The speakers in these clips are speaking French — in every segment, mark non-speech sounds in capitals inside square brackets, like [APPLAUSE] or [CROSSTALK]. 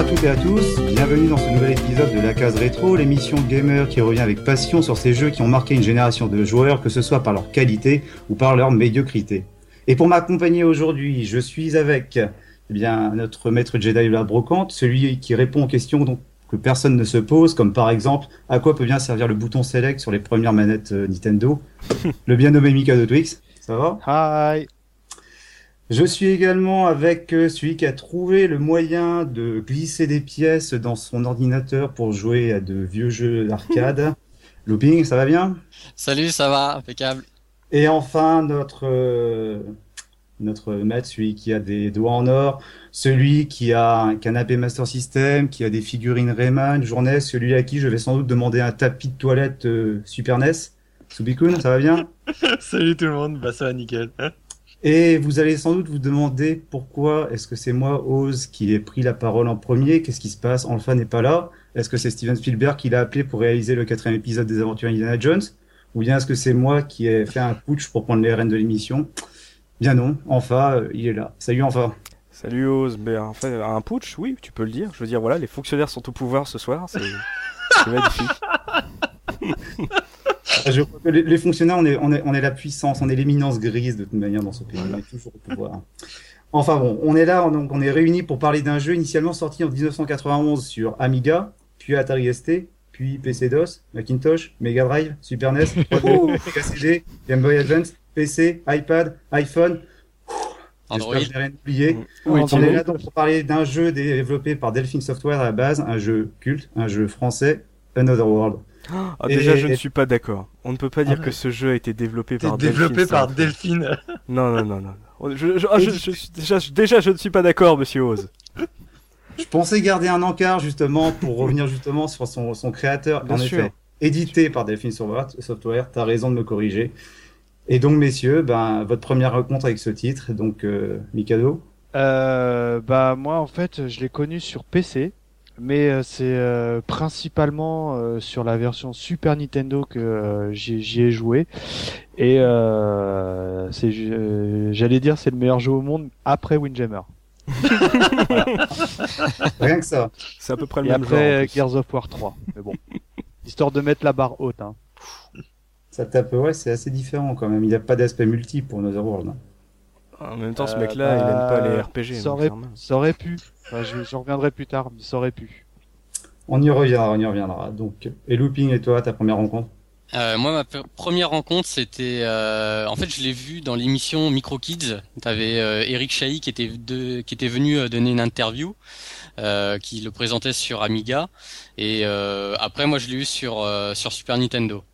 Bonjour à toutes et à tous, bienvenue dans ce nouvel épisode de La Case Rétro, l'émission gamer qui revient avec passion sur ces jeux qui ont marqué une génération de joueurs, que ce soit par leur qualité ou par leur médiocrité. Et pour m'accompagner aujourd'hui, je suis avec eh bien, notre maître Jedi de la brocante, celui qui répond aux questions dont, que personne ne se pose, comme par exemple, à quoi peut bien servir le bouton Select sur les premières manettes euh, Nintendo? [LAUGHS] Le bien nommé Mikado Twix, ça va? Hi Je suis également avec euh, celui qui a trouvé le moyen de glisser des pièces dans son ordinateur pour jouer à de vieux jeux d'arcade. [LAUGHS] Looping, ça va bien? Salut, ça va, impeccable. Et enfin, notre, euh, notre maître, celui qui a des doigts en or, celui qui a un canapé Master System, qui a des figurines Rayman, journée, celui à qui je vais sans doute demander un tapis de toilette euh, Super NES. Subikun, ça va bien? [LAUGHS] Salut tout le monde, bah ça va nickel. Et vous allez sans doute vous demander pourquoi est-ce que c'est moi, Oz, qui ai pris la parole en premier? Qu'est-ce qui se passe? Enfin n'est pas là Est-ce que c'est Steven Spielberg qui l'a appelé pour réaliser le quatrième épisode des aventures Indiana Jones? Ou bien est-ce que c'est moi qui ai fait un putsch pour prendre les rênes de l'émission? Bien non, enfin, euh, il est là. Salut enfin. Salut Oz, mais en fait, un putsch, oui, tu peux le dire. Je veux dire, voilà, les fonctionnaires sont au pouvoir ce soir, c'est magnifique. [LAUGHS] Je crois que les, les fonctionnaires, on est, on, est, on est la puissance, on est l'éminence grise de toute manière dans ce pays. On est toujours au pouvoir. Enfin bon, on est là, on, donc on est réunis pour parler d'un jeu initialement sorti en 1991 sur Amiga, puis Atari ST, puis PC-DOS, Macintosh, Mega Drive, Super NES, 3D, Sega CD, Game Boy Advance, PC, iPad, iPhone. J'espère que je n'ai rien oublié. Oui, on est là donc pour parler d'un jeu développé par Delphine Software à la base, un jeu culte, un jeu français, Another World. Ah, Et- déjà, je ne suis pas d'accord. On ne peut pas dire Ah, que ce jeu a été développé par développé Delphine par Software. Delphine. Non, non, non, non. non. Je, je- ah, je- je suis- déjà, je- déjà, je ne suis pas d'accord, monsieur Oz. Je pensais garder un encart justement pour revenir justement sur son, son créateur, Bien en sûr. effet, édité par Delphine Software. Software T'as raison de me corriger. Et donc, messieurs, ben, votre première rencontre avec ce titre, donc euh, Mikado? Euh, bah moi en fait je l'ai connu sur PC, mais euh, c'est euh, principalement euh, sur la version Super Nintendo que euh, j'y j'y ai joué. Et euh, c'est euh, j'allais dire c'est le meilleur jeu au monde après Windjammer. [LAUGHS] Rien que ça. C'est à peu près le Et même après genre. Gears of War 3. Mais bon, histoire de mettre la barre haute. Hein. Ça tape, ouais, c'est assez différent quand même. Il n'y a pas d'aspect multi pour Another World. hein. En même temps, ce Euh, mec-là, il aime pas les RPG. Ça aurait, ça aurait pu. Enfin, je- J'en reviendrai plus tard, mais ça aurait pu. On y reviendra, on y reviendra. Donc, et Looping et toi, ta première rencontre? Euh, moi, ma première rencontre, c'était, euh, en fait, je l'ai vu dans l'émission Micro Kids. T'avais euh, Eric Chahi qui était de, qui était venu euh, donner une interview, euh, qui le présentait sur Amiga. Et euh, après, moi, je l'ai eu sur euh, sur Super Nintendo.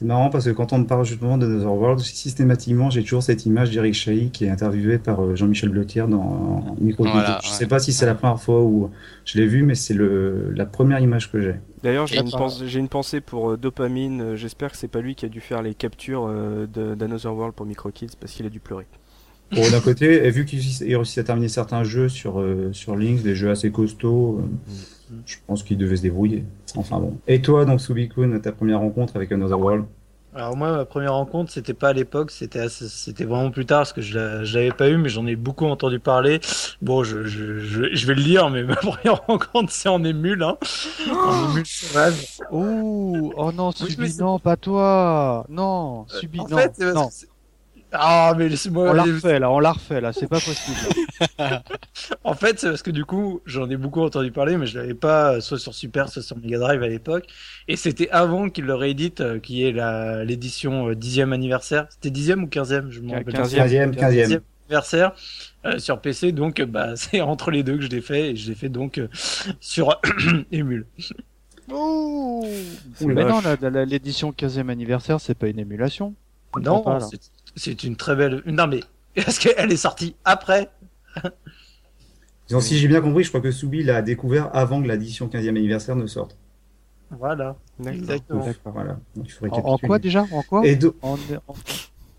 C'est marrant parce que quand on me parle justement de Another World, systématiquement, j'ai toujours cette image d'Eric Chahi qui est interviewé par euh, Jean-Michel Blottière dans Micro Voilà, Je ouais. sais pas si c'est la première fois où je l'ai vu, mais c'est la première image que j'ai. D'ailleurs, j'ai une, pense- j'ai une pensée pour euh, Dopamine. Euh, J'espère que c'est pas lui qui a dû faire les captures euh, de- d'Another World pour MicroKids parce qu'il a dû pleurer. Bon, d'un côté, et vu qu'il il réussit à terminer certains jeux sur, euh, sur Lynx, des jeux assez costauds, euh, je pense qu'il devait se débrouiller. Enfin bon. Et toi, donc, Subikun, ta première rencontre avec Another World? Alors moi, ma première rencontre, c'était pas à l'époque, c'était assez- c'était vraiment plus tard parce que je l'a- je l'avais pas eu, mais j'en ai beaucoup entendu parler. Bon, je, je, je, je vais le dire, mais [LAUGHS] ma première rencontre, c'est en émule, hein. En émule sauvage. Ouh, oh non, Oui, Subi, non, pas toi. Non, Subi, en non, fait, non. Ah, mais laissez-moi. On l'a refait là, on l'a refait là, c'est pas possible. [LAUGHS] En fait, c'est parce que du coup, j'en ai beaucoup entendu parler, mais je l'avais pas euh, soit sur Super, soit sur Mega Drive à l'époque. Et c'était avant qu'il le réédite, euh, qui est la l'édition euh, 10e anniversaire. C'était 10e ou 15e, je m'en rappelle. pas. 15e, 15e. 15e anniversaire euh, sur PC, donc euh, bah [LAUGHS] c'est entre les deux que je l'ai fait et je l'ai fait donc euh, [LAUGHS] sur [COUGHS] Emule. Ouh. Mais non, la- la- l'édition 15e anniversaire, c'est pas une émulation. Non, pas, c'est- c'est une très belle. Non mais est-ce qu'elle est sortie après Disons, si j'ai bien compris, je crois que Subi l'a découvert avant que l'édition 15e anniversaire ne sorte. Voilà, exactement. Voilà. Donc, il faut En, quoi déjà? En quoi? Et do- En, en,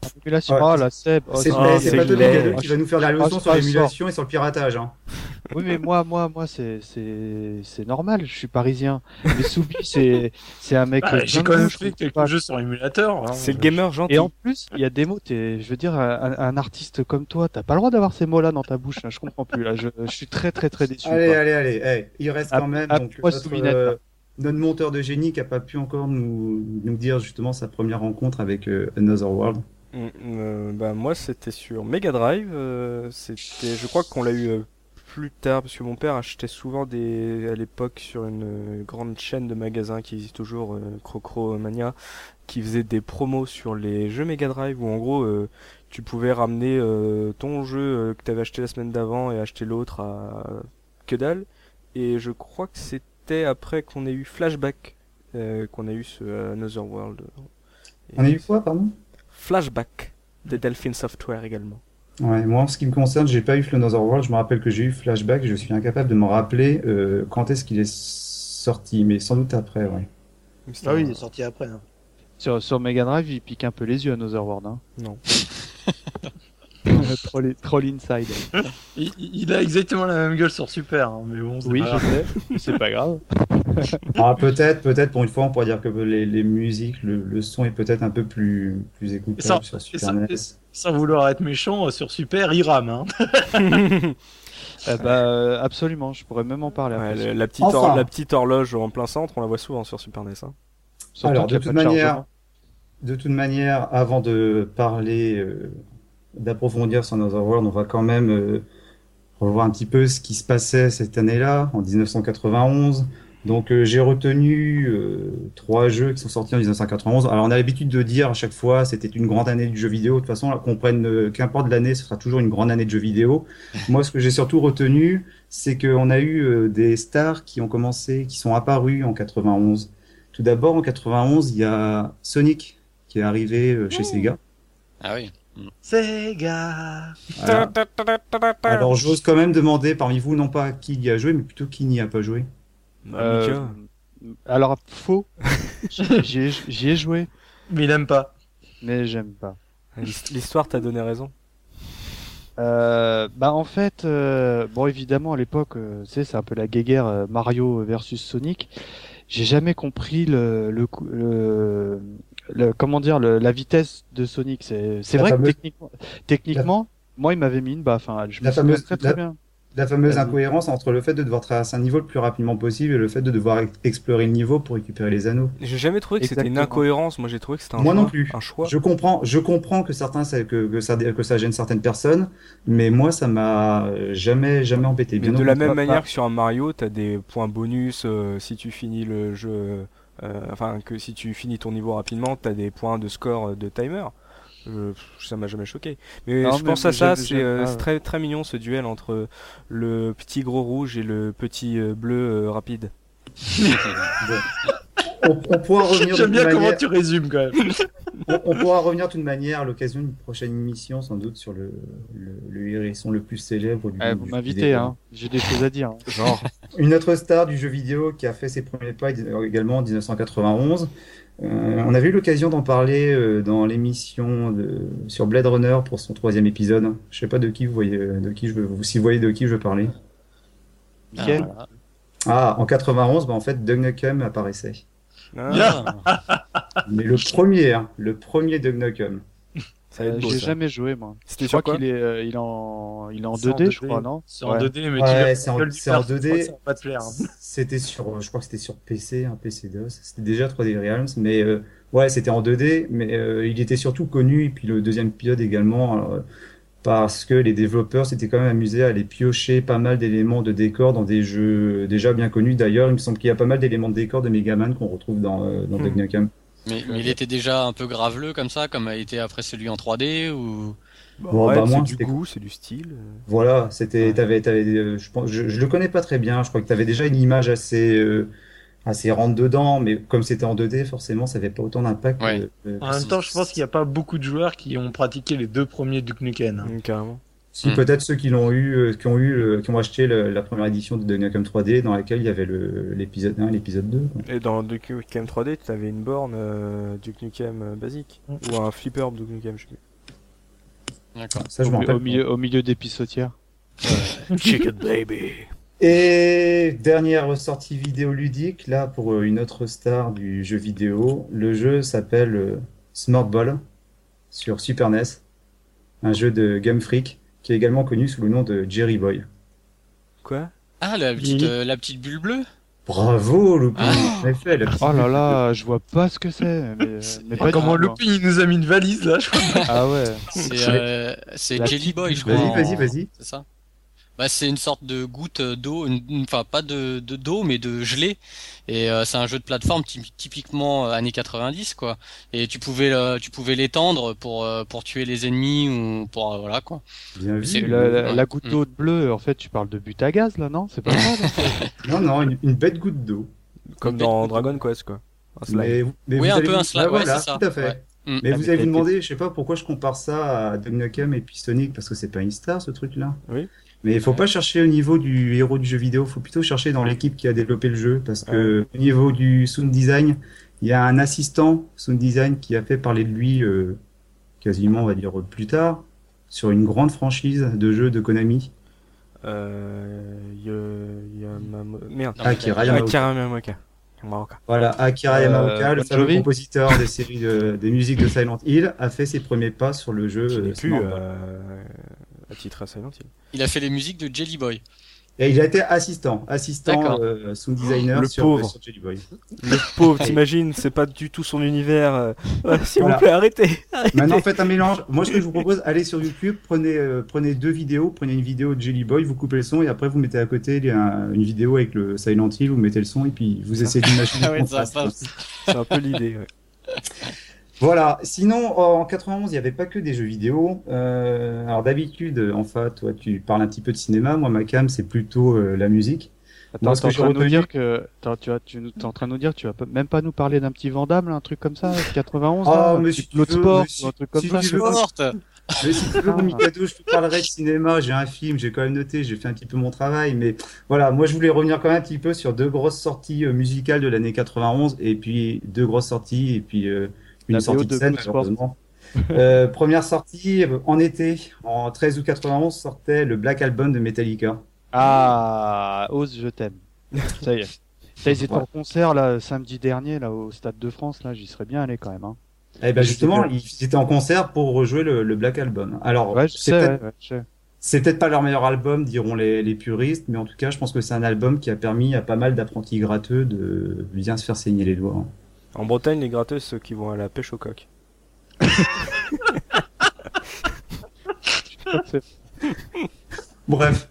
en émulation. Ouais. Oh la Seb. oh, c'est pas, pas toi, laid. Mikado, qui va nous faire la leçon Ah, sur l'émulation et sur le piratage. Hein. Oui, mais moi, moi, moi, c'est, c'est, c'est normal. Je suis parisien. Mais Soubi, [LAUGHS] c'est, c'est un mec. Bah, J'ai quand même fait quelques jeux sur émulateur. hein. C'est le gamer gentil. Et en plus, il y a des mots. Je veux dire, un, un artiste comme toi, t'as pas le droit d'avoir ces mots-là dans ta bouche. Là. Je comprends plus. Là, je, je suis très, très, très déçu. Allez, quoi. allez, allez, hey, il reste À- quand même à donc, notre, euh, notre monteur de génie qui a pas pu encore nous, nous dire justement sa première rencontre avec euh, Another World. Mm, euh, bah moi c'était sur Mega Drive. euh, c'était, je crois qu'on l'a eu euh, plus tard parce que mon père achetait souvent des à l'époque sur une grande chaîne de magasins qui existe toujours, Crocro Mania, qui faisait des promos sur les jeux Mega Drive où en gros tu pouvais ramener ton jeu que t'avais acheté la semaine d'avant et acheter l'autre à que dalle. Et je crois que c'était après qu'on ait eu Flashback qu'on a eu ce Another World. On a eu quoi, pardon? Flashback de Delphine Software également. Ouais, moi, en ce qui me concerne, j'ai pas eu Another World. Je me rappelle que j'ai eu Flashback. Je suis incapable de me rappeler euh, quand est-ce qu'il est sorti, mais sans doute après, ouais. Ah oui, il est sorti après. hein. Sur, sur Mega Drive, il pique un peu les yeux à Another World. Hein. Non. [LAUGHS] troll, troll inside. Il, il a exactement la même gueule sur Super, hein, mais bon, Oui, je sais. [LAUGHS] C'est pas grave. Ah, peut-être, peut-être pour une fois, on pourrait dire que les, les musiques, le, le son est peut-être un peu plus, plus écoutable ça- sur Super NES. Sans vouloir être méchant, euh, sur Super, il rame. Hein. [LAUGHS] Eh bah, euh, absolument. Je pourrais même en parler. Ouais, après. le- la, petite Enfin. la petite horloge en plein centre, on la voit souvent sur Super NES. Hein. Alors, de toute manière, chargement. de toute manière, avant de parler, euh, d'approfondir sur Another World, on va quand même euh, revoir un petit peu ce qui se passait cette année-là, en 1991. Donc, euh, j'ai retenu euh, trois jeux qui sont sortis en 1991. Alors, on a l'habitude de dire à chaque fois, c'était une grande année du jeu vidéo. De toute façon, qu'on prenne euh, qu'importe l'année, ce sera toujours une grande année de jeux vidéo. [LAUGHS] Moi, ce que j'ai surtout retenu, c'est qu'on a eu euh, des stars qui ont commencé, qui sont apparues en 91. Tout d'abord, en 91, il y a Sonic qui est arrivé euh, chez Sega. Ah oui. Sega Voilà. Alors, j'ose quand même demander parmi vous, non pas qui y a joué, mais plutôt qui n'y a pas joué. Euh, alors, faux. [LAUGHS] J'y ai, j'y ai joué, Mais il aime pas. mais j'aime pas. L'hist- L'histoire t'a donné raison. Euh, bah en fait, euh, bon évidemment à l'époque, euh, tu sais, c'est un peu la guéguerre euh, Mario versus Sonic. J'ai jamais compris le, le, le, le- comment dire le, la vitesse de Sonic. C'est c'est vrai fameuse- que techniquement, techniquement, moi il m'avait mis une baffe. Hein. Je me La fameuse- très très la- bien. La fameuse incohérence entre le fait de devoir traverser un niveau le plus rapidement possible et le fait de devoir ex- explorer le niveau pour récupérer les anneaux. J'ai jamais trouvé que c'était une incohérence. Moi, j'ai trouvé que c'était un Moi choix. non plus. Un choix. Je comprends, je comprends que certains, ça- que, que ça, que ça gêne certaines personnes, mais moi, ça m'a jamais, jamais embêté. Mais de la même manière que sur un Mario, t'as des points bonus euh, si tu finis le jeu. euh, enfin, que si tu finis ton niveau rapidement, t'as des points de score euh, de timer. Euh, ça m'a jamais choqué. Mais Non, je mais pense à ça, c'est euh, ouais. très très mignon ce duel entre le petit gros rouge et le petit euh, bleu euh, rapide. [LAUGHS] On, on pourra revenir J'aime bien comment tu résumes quand même. [LAUGHS] On, on pourra revenir de toute manière à l'occasion d'une prochaine émission, sans doute, sur le, le, le hérisson le plus célèbre du, Eh, du vous jeu m'invitez, hein. J'ai des choses à dire. hein. Genre. [LAUGHS] Une autre star du jeu vidéo qui a fait ses premiers pas euh, également en 1991. Euh, on avait eu l'occasion d'en parler euh, dans l'émission sur Blade Runner pour son troisième épisode. Je sais pas de qui vous voyez, de qui je veux, si vous voyez de qui je veux parler. Ah, Ah, en 91, bah en fait, Doug Nukem apparaissait. Ah. [LAUGHS] Mais le premier, hein, le premier ça va Euh, J'ai jamais joué moi. C'était Je sur crois quoi qu'il est, euh, il est en, il est en C'est 2D, je crois, non C'est en Ouais. 2D, mais Ouais, tu verras c'est en- que le c'est en faire, je 2D. crois que Ça va pas te plaire. hein. C'était sur, je crois que c'était sur PC, un PC DOS. C'était déjà 3D Realms, mais euh, ouais, c'était en 2D, mais euh, il était surtout connu. Et puis le deuxième épisode également, alors, euh, parce que les développeurs s'étaient quand même amusés à aller piocher pas mal d'éléments de décor dans des jeux déjà bien connus. D'ailleurs, il me semble qu'il y a pas mal d'éléments de décor de Megaman qu'on retrouve dans, euh, dans Hmm. Mais, mais il était déjà un peu graveleux comme ça, comme a été après celui en 3D ou? Bon, ouais, bah, c'est du goût, c'est du style. Voilà, c'était, Ouais. t'avais, t'avais, euh, je pense, je, je le connais pas très bien. Je crois que t'avais déjà une image assez, euh, assez rentre dedans, mais comme c'était en 2D, forcément, ça avait pas autant d'impact. Ouais. En même temps, je pense qu'il n'y a pas beaucoup de joueurs qui ont pratiqué les deux premiers Duke Nukem. hein. Mm, Carrément. Si Hmm. peut-être ceux qui l'ont eu, euh, qui ont eu, le- qui ont acheté le- la première édition de Duck Nukem 3D, dans laquelle il y avait le- l'épisode 1 et l'épisode 2. quoi. Et dans Duke Nukem 3D, tu avais une borne euh, Duke Nukem euh, basique. Mm. Ou un flipper Duke Nukem, je sais plus. D'accord. Ça, je au, m'en mi- rappelle. au milieu, au milieu des pissotières. [LAUGHS] Chicken Baby. Et dernière sortie vidéoludique, là pour euh, une autre star du jeu vidéo, le jeu s'appelle euh, Smart Ball sur Super NES, un jeu de Game Freak qui est également connu sous le nom de Jerry Boy. Quoi? Ah, la petite, Oui. euh, la petite bulle bleue? Bravo Loupin, Ah. en effet, la petite Oh là là, je vois pas ce que c'est. Mais, euh, [LAUGHS] mais pas Comment il nous a mis une valise là, je crois. Ah ouais. C'est [LAUGHS] euh, Jelly Boy, je crois. Vas-y, vas-y, vas-y. C'est ça bah, C'est une sorte de goutte d'eau, enfin pas de de- d'eau, mais de gelée. Et euh, c'est un jeu de plateforme typ- typiquement euh, années 90, quoi. Et tu pouvais euh, tu pouvais l'étendre pour euh, pour tuer les ennemis ou pour euh, voilà quoi. Bien vu. la, la- Ouais. la goutte Mm. d'eau bleue, en fait, tu parles de but à gaz là, non? C'est pas ça là? [LAUGHS] Non, non, une, une bête goutte d'eau. Comme dans Dragon Quest, quoi. Un slime. Mais, mais Oui, vous un peu vous- un ouais, voilà, ça. tout à fait. Ouais. Mm. Mais Ah, vous allez vous demander, je sais pas pourquoi je compare ça à Duck Nukem et puis Sonic parce que c'est pas une star ce truc-là. Oui. Mais il faut pas chercher au niveau du héros du jeu vidéo, faut plutôt chercher dans l'équipe qui a développé le jeu parce que au niveau du sound design, il y a un assistant sound design qui a fait parler de lui euh, quasiment, on va dire plus tard, sur une grande franchise de jeux de Konami, Euh, y a, y a Merde. Mais Akira Yamaoka. Akira Yamaoka. Yamaoka. Voilà, Akira Euh, Yamaoka, le fameux compositeur des [LAUGHS] séries de, des musiques de Silent Hill, a fait ses premiers pas sur le jeu. Qui euh, plus euh, à titre à Silent Hill. Il a fait les musiques de Jelly Boy. Et il a été assistant, assistant euh, sound designer Le sur, pauvre. sur Jelly Boy. Le pauvre, [LAUGHS] t'imagines, c'est pas du tout son univers. euh, euh, S'il Voilà. vous plaît, arrêtez. arrêtez. [LAUGHS] Maintenant, faites un mélange. Moi, ce que je vous propose, allez sur YouTube, prenez, euh, prenez deux vidéos, prenez une vidéo de Jelly Boy, vous coupez le son et après vous mettez à côté il y a une vidéo avec le Silent Hill, vous mettez le son et puis vous essayez d'imaginer [LAUGHS] Ah ouais. C'est un peu l'idée. ouais. Voilà. Sinon, en 91, il n'y avait pas que des jeux vidéo. Euh, alors d'habitude, en fait, toi, tu parles un petit peu de cinéma. Moi, ma cam, c'est plutôt euh, la musique. Attends, t'es en retenu- dire que en train de nous dire, que tu vas même pas nous parler d'un petit Vandame, là, un truc comme ça, [LAUGHS] 91, Oh, là, un mais petit si veux, Sport, si- ou un truc comme si ça. tu veux. Mais si tu veux, mon Mikado, je te parlerai de cinéma. J'ai un film, j'ai quand même noté, j'ai fait un petit peu mon travail. Mais voilà, moi, je voulais revenir quand même un petit peu sur deux grosses sorties euh, musicales de l'année 91 et puis deux grosses sorties et puis euh, une La sortie de scène. [LAUGHS] Euh, première sortie en été, en 13 août 91, sortait le Black Album de Metallica. Ah, Ose, je t'aime. Ça y est. Ça, ils étaient en concert là samedi dernier là au Stade de France là, j'y serais bien allé quand même. Hein. Et ben justement, ils étaient en concert pour rejouer le, le Black Album. Alors, Ouais, c'est peut-être ouais, pas leur meilleur album, diront les, les puristes, mais en tout cas, je pense que c'est un album qui a permis à pas mal d'apprentis gratteux de bien se faire saigner les doigts. En Bretagne, les gratteux, ceux qui vont à la pêche au coq. [LAUGHS] Bref.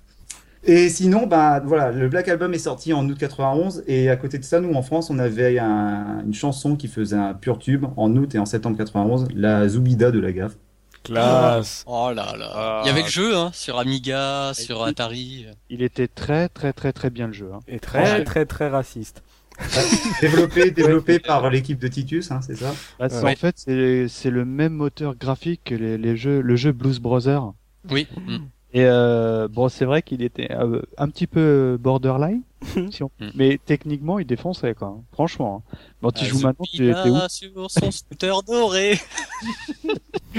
Et sinon, ben voilà, le Black Album est sorti en août 91 et à côté de ça, nous en France, on avait un- une chanson qui faisait un pur tube en août et en septembre 91, la Zoubida de la gaffe. Classe. Oh là là. Ah. Il y avait le jeu hein, sur Amiga, sur Atari. Il était très très très très bien le jeu. Hein. Et très, Ouais. très, très raciste. [LAUGHS] développé développé par l'équipe de Titus, hein, c'est ça? Bah, c'est- Ouais. En fait, c'est c'est le même moteur graphique que les, les jeux, le jeu Blues Brothers. Oui. Mm. Et euh, bon, c'est vrai qu'il était euh, un petit peu borderline, [LAUGHS] si on- Mm. mais techniquement, il défonçait quoi. hein. Franchement. hein. Quand tu Ah, joues maintenant, tu t'es ouf. sur son scooter doré. [LAUGHS]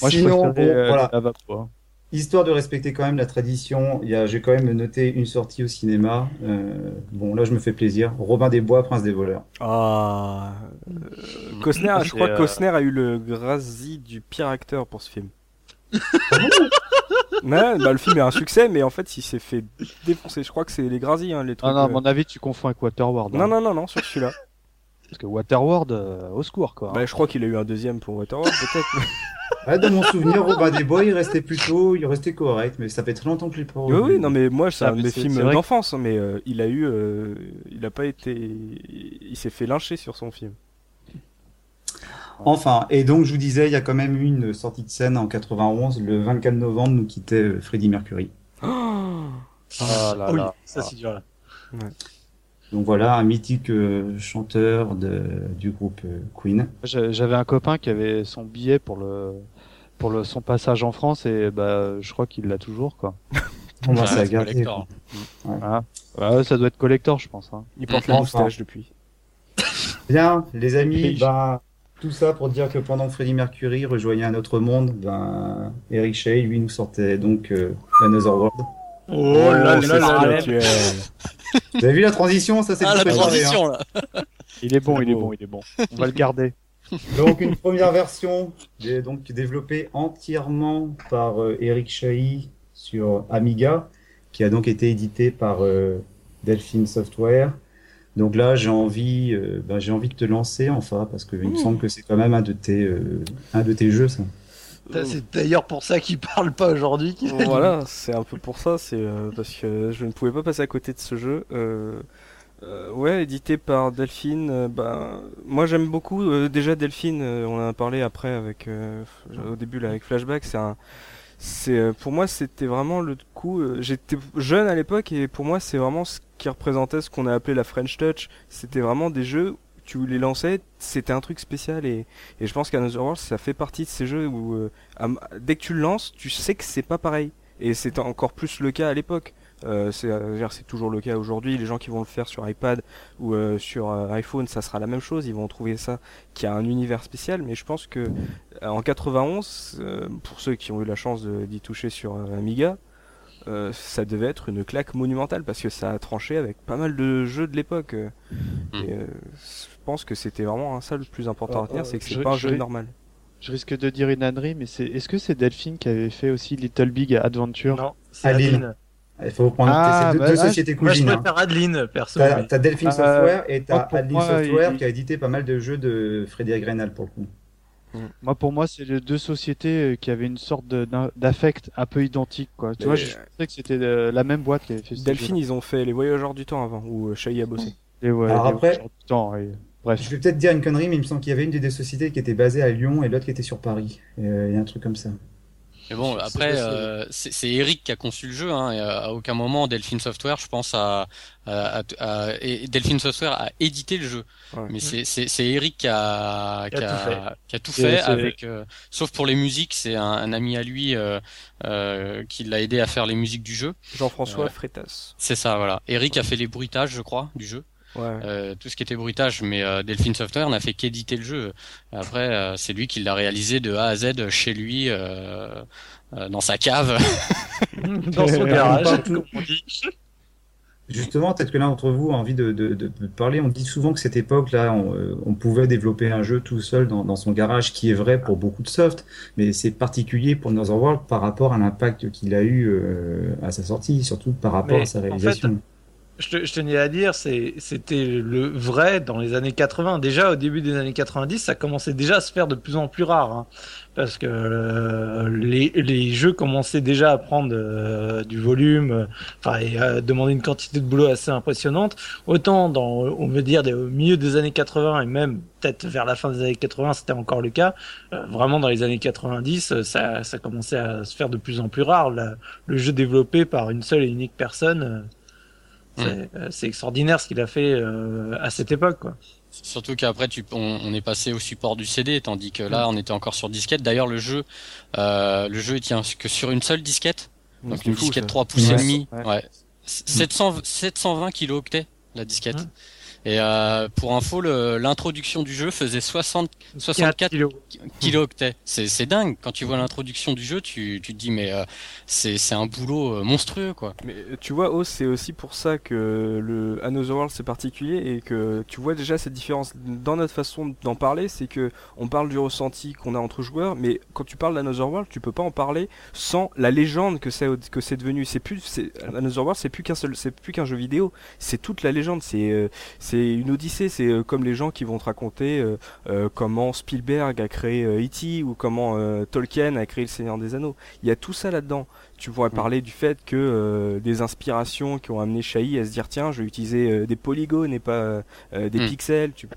Moi, je Sinon, préférais bon, euh, voilà. la vapeur. Hein. Histoire de respecter quand même la tradition, il y a, j'ai quand même noté une sortie au cinéma. Euh, bon, là, je me fais plaisir. Robin des Bois, Prince des voleurs. Ah. euh, Costner, je crois que euh, Costner a eu le Grazie du pire acteur pour ce film. [LAUGHS] Ouais, bah, le film est un succès, mais en fait, il s'est fait défoncer. Je crois que c'est les Grazie, hein, les trucs. Ah non, à euh, mon avis, tu confonds avec Waterworld. hein. non, non, non, non, sur celui-là. Parce que Waterworld, euh, au secours quoi. Bah, je crois qu'il a eu un deuxième pour Waterworld, peut-être. Ouais, dans mon souvenir, Robin des Bois, il restait plutôt, il restait correct, mais ça fait très longtemps que je l'ai pas oui, revu. oui, non, mais moi, c'est Ah, un de mes films d'enfance, hein, mais euh, il a eu. euh, il a pas été. Il s'est fait lyncher sur son film. Enfin, et donc je vous disais, il y a quand même eu une sortie de scène en 91, le 24 novembre, nous quittait euh, Freddie Mercury. Ah là Ah oui, là. ça c'est dur là. Donc voilà, un mythique euh, chanteur de, du groupe euh, Queen. J'a- J'avais un copain qui avait son billet pour le pour le son passage en France et bah je crois qu'il l'a toujours quoi. [LAUGHS] On va ça garder. Voilà. Ouais, ça doit être collector je pense. Hein. Il porte la Enfin. moustache depuis. [LAUGHS] Bien, les amis, bah, Tout ça pour dire que pendant que Freddie Mercury rejoignait un autre monde, ben, Eric Shea, lui, nous sortait donc euh, Another World. Oh là c'est là là là. Vous avez vu la transition Ça, c'est Ah, la préparé, hein. transition là. Il est bon, il est bon, il est bon. On va le garder. Donc une première version donc développée entièrement par euh, Eric Chahi sur Amiga, qui a donc été édité par euh, Delphine Software. Donc là, j'ai envie, euh, ben, j'ai envie de te lancer, enfin, parce que il me semble que c'est quand même un de tes, euh, un de tes jeux, ça. C'est d'ailleurs pour ça qu'il parle pas aujourd'hui. Voilà, c'est un peu pour ça, c'est euh, parce que je ne pouvais pas passer à côté de ce jeu. Euh, euh, ouais, édité par Delphine. euh, bah, moi j'aime beaucoup. euh, déjà Delphine, euh, on en a parlé après avec euh, au début là avec Flashback. C'est un, c'est euh, pour moi c'était vraiment le coup. euh, J'étais jeune à l'époque et pour moi c'est vraiment ce qui représentait ce qu'on a appelé la French Touch. C'était vraiment des jeux. Tu les lançais, c'était un truc spécial et, et je pense qu'Another World ça fait partie de ces jeux où euh, à- dès que tu le lances, tu sais que c'est pas pareil. Et c'était encore plus le cas à l'époque. Euh, c'est euh, c'est toujours le cas aujourd'hui. Les gens qui vont le faire sur iPad ou euh, sur euh, iPhone, ça sera la même chose. Ils vont trouver ça qui a un univers spécial. Mais je pense que en 91, euh, pour ceux qui ont eu la chance d'y toucher sur Amiga, ça devait être une claque monumentale parce que ça a tranché avec pas mal de jeux de l'époque. euh. Mm. Euh, pense que c'était vraiment un ça le plus important à Euh, retenir, c'est que c'est je- pas un je- jeu normal. Je risque de dire une ânerie, mais c'est est-ce que c'est Delphine qui avait fait aussi Little Big Adventure Non, c'est Adeline. Adeline. Il faut prendre Ah, c'est deux, bah, deux ah, sociétés Moi, je cousines. hein. préfère Adeline, perso. T'as Delphine Euh, Software et t'as Adeline Software il- qui a édité pas mal de jeux de Freddy Agrenal pour le coup. Moi, pour moi, c'est les deux sociétés euh, qui avaient une sorte d'affect un peu identique, quoi. Tu Mais- vois, je pensais que c'était euh, la même boîte qui avait fait ce Delphine, ils ont fait les Voyageurs du temps avant, où euh, Shai a bossé. Et ouais, Alors les après- Voyageurs du temps, et- Bref. Je vais peut-être dire une connerie, mais il me semble qu'il y avait une des deux sociétés qui était basée à Lyon et l'autre qui était sur Paris. Et, euh, Il y a un truc comme ça. Mais bon, après, euh, c'est Eric qui a conçu le jeu. Hein, et euh, à aucun moment, Delphine Software, je pense, a, a- a- a- et Delphine Software a édité le jeu. Ouais. Mais c'est Eric qui a Qui a tout fait. qui a tout Et fait c'est- avec, euh, sauf pour les musiques, c'est un, un ami à lui euh, euh, qui l'a aidé à faire les musiques du jeu. Jean-François. Freitas. C'est ça, voilà. Eric a fait les bruitages, je crois, du jeu. Ouais. Euh, tout ce qui était bruitage, mais euh, Delphine Software n'a fait qu'éditer le jeu. Après, euh, c'est lui qui l'a réalisé de A à Z chez lui, euh, euh, dans sa cave. [LAUGHS] Dans son garage, Partout. comme on dit. Justement, peut-être que l'un d'entre vous a envie de, de, de, de parler. On dit souvent que cette époque-là, on, on pouvait développer un jeu tout seul dans, dans son garage, qui est vrai pour beaucoup de soft, mais c'est particulier pour Netherworld par rapport à l'impact qu'il a eu euh, à sa sortie, surtout par rapport Mais à sa en fait, réalisation. Je, te- je tenais à dire, c'était le vrai dans les années 80. Déjà, au début des années 90, ça commençait déjà à se faire de plus en plus rare. hein. parce que euh, les, les jeux commençaient déjà à prendre euh, du volume, euh, enfin, et à demander une quantité de boulot assez impressionnante. Autant dans, on veut dire, au milieu des années 80 et même peut-être vers la fin des années 80, c'était encore le cas. Euh, vraiment, dans les années 90, euh, ça, ça commençait à se faire de plus en plus rare. Le jeu développé par une seule et unique personne. Euh, c'est euh, c'est extraordinaire ce qu'il a fait euh, à cette époque. Quoi. Surtout qu'après, tu, on, on est passé au support du CD, tandis que là, on était encore sur disquette. D'ailleurs, le jeu, euh, le jeu, il tient que sur une seule disquette. Donc C'est une fou, disquette ça. 3 pouces Ouais. et demi. Ouais. Ouais. 700, 720 kilooctets la disquette. Et euh, pour info, l'introduction du jeu faisait 60, 64 kilos. kilooctets. C'est dingue. Quand tu vois l'introduction du jeu, tu, tu te dis mais euh, c'est un boulot euh, monstrueux quoi. Mais euh, tu vois, oh, c'est aussi pour ça que le Another World c'est particulier et que tu vois déjà cette différence dans notre façon d'en parler, c'est que on parle du ressenti qu'on a entre joueurs, mais quand tu parles d'Another World, tu peux pas en parler sans la légende que c'est que c'est devenu. C'est plus, Another World, c'est plus qu'un seul, c'est plus qu'un jeu vidéo, c'est toute la légende. C'est euh, c'est une odyssée. C'est euh, comme les gens qui vont te raconter euh, euh, comment Spielberg a créé E.T. ou comment Tolkien a créé Le Seigneur des Anneaux. Il y a tout ça là-dedans. Tu pourrais parler du fait que des inspirations qui ont amené Shai à se dire tiens, je vais utiliser des polygones et pas des Mm. pixels. Tu...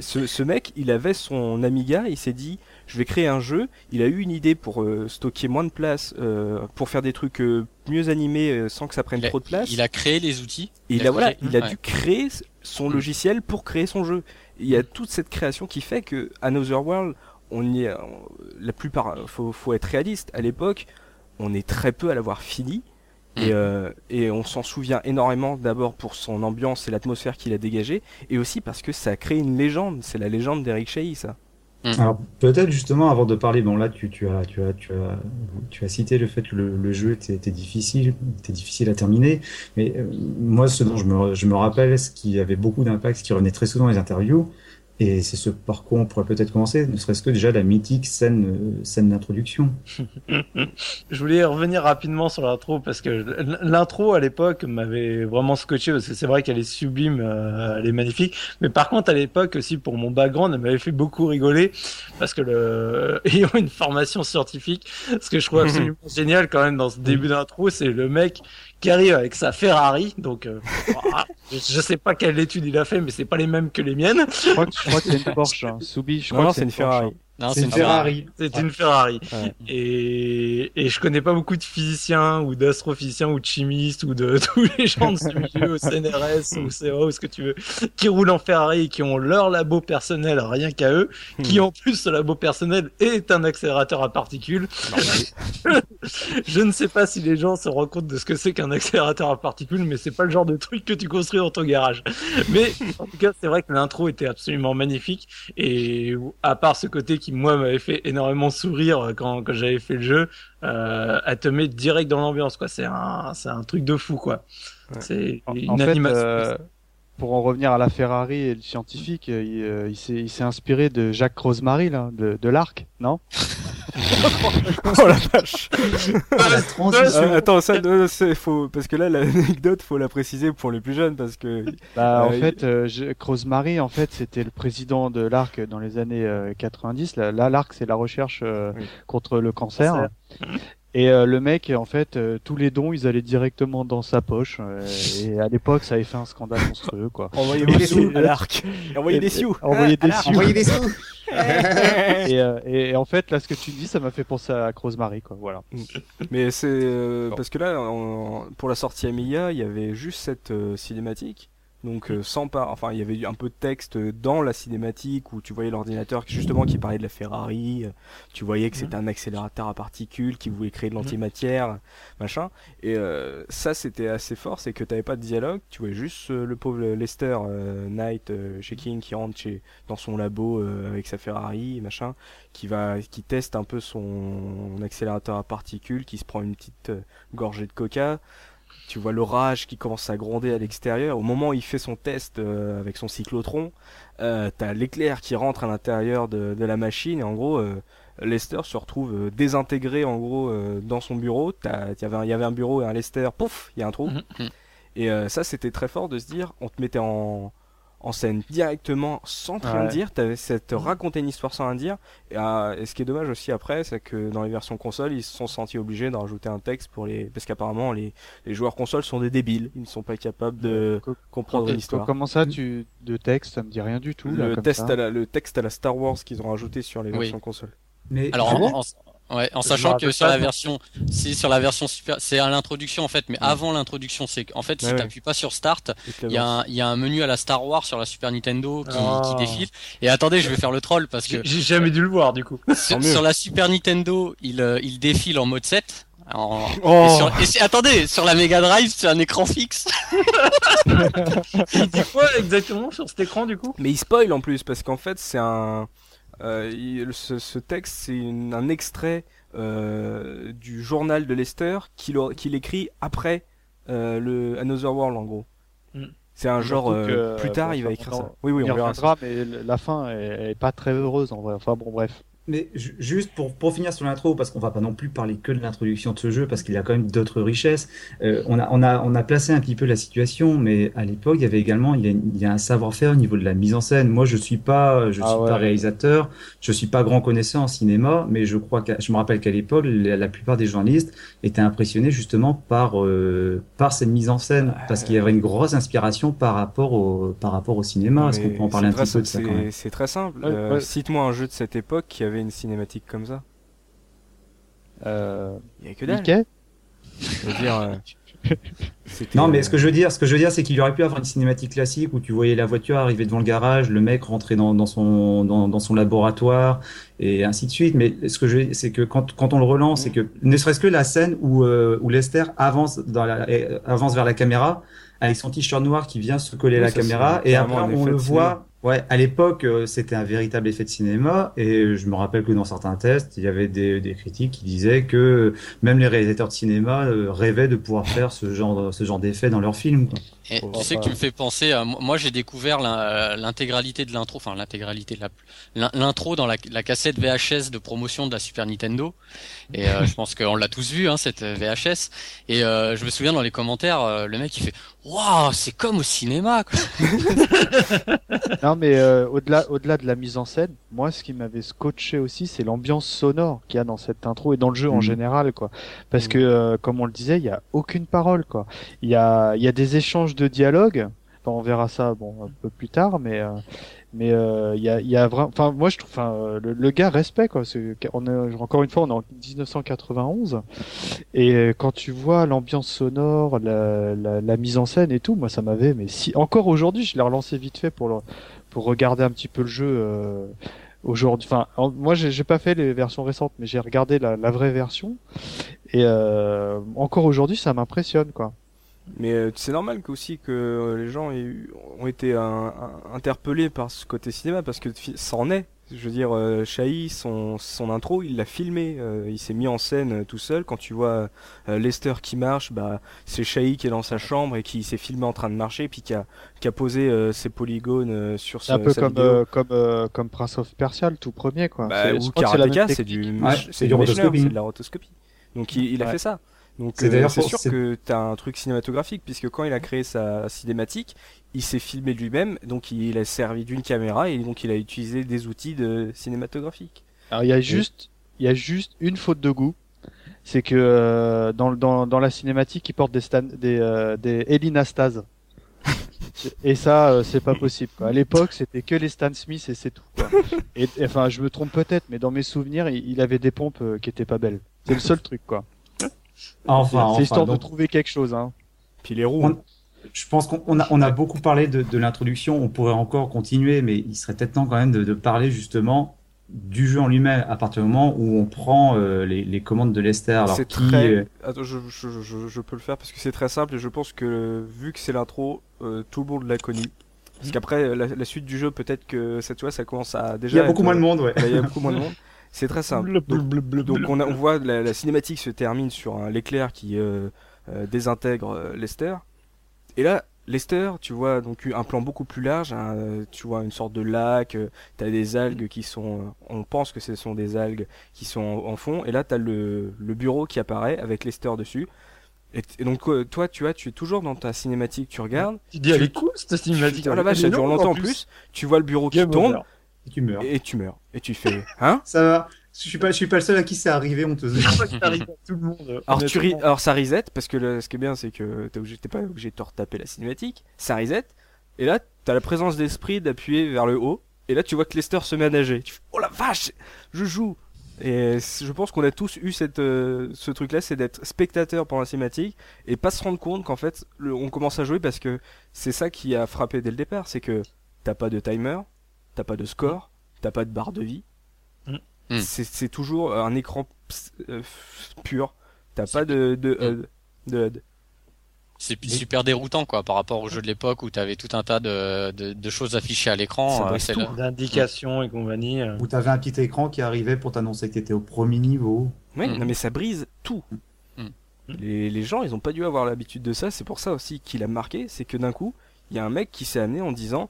Ce, ce mec, il avait son Amiga, il s'est dit je vais créer un jeu. Il a eu une idée pour euh, stocker moins de place, euh, pour faire des trucs euh, mieux animés sans que ça prenne a, trop de place. il a créé les outils. Et il a, a voilà, créé- il a ouais. dû créer son Mm. logiciel pour créer son jeu. Il y a toute cette création qui fait que Another World, on y est, on- la plupart, faut, faut être réaliste. À l'époque, on est très peu à l'avoir fini. Et, Mm. euh, et on s'en souvient énormément d'abord pour son ambiance et l'atmosphère qu'il a dégagé, et aussi parce que ça a créé une légende. C'est la légende d'Eric Chahi, ça. Mm. Alors peut-être justement avant de parler, bon là tu, tu as tu as tu as tu as cité le fait que le, le jeu était, était difficile, était difficile à terminer, mais euh, moi ce dont je me je me rappelle, ce qui avait beaucoup d'impact, ce qui revenait très souvent dans les interviews, et c'est ce par quoi on pourrait peut-être commencer, ne serait-ce que déjà la mythique scène euh, scène d'introduction. [LAUGHS] Je voulais revenir rapidement sur l'intro parce que l'intro à l'époque m'avait vraiment scotché parce que c'est vrai qu'elle est sublime, euh, elle est magnifique. Mais par contre à l'époque aussi pour mon background, elle m'avait fait beaucoup rigoler parce que le [LAUGHS] ayant une formation scientifique, ce que je trouve absolument [LAUGHS] génial quand même dans ce début d'intro, c'est le mec qui arrive avec sa Ferrari. Donc euh, je sais pas quelle étude il a fait, mais c'est pas les mêmes que les miennes. Je crois que, je crois que c'est une Porsche. Hein. Soubi, je crois Non, que c'est une Ferrari. C'est une Ferrari. C'est une Ferrari. Ouais. Et, et je connais pas beaucoup de physiciens ou d'astrophysiciens ou de chimistes ou de [LAUGHS] tous les gens de ce milieu au CNRS ou CEA ou ce que tu veux qui roulent en Ferrari et qui ont leur labo personnel rien qu'à eux, qui en plus ce labo personnel est un accélérateur à particules. [LAUGHS] je ne sais pas si les gens se rendent compte de ce que c'est qu'un accélérateur à particules, mais c'est pas le genre de truc que tu construis dans ton garage. Mais en tout cas, c'est vrai que l'intro était absolument magnifique et à part ce côté qui moi m'avait fait énormément sourire quand, quand j'avais fait le jeu, euh, elle te met direct dans l'ambiance quoi. C'est un c'est un truc de fou quoi. Ouais. C'est une en fait, animation. euh, pour en revenir à la Ferrari et le scientifique, euh, il, euh, il s'est il s'est inspiré de Jacques Rosemary, là, de, de l'Arc, non [LAUGHS] Oh la vache La transition. Euh, Attends, ça, euh, c'est faux. Parce que là, l'anecdote, faut la préciser pour les plus jeunes. Parce que. Bah, en fait, euh, Jacques Rosemary, en fait, c'était le président de l'Arc dans les années euh, 90. Là, là, l'Arc, c'est la recherche euh, Oui. contre le cancer. Cancer. Et euh, le mec, en fait, euh, tous les dons, ils allaient directement dans sa poche. euh, [LAUGHS] et à l'époque, ça avait fait un scandale monstrueux, quoi. Envoyez des sous à l'arc. [LAUGHS] Envoyez des sioux. Envoyer des sioux. Envoyez des sous. [LAUGHS] Et, euh, et, et en fait, là, ce que tu dis, ça m'a fait penser à Rosemary, quoi. Voilà. Mais c'est euh, Bon. parce que là, pour la sortie Amiga, il y avait juste cette euh, cinématique. Donc euh, sans pas, enfin il y avait un peu de texte dans la cinématique où tu voyais l'ordinateur qui- justement qui parlait de la Ferrari, euh, tu voyais que c'était un accélérateur à particules qui voulait créer de l'antimatière, machin. Et euh, ça c'était assez fort, c'est que t'avais pas de dialogue, tu voyais juste euh, le pauvre Lester euh, Knight euh, chez King qui rentre chez dans son labo euh, avec sa Ferrari, machin, qui va qui teste un peu son accélérateur à particules, qui se prend une petite euh, gorgée de coca. Tu vois l'orage qui commence à gronder à l'extérieur. Au moment où il fait son test euh, avec son cyclotron, euh, t'as l'éclair qui rentre à l'intérieur de, de la machine et en gros euh, Lester se retrouve désintégré en gros dans son bureau. T'as- Il y avait un- il y avait un bureau et un Lester, pouf, il y a un trou. Mhm, mhm. Et ça, c'était très fort de se dire, on te mettait en, en scène directement sans rien Ouais. dire. T'avais cette raconter une histoire sans rien dire. Et, euh, et ce qui est dommage aussi après, c'est que dans les versions console, ils se sont sentis obligés de rajouter un texte pour les, parce qu'apparemment les, les joueurs console sont des débiles. Ils ne sont pas capables de Co- comprendre co- une histoire. Comment ça, tu de texte, ça me dit rien du tout. là, Le, comme test ça. à la, le texte à la Star Wars qu'ils ont rajouté sur les Oui. versions console. Mais Alors, en- ouais, en sachant que sur la version, c'est sur la version super, c'est à l'introduction en fait, mais avant l'introduction, c'est qu'en fait, si Ouais, t'appuies pas sur Start, il y, a un- il y a un menu à la Star Wars sur la Super Nintendo qui, Ah. qui défile. Et attendez, je vais faire le troll parce que J'ai jamais dû le voir du coup. sur, la Super Nintendo, il, euh, il défile en mode 7. En... Oh. Et sur- et attendez, sur la Mega Drive, c'est un écran fixe. [LAUGHS] Il dit quoi exactement sur cet écran du coup? Mais il spoil en plus parce qu'en fait c'est un il- ce, ce texte c'est un extrait euh, du journal de Lester qu'il écrit après euh, le Another World en gros. Mm. C'est un genre euh, plus tard bon, il va écrire on ça. Oui oui Il on verra. ça. mais la fin est, est pas très heureuse en vrai. Enfin bon, bref. Mais ju- juste pour, pour finir sur l'intro, parce qu'on va pas non plus parler que de l'introduction de ce jeu, parce qu'il y a quand même d'autres richesses. euh, on, a, on, a, on a placé un petit peu la situation, mais à l'époque, il y avait également il y a, il y a un savoir-faire au niveau de la mise en scène. Moi, je suis pas, je Ah suis ouais. pas réalisateur, je suis pas grand connaisseur en cinéma, mais je crois que je me rappelle qu'à l'époque, la, la plupart des journalistes étaient impressionnés justement par euh, par cette mise en scène, parce qu'il y avait une grosse inspiration par rapport au par rapport au cinéma. Est-ce qu'on peut en parler un petit peu de ça quand même? c'est- très simple. Ouais, Euh. Cite-moi un jeu de cette époque qui avait une cinématique comme ça. Euh, Il y a que dalle. Mickey Je veux dire. euh, [LAUGHS] Non, mais euh, ce que je veux dire, ce que je veux dire, c'est qu'il aurait pu avoir une cinématique classique où tu voyais la voiture arriver devant le garage, le mec rentrer dans, dans son dans, dans son laboratoire et ainsi de suite. Mais ce que je, c'est que quand quand on le relance, c'est que ne serait-ce que la scène où euh, où Lester avance dans la euh, avance vers la caméra avec son t-shirt noir qui vient se coller à la caméra et après on le voit Ouais, à l'époque, euh, c'était un véritable effet de cinéma, et je me rappelle que dans certains tests, il y avait des, des critiques qui disaient que même les réalisateurs de cinéma euh, rêvaient de pouvoir faire ce genre, ce genre d'effet dans leurs films. Quoi. Et tu sais que tu me fais penser à moi j'ai découvert l'in- l'intégralité de l'intro, enfin l'intégralité de l'intro dans la, la cassette VHS de promotion de la Super Nintendo. Et euh, je pense qu'on l'a tous vu hein, cette VHS. Et euh, je me souviens dans les commentaires, euh, le mec il fait waouh c'est comme au cinéma. Quoi. [LAUGHS] Non, mais euh, au-delà, au-delà de la mise en scène, moi, ce qui m'avait scotché aussi, c'est l'ambiance sonore qu'il y a dans cette intro et dans le jeu en Mhm. général, quoi. Parce Mhm. que, euh, comme on le disait, il y a aucune parole, quoi. Il y a, il y a des échanges de dialogue. Enfin, on verra ça, bon, un peu plus tard, mais. Euh, mais euh, il y a, y a vraiment, enfin moi je trouve, enfin euh, le, le gars respect quoi. C'est- On est, encore une fois, on est en 1991 et euh, quand tu vois l'ambiance sonore, la, la, la mise en scène et tout, moi ça m'avait, mais si encore aujourd'hui, je l'ai relancé vite fait pour le, pour regarder un petit peu le jeu euh, aujourd'hui. Enfin, en- moi j'ai pas fait les versions récentes, mais j'ai regardé la, la vraie version et euh, encore aujourd'hui ça m'impressionne quoi. Mais euh, c'est normal que aussi que euh, les gens aient eu- ont été un- un- interpellés par ce côté cinéma parce que ça en est. Je veux dire, euh, Shai, son, son intro, il l'a filmé, euh, il s'est mis en scène euh, tout seul. Quand tu vois euh, Lester qui marche, bah c'est Shai qui est dans sa chambre et qui s'est filmé en train de marcher, puis qui a, qui a posé euh, ses polygones euh, sur C'est sa, un peu sa comme euh, comme euh, comme Prince of Persia le tout premier quoi. Bah, C'est- ou Karateka, c'est du, Ouais, c'est du du Mechner, rotoscopie. c'est de la rotoscopie. Donc il, il a Ouais. fait ça. Donc C'est euh, d'ailleurs sûr que t'as un truc cinématographique puisque quand il a créé sa cinématique, il s'est filmé lui-même, donc il a servi d'une caméra et donc il a utilisé des outils de cinématographiques. Alors il y a juste il y a juste une faute de goût, c'est que euh, dans dans dans la cinématique il porte des stan des euh, des Elinastas. [LAUGHS] Et ça, euh, c'est pas possible. Quoi. À l'époque, c'était que les Stan Smith et c'est tout. Quoi. Et, et, enfin, je me trompe peut-être, mais dans mes souvenirs, il, il avait des pompes euh, qui étaient pas belles. C'est le seul truc, quoi. Enfin, c'est enfin, histoire de donc, trouver quelque chose. Hein. Puis les roues. On- je pense qu'on on a, on a beaucoup parlé de, de l'introduction, on pourrait encore continuer, mais il serait peut-être temps quand même de, de parler justement du jeu en lui-même à partir du moment où on prend euh, les, les commandes de Lester. Alors C'est qui, très. euh, Attends, je, je, je, je peux le faire parce que c'est très simple et je pense que vu que c'est l'intro, euh, tout le monde l'a connu. Parce Mhm. qu'après, la, la suite du jeu, peut-être que cette fois, ça commence à déjà. il y a être- beaucoup moins de monde, ouais. Là, il y a beaucoup moins de monde. [LAUGHS] C'est très simple. Donc, donc on, a- on voit la, la cinématique se termine sur un l'éclair qui euh, euh, désintègre euh, Lester. Et là, Lester, tu vois donc un plan beaucoup plus large. hein, tu vois une sorte de lac. euh, T'as des algues qui sont. on pense que ce sont des algues qui sont en, en fond. Et là, t'as le, le bureau qui apparaît avec Lester dessus. Et, donc toi, tu vois, tu es toujours dans ta cinématique. Tu regardes. Tu dis, elle Tu- est cool cette cinématique. Oh la vache, ça dure longtemps en plus. Tu vois le bureau qui tombe over. Et tu meurs. et tu meurs. Et tu fais, [LAUGHS] hein Ça va. Je suis pas, je suis pas le seul à qui c'est arrivé, on te Je crois que ça arrive à tout le monde. Alors, tu ris- honnêtement. alors ça reset parce que le- ce qui est bien c'est que t'es obligé- t'es pas obligé de te retaper la cinématique. Ça reset et là t'as la présence d'esprit d'appuyer vers le haut et là tu vois que Lester se met à nager. Tu fais, oh la vache, je joue. Et je pense qu'on a tous eu cette, euh, ce truc-là, c'est d'être spectateur pendant la cinématique et pas se rendre compte qu'en fait le- on commence à jouer parce que c'est ça qui a frappé dès le départ, c'est que t'as pas de timer, t'as pas de score, t'as pas de barre de vie. Mm. Mm. C'est toujours un écran euh, pur. T'as pas de de HUD. De HUD. C'est super déroutant quoi par rapport au jeu de l'époque où t'avais tout un tas de, de, de choses affichées à l'écran. euh, D'indications et compagnie. euh. Où t'avais un petit écran qui arrivait pour t'annoncer que t'étais au premier niveau. Oui, Mm. non mais ça brise tout. Les, les gens, ils ont pas dû avoir l'habitude de ça. C'est pour ça aussi qu'il a marqué, c'est que d'un coup, il y a un mec qui s'est amené en disant,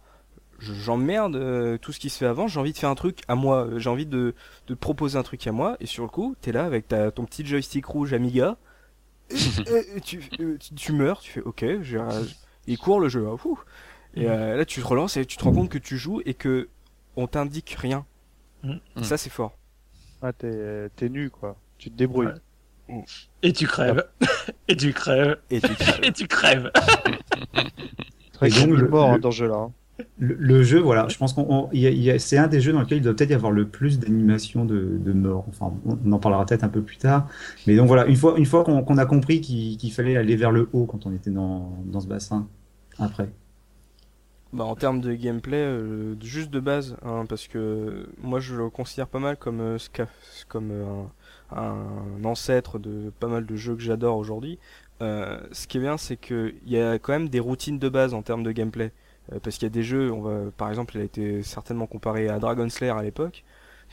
j'emmerde euh, tout ce qui se fait avant. J'ai envie de faire un truc à moi. euh, J'ai envie de, de proposer un truc à moi. Et sur le coup, t'es là avec ta, ton petit joystick rouge Amiga. [LAUGHS] Et, et- et tu, tu, tu meurs. Tu fais OK. il court le jeu. hein, fou. Et euh, là, tu te relances et tu te rends compte que tu joues et que on t'indique rien. Mm. Mm. Ça, c'est fort. Ouais, t'es t'es nu quoi. Tu te débrouilles. Ouais. Et tu crèves. et tu crèves. Et tu [LAUGHS] Et tu crèves. Très Et donc, le- mort hein, le- dans ce jeu-là. hein. Le, jeu, voilà, je pense qu'on, c'est un des jeux dans lequel il doit peut-être y avoir le plus d'animation de, mort. Enfin, on, en parlera peut-être un peu plus tard. Mais donc voilà, une fois, qu'on, a compris qu'il, fallait aller vers le haut quand on était dans, ce bassin, après. Bah, en termes de gameplay, euh, juste de base, hein, parce que moi je le considère pas mal comme, euh, euh, un, un ancêtre de pas mal de jeux que j'adore aujourd'hui. Ce qui est bien, c'est qu'il y a quand même des routines de base en termes de gameplay. Euh, parce qu'il y a des jeux, on va, par exemple, il a été certainement comparé à Dragon Slayer à l'époque.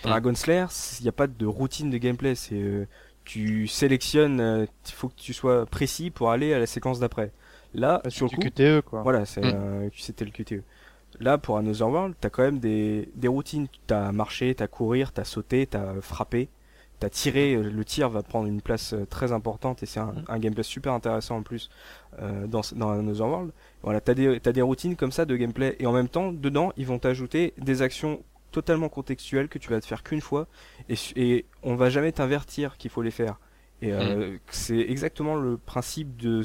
Mm. Dragon Slayer, il n'y a pas de routine de gameplay. C'est euh, tu sélectionnes, euh, il faut que tu sois précis pour aller à la séquence d'après. Là, C'est sur le coup, QTE quoi. voilà, c'est Mm. euh, c'était le QTE. Là, pour Another World, t'as quand même des, des routines. T'as marché, t'as courir, t'as sauté, t'as frappé, t'as tiré. Euh, Le tir va prendre une place euh, très importante et c'est un, un gameplay super intéressant en plus euh, dans, dans Another World. Voilà, t'as des, t'as des routines comme ça de gameplay et en même temps, dedans, ils vont t'ajouter des actions totalement contextuelles que tu vas te faire qu'une fois et, et on va jamais t'invertir qu'il faut les faire. Et euh, c'est exactement le principe de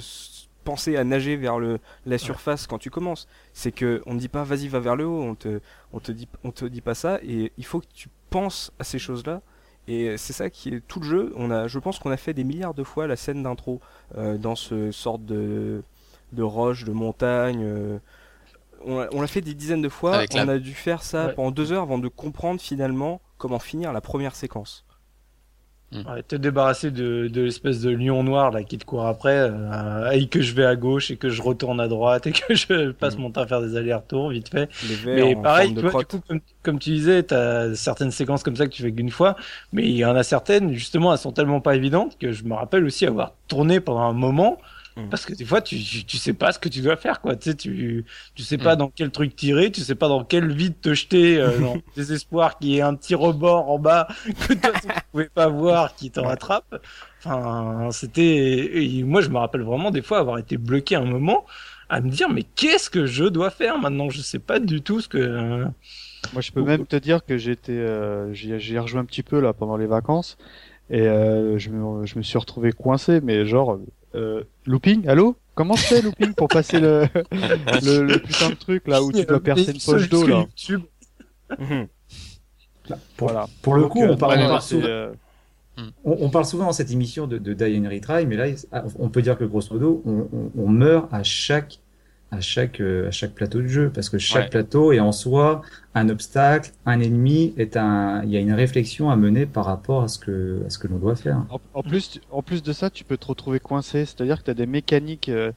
penser à nager vers le la surface quand tu commences. C'est que on ne dit pas vas-y va vers le haut, on te on te dit on te dit pas ça et il faut que tu penses à ces choses-là. Et c'est ça qui est tout le jeu. On a, je pense qu'on a fait des milliards de fois la scène d'intro euh, dans ce sorte de de roche, de montagne. euh, on l'a- fait des dizaines de fois. Avec on la- a dû faire ça Ouais. pendant deux heures avant de comprendre finalement comment finir la première séquence. Ouais, te débarrasser de, de l'espèce de lion noir là qui te court après, euh, et que je vais à gauche et que je retourne à droite et que je [LAUGHS] passe Mm. mon temps à faire des allers-retours vite fait. Mais pareil, tu vois, du coup, comme, comme tu disais, t'as certaines séquences comme ça que tu fais qu'une fois, mais il y en a certaines, justement, elles sont tellement pas évidentes que je me rappelle aussi avoir tourné pendant un moment, Mm. parce que des fois, tu, tu, tu sais pas ce que tu dois faire, quoi. Tu sais, tu, tu sais pas Mm. dans quel truc tirer, tu sais pas dans quel vide te jeter, euh, [LAUGHS] dans le désespoir qu'il y ait un petit rebord en bas [LAUGHS] que toi, tu [LAUGHS] pouvais pas voir qui t'en rattrape. Enfin, c'était, moi, je me rappelle vraiment des fois avoir été bloqué un moment à me dire, mais qu'est-ce que je dois faire maintenant? Je sais pas du tout ce que, Moi, je peux même te dire que j'étais, euh, j'y j'y ai rejoint un petit peu là pendant les vacances et euh, je, me, je me suis retrouvé coincé, mais genre euh, looping. Allô? Comment je fais looping pour passer le, [LAUGHS] le, le putain de truc là où tu dois percer une poche d'eau là? YouTube. Mhm. Pour, Voilà. pour le coup, euh, on parle, ouais, on parle c'est, souvent, euh, on, on parle souvent dans cette émission de, de Die and Retry, mais là, on peut dire que grosso modo, on, on, on meurt à chaque, à chaque, euh, à chaque plateau de jeu, parce que chaque Ouais. plateau est en soi un obstacle, un ennemi, est un, il y a une réflexion à mener par rapport à ce que, à ce que l'on doit faire. En, en plus, tu- en plus de ça, tu peux te retrouver coincé, c'est-à-dire que tu as des mécaniques euh,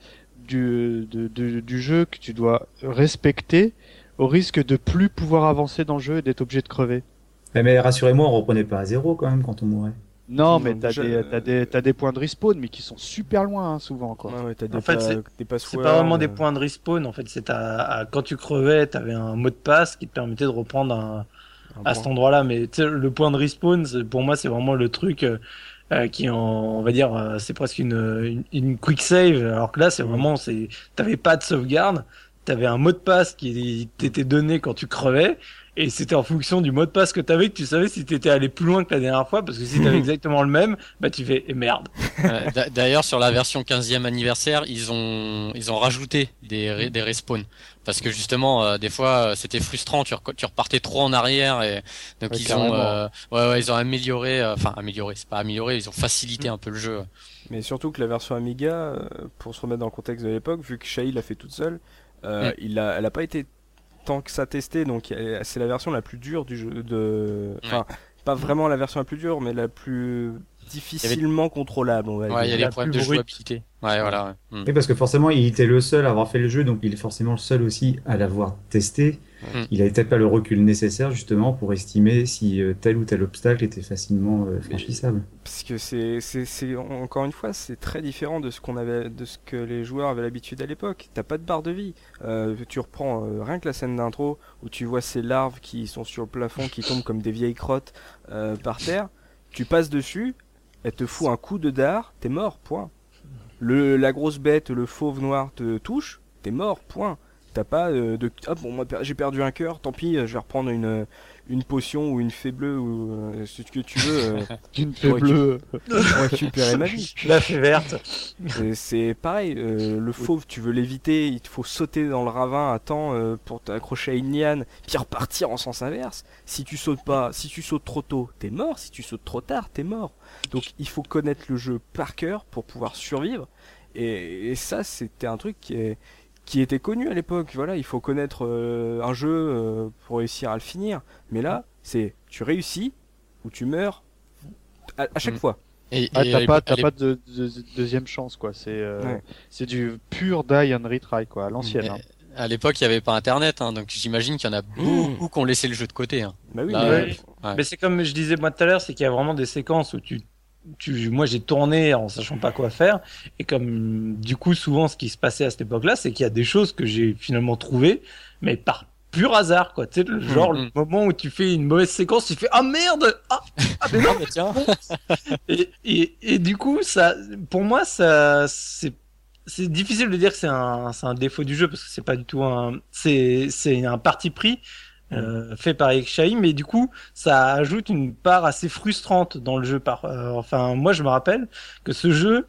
du, de- de- du jeu que tu dois respecter au risque de plus pouvoir avancer dans le jeu et d'être obligé de crever. Mais, mais rassurez-moi, on reprenait pas à zéro quand même quand on mourait. Non, mais t'as des, t'as des, t'as des points de respawn, mais qui sont super loin, hein, souvent, quoi. Ouais, ouais, t'as des, En fait, c'est- pas vraiment des euh, points de respawn, en fait, c'est à, à- quand tu crevais, t'avais un mot de passe qui te permettait de reprendre un, un à cet endroit-là. Mais tu sais, le point de respawn, pour moi, c'est vraiment le truc euh, euh, qui, en, on va dire, euh, c'est presque une, une, une quick save. Alors que là, c'est vraiment, c'est, t'avais pas de sauvegarde, t'avais un mot de passe qui t'était donné quand tu crevais. Et c'était en fonction du mot de passe que t'avais que tu savais si t'étais allé plus loin que la dernière fois, parce que si t'avais [LAUGHS] exactement le même, bah tu fais, eh merde. Euh, d'a- D'ailleurs, sur la version 15e anniversaire, ils ont ils ont rajouté des des respawns parce que justement, euh, des fois, euh, c'était frustrant. Tu, tu repartais trop en arrière et donc Ouais, ils ont euh, ouais ouais ils ont amélioré, euh, enfin amélioré, c'est pas amélioré, ils ont facilité un peu le jeu. Mais surtout que la version Amiga, euh, pour se remettre dans le contexte de l'époque, vu que Shai l'a fait toute seule, euh, Mm. il a, elle a pas été tant que ça testée, donc c'est la version la plus dure du jeu. De... Enfin, pas vraiment la version la plus dure, mais la plus difficilement contrôlable, on va Ouais, il y a dire. des la problèmes de brute. jouabilité. Ouais, voilà. ouais. Mm. Oui, parce que forcément, il était le seul à avoir fait le jeu, donc il est forcément le seul aussi à l'avoir testé. Mm. Il avait peut-être pas le recul nécessaire justement pour estimer si euh, tel ou tel obstacle était facilement euh, franchissable. Parce que c'est, encore une fois, c'est très différent de ce qu'on avait, de ce que les joueurs avaient l'habitude à l'époque. T'as pas de barre de vie. Euh, tu reprends euh, rien que la scène d'intro où tu vois ces larves qui sont sur le plafond, qui tombent comme des vieilles crottes par terre. Tu passes dessus, elle te fout un coup de dard, t'es mort, point. Le, la grosse bête, le fauve noir te touche, t'es mort, point. T'as pas euh, de ah bon moi j'ai perdu un cœur, tant pis, euh, je vais reprendre une une potion ou une fée bleue ou euh, ce que tu veux. euh, [LAUGHS] Pour fée bleue. récupérer ma vie. [LAUGHS] La fée verte. C'est pareil, euh, le fauve, tu veux l'éviter, il te faut sauter dans le ravin à temps euh, pour t'accrocher à une liane, puis repartir en sens inverse. Si tu sautes pas, si tu sautes trop tôt, t'es mort. Si tu sautes trop tard, t'es mort. Donc il faut connaître le jeu par cœur pour pouvoir survivre. Et, et ça, c'était un truc qui est qui était connu à l'époque. Voilà, il faut connaître euh, un jeu euh, pour réussir à le finir. Mais là, c'est tu réussis ou tu meurs à, à chaque Mm. fois. Et, Ah, et t'as à pas, l'époque- pas de, de- de- deuxième chance, quoi. C'est, euh, Ouais. c'est du pur die and retry, quoi, à l'ancienne. Et- hein. À l'époque, il n'y avait pas Internet, hein, donc j'imagine qu'il y en a beaucoup qui ont laissé le jeu de côté. Hein. Bah oui, Là, mais- ouais. Ouais. Mais c'est comme je disais moi tout à l'heure, c'est qu'il y a vraiment des séquences où tu, tu, moi j'ai tourné en sachant pas quoi faire, et comme du coup souvent ce qui se passait à cette époque-là, c'est qu'il y a des choses que j'ai finalement trouvées, mais par pur hasard quoi. Tu sais, le genre le Mhm. moment où tu fais une mauvaise séquence, tu fais ah merde, ah, ah mais non, [LAUGHS] Ah, tiens. et, et, et du coup, ça, pour moi, ça, c'est, c'est difficile de dire que c'est un, c'est un défaut du jeu parce que c'est pas du tout un, c'est, c'est un parti pris euh, fait par Ekshai, mais du coup, ça ajoute une part assez frustrante dans le jeu. Par, euh, enfin, moi, je me rappelle que ce jeu,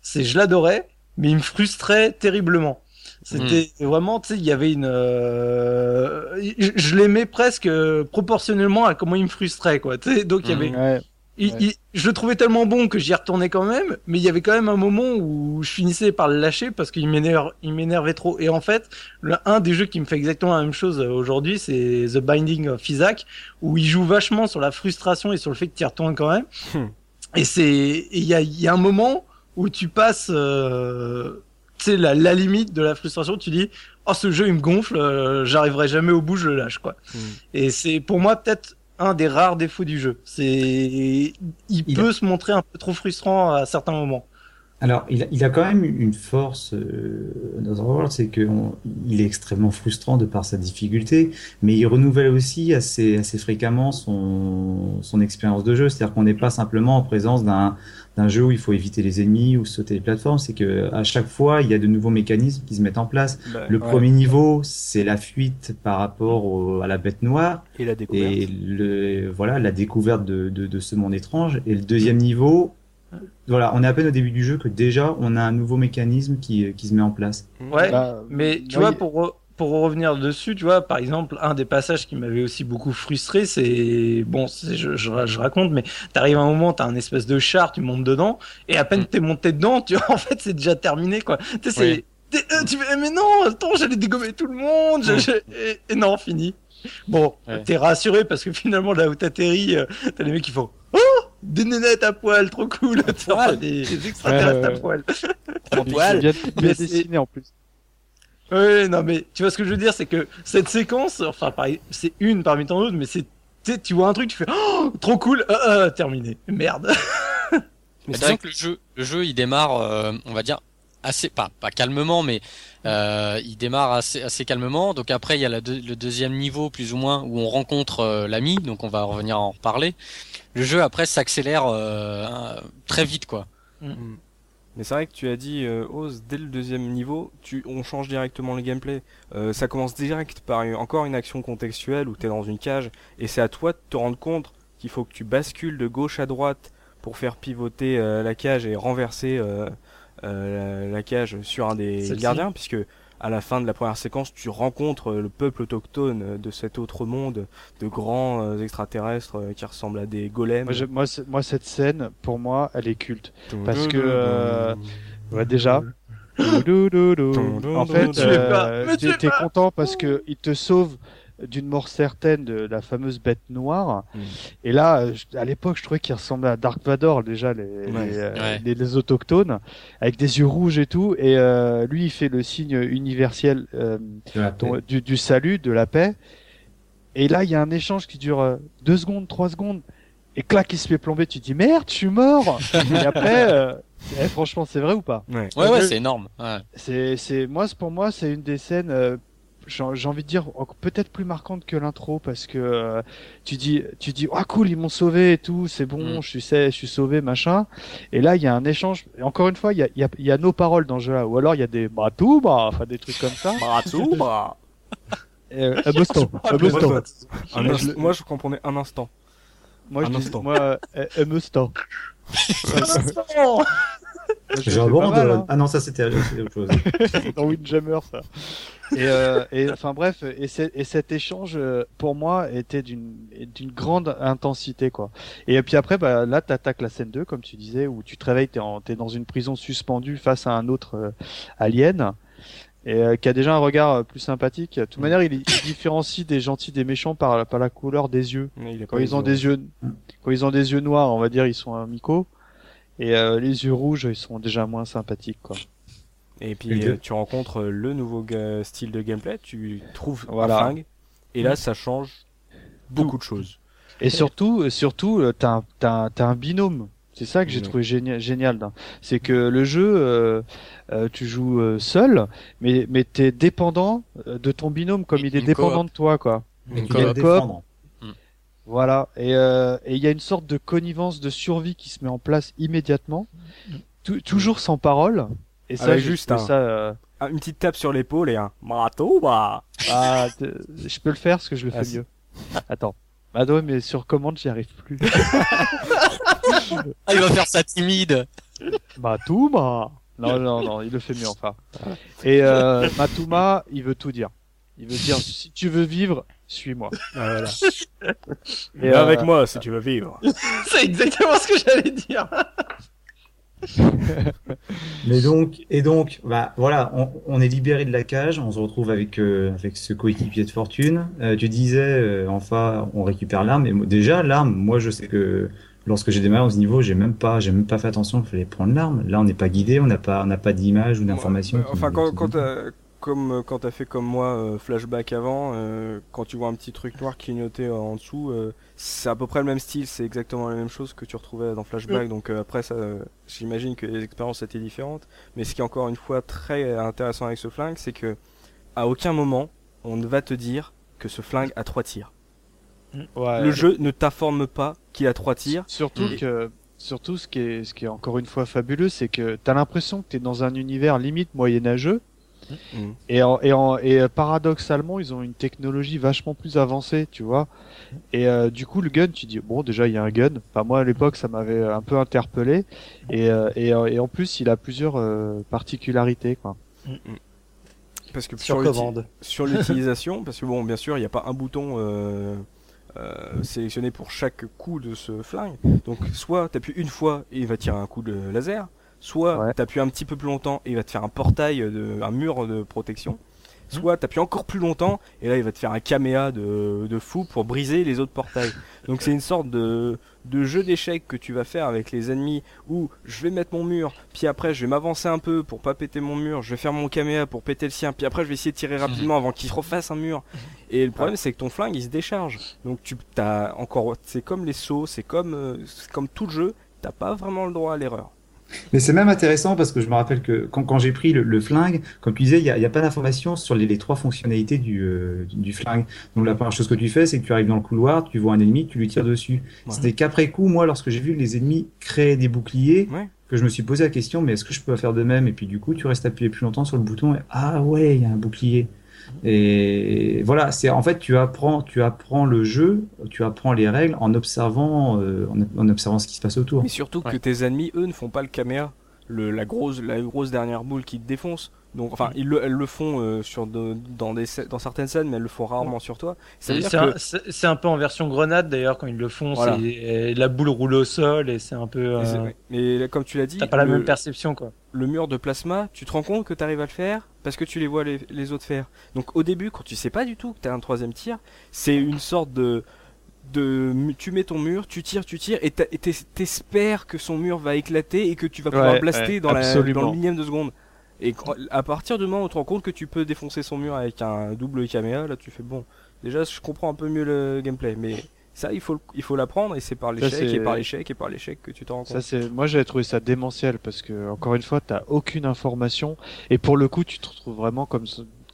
c'est, je l'adorais, mais il me frustrait terriblement. C'était vraiment, tu sais, il y avait une, euh, je, je l'aimais presque proportionnellement à comment il me frustrait, quoi. Tu sais, donc il y avait Ouais. Il- Ouais. il- je le trouvais tellement bon que j'y retournais quand même, mais il y avait quand même un moment où je finissais par le lâcher parce qu'il m'énerve, il m'énervait trop. Et en fait, le, un des jeux qui me fait exactement la même chose euh, aujourd'hui, c'est The Binding of Isaac, où il joue vachement sur la frustration et sur le fait que tu y retournes quand même. Hmm. Et c'est, il y a, il y a un moment où tu passes, euh, tu sais, la, la limite de la frustration, tu dis, oh, ce jeu, il me gonfle, euh, j'arriverai jamais au bout, je le lâche, quoi. Hmm. Et c'est pour moi peut-être un des rares défauts du jeu. C'est il, Il peut se montrer un peu trop frustrant à certains moments. Alors, il a, il a quand même une force euh, dans World, c'est qu'il est extrêmement frustrant de par sa difficulté, mais il renouvelle aussi assez, assez fréquemment son, son expérience de jeu. C'est-à-dire qu'on n'est pas simplement en présence d'un d'un jeu où il faut éviter les ennemis ou sauter les plateformes, c'est que à chaque fois, il y a de nouveaux mécanismes qui se mettent en place. Bah, Le Ouais. premier niveau, c'est la fuite par rapport au- à la bête noire. et la découverte. Et le, voilà, la découverte de, de, de ce monde étrange. Et le deuxième niveau, voilà, on est à peine au début du jeu que déjà on a un nouveau mécanisme qui, qui se met en place. Ouais, Bah, mais tu vois il- pour pour revenir dessus, tu vois, par exemple, un des passages qui m'avait aussi beaucoup frustré, c'est bon, c'est- je, je, je raconte, mais t'arrives à un moment, t'as un espèce de char, tu montes dedans, et à peine Mm. t'es monté dedans, tu vois, [LAUGHS] en fait, c'est déjà terminé, quoi. Tu sais, t'es- euh, tu fais, mais non, attends, j'allais dégommer tout le monde, je- Mm. je- et, et non, fini. Bon, Ouais. t'es rassuré parce que finalement, là où t'atterris, euh, t'as les mecs qui font, oh, des nénettes à poil, trop cool, Enfin, des, des extraterrestres Ouais, ouais, à poil. En Bien, poil. bien Mais c'est- dessiné en plus. Oui, non, mais tu vois ce que je veux dire, c'est que cette séquence, enfin, pareil, c'est une parmi tant d'autres, mais c'est, tu sais, tu vois un truc, tu fais, oh, trop cool, euh, euh, terminé, merde. [LAUGHS] Mais c'est vrai que le jeu, le jeu, il démarre, euh, on va dire assez, pas, pas calmement, mais euh, il démarre assez, assez calmement. Donc après, il y a la deux- le deuxième niveau, plus ou moins, où on rencontre euh, l'ami. Donc on va revenir en reparler. Le jeu après s'accélère euh, très vite, quoi. Mais c'est vrai que tu as dit, euh, Oz, dès le deuxième niveau, tu, on change directement le gameplay. Euh, ça commence direct par une- encore une action contextuelle où tu es dans une cage et c'est à toi de te rendre compte qu'il faut que tu bascules de gauche à droite pour faire pivoter euh, la cage et renverser euh, la, la cage sur un des gardiens, puisque à la fin de la première séquence, tu rencontres euh, le peuple autochtone euh, de cet autre monde, de grands euh, extraterrestres euh, qui ressemblent à des golems. Moi, je- moi, c'est- moi, cette scène, pour moi, elle est culte. parce que, euh, Ouais, déjà. En fait, euh, t'es content parce que il te sauve d'une mort certaine de la fameuse bête noire. Mm. Et là, je- à l'époque, je trouvais qu'il ressemblait à Dark Vador déjà les, Ouais. les, euh, Ouais. les- les autochtones avec des yeux rouges et tout. Et euh, lui, il fait le signe universel euh, ton- du, du salut, de la paix. Et là, il y a un échange qui dure euh, deux secondes, trois secondes. Et clac, il se fait plomber. Tu te dis merde, je suis mort. et après, euh, eh, franchement, c'est vrai ou pas? Ouais. Ouais, c'est énorme. Ouais. C'est, c'est, moi, c'est- pour moi, c'est une des scènes, euh, j'ai j'ai envie de dire, en- peut-être plus marquante que l'intro parce que euh, tu dis, tu dis, ah cool, ils m'ont sauvé et tout, c'est bon, Mm. je suis, sais- je suis sauvé, machin. Et là, il y a un échange. Et encore une fois, il y a, il y a, il y a nos paroles dans le jeu là, ou alors il y a des bah tout, bah, enfin des trucs comme ça. Matsuba. [LAUGHS] Euh, un [LAUGHS] instant, un instant. Je-. Moi, je comprenais un instant. Moi, je Un dis, instant. moi, euh, un [LAUGHS] instant. Hein. Ah non, ça c'était c'était [LAUGHS] autre chose. dans Windjammer ça. Et, euh, et enfin bref, et, cet échange euh, pour moi était d'une d'une grande intensité quoi. Et puis après bah là t'attaques la scène 2 comme tu disais où tu te réveilles t'es en- t'es dans une prison suspendue face à un autre euh, alien et euh, qui a déjà un regard euh, plus sympathique. De toute manière, il, il différencie des gentils des méchants par, par la couleur des yeux. Il Quand ils ont des yeux, quand ils ont des yeux noirs, on va dire ils sont amicaux. Et euh, les yeux rouges, ils sont déjà moins sympathiques quoi. Et puis euh, tu rencontres euh, le nouveau style de gameplay, tu trouves Voilà. un et là ça change beaucoup de choses. Et surtout, euh, surtout, euh, t'as un, t'as un, t'as un binôme. C'est ça que j'ai Oui. trouvé génial, génial. dans- C'est que le jeu, euh, euh, tu joues euh, seul, mais mais t'es dépendant de ton binôme comme il est dépendant de toi, quoi. Une coop. défendre. Voilà. Et euh, et il y a une sorte de connivence de survie qui se met en place immédiatement, Tou- toujours sans parole. Et ça, Avec j'ai juste un- ça. euh, Ah, une petite tape sur l'épaule et un Mato, bah ah, je peux le faire parce que je le Ah, fais mieux. Attends. Bah ouais, mais sur commande, j'y arrive plus. Ah, il va faire ça timide. Matuma Non, non, non, il le fait mieux enfin. Et euh, Matuma, il veut tout dire. Il veut dire, si tu veux vivre, suis-moi. Voilà. [LAUGHS] Et, euh, avec moi si tu veux vivre. [LAUGHS] C'est exactement ce que j'allais dire. [LAUGHS] Mais donc, et donc, bah voilà, on, on est libéré de la cage, on se retrouve avec euh, avec ce coéquipier de fortune. Euh, tu disais, euh, enfin, on récupère l'arme. Et moi- déjà, l'arme, moi, je sais que lorsque j'ai démarré dans ce niveau, j'ai même pas, j'ai même pas fait attention qu'il fallait prendre l'arme. Là, on n'est pas guidé, on n'a pas, on n'a pas d'image ou d'information. Ouais, Enfin, quand, quand t'as comme euh, quand t'as fait comme moi euh, flashback avant, euh, quand tu vois un petit truc noir clignoter euh, en dessous, euh, c'est à peu près le même style, c'est exactement la même chose que tu retrouvais dans flashback. Donc euh, après ça, euh, j'imagine que les expériences étaient différentes. Mais ce qui est encore une fois très intéressant avec ce flingue, c'est que à aucun moment on ne va te dire que ce flingue a trois tirs. ouais. Le jeu ne t'informe pas qu'il a trois tirs. Surtout Et- que, surtout ce qui est, ce qui est encore une fois fabuleux, c'est que t'as l'impression que t'es dans un univers limite moyenâgeux. Mhm. Et, en, et, en, et euh, paradoxalement, ils ont une technologie vachement plus avancée, tu vois. Et euh, du coup, le gun, tu dis bon, déjà il y a un gun. Enfin moi à l'époque, ça m'avait un peu interpellé. Et, euh, et, euh, et en plus, il a plusieurs euh, particularités, quoi. Parce que Sur [LAUGHS] sur l'utilisation, parce que bon, bien sûr, il n'y a pas un bouton euh, euh, sélectionné pour chaque coup de ce flingue. Donc, soit t'appuies une fois et il va tirer un coup de laser, soit Ouais. t'appuies un petit peu plus longtemps et il va te faire un portail, de, un mur de protection. Soit t'appuies encore plus longtemps et là il va te faire un caméa de, de fou pour briser les autres portails. Donc c'est une sorte de, de jeu d'échecs que tu vas faire avec les ennemis où je vais mettre mon mur, puis après je vais m'avancer un peu pour pas péter mon mur, je vais faire mon caméa pour péter le sien, puis après je vais essayer de tirer rapidement avant qu'il se refasse un mur. Et le problème c'est que ton flingue il se décharge. Donc tu t'as encore c'est comme les sauts, c'est comme euh, c'est comme tout le jeu, t'as pas vraiment le droit à l'erreur. Mais c'est même intéressant parce que je me rappelle que quand, quand j'ai pris le, le flingue, comme tu disais, il n'y a, pas d'information sur les, les trois fonctionnalités du, euh, du, du flingue. Donc la première chose que tu fais, c'est que tu arrives dans le couloir, tu vois un ennemi, tu lui tires dessus. Ouais. C'était qu'après coup, moi, lorsque j'ai vu que les ennemis créaient des boucliers, Ouais. que je me suis posé la question, mais est-ce que je peux faire de même? Et puis du coup, tu restes appuyé plus longtemps sur le bouton et ah ouais, il y a un bouclier. Et voilà, c'est en fait tu apprends, tu apprends le jeu, tu apprends les règles en observant, euh, en, en observant ce qui se passe autour. Mais surtout que tes ennemis, eux, ne font pas le caméa, le, la grosse, la grosse dernière boule qui te défonce. Donc, enfin, ils le, elles le font euh, sur de- dans des, dans certaines scènes, mais elles le font rarement sur toi. C'est un, que c'est- c'est un peu en version grenade d'ailleurs quand ils le font. Voilà. c'est- La boule roule au sol et c'est un peu. euh, mais comme tu l'as dit, T'as pas la le, même perception quoi. le mur de plasma, tu te rends compte que tu arrives à le faire parce que tu les vois les, les autres faire. Donc, au début, quand tu sais pas du tout que tu as un troisième tir, c'est une sorte de de tu mets ton mur, tu tires, tu tires et t'espères que son mur va éclater et que tu vas pouvoir Ouais, blaster ouais, dans, la, dans le millième de seconde. Et quand- à partir du moment où tu te rends compte que tu peux défoncer son mur avec un double caméra, là tu fais bon. Déjà, je comprends un peu mieux le gameplay, mais ça, il faut il faut l'apprendre et c'est par l'échec et par l'échec et par l'échec que tu t'en rends compte. Ça c'est, moi j'avais trouvé ça démentiel parce que encore une fois t'as aucune information et pour le coup tu te retrouves vraiment comme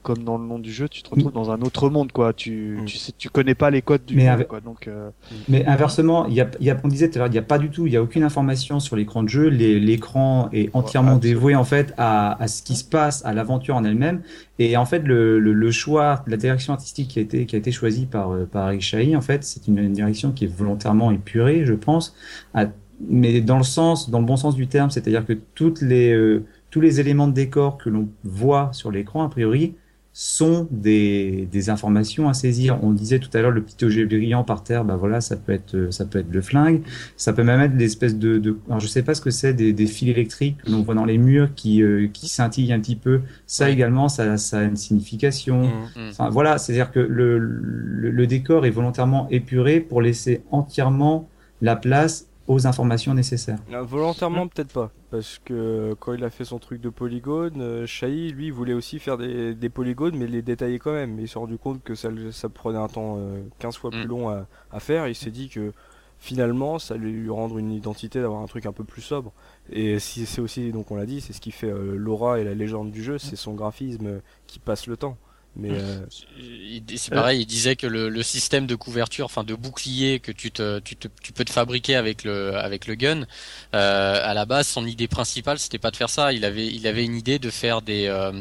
comme dans le nom du jeu, tu te retrouves dans un autre monde quoi. Tu Mm. tu sais tu connais pas les codes du Mais avec- quoi. Donc euh, Mais inversement, il y a, il y a, on disait tout à l'heure, il n'y a pas du tout, il y a aucune information sur l'écran de jeu. L'écran est entièrement dévoué en fait à, à ce qui se passe, à l'aventure en elle-même. Et en fait, le, le, le choix, la direction artistique qui a été qui a été choisie par euh, par Eric Chahi, en fait, c'est une, une direction qui est volontairement épurée, je pense, à- mais dans le sens, dans le bon sens du terme, c'est-à-dire que toutes les euh, tous les éléments de décor que l'on voit sur l'écran, a priori, sont des, des informations à saisir. On disait tout à l'heure le petit objet brillant par terre, bah voilà, ça peut être euh, ça peut être le flingue, ça peut même être des espèces de, de alors je sais pas ce que c'est des, des fils électriques que l'on voit dans les murs qui euh, qui scintillent un petit peu. Ça Ouais. également, ça ça a une signification. Mhm. Mm. Enfin voilà, c'est-à-dire que le, le le décor est volontairement épuré pour laisser entièrement la place aux informations nécessaires. Euh, volontairement, peut-être pas. Parce que quand il a fait son truc de polygone, euh, Shai, lui, voulait aussi faire des, des polygones, mais les détailler quand même. Mais il s'est rendu compte que ça, ça prenait un temps euh, 15 fois plus Mm. long à, à faire. Il s'est dit que finalement, ça allait lui rendre une identité d'avoir un truc un peu plus sobre. Et si c'est aussi, donc on l'a dit, c'est ce qui fait euh, l'aura et la légende du jeu, c'est son graphisme euh, qui passe le temps. Mais euh, Il- C'est pareil, il disait que le, le système de couverture, enfin de bouclier que tu te, tu te, tu peux te fabriquer avec le, avec le gun, euh, à la base, son idée principale, c'était pas de faire ça. Il avait, il avait une idée de faire des, euh,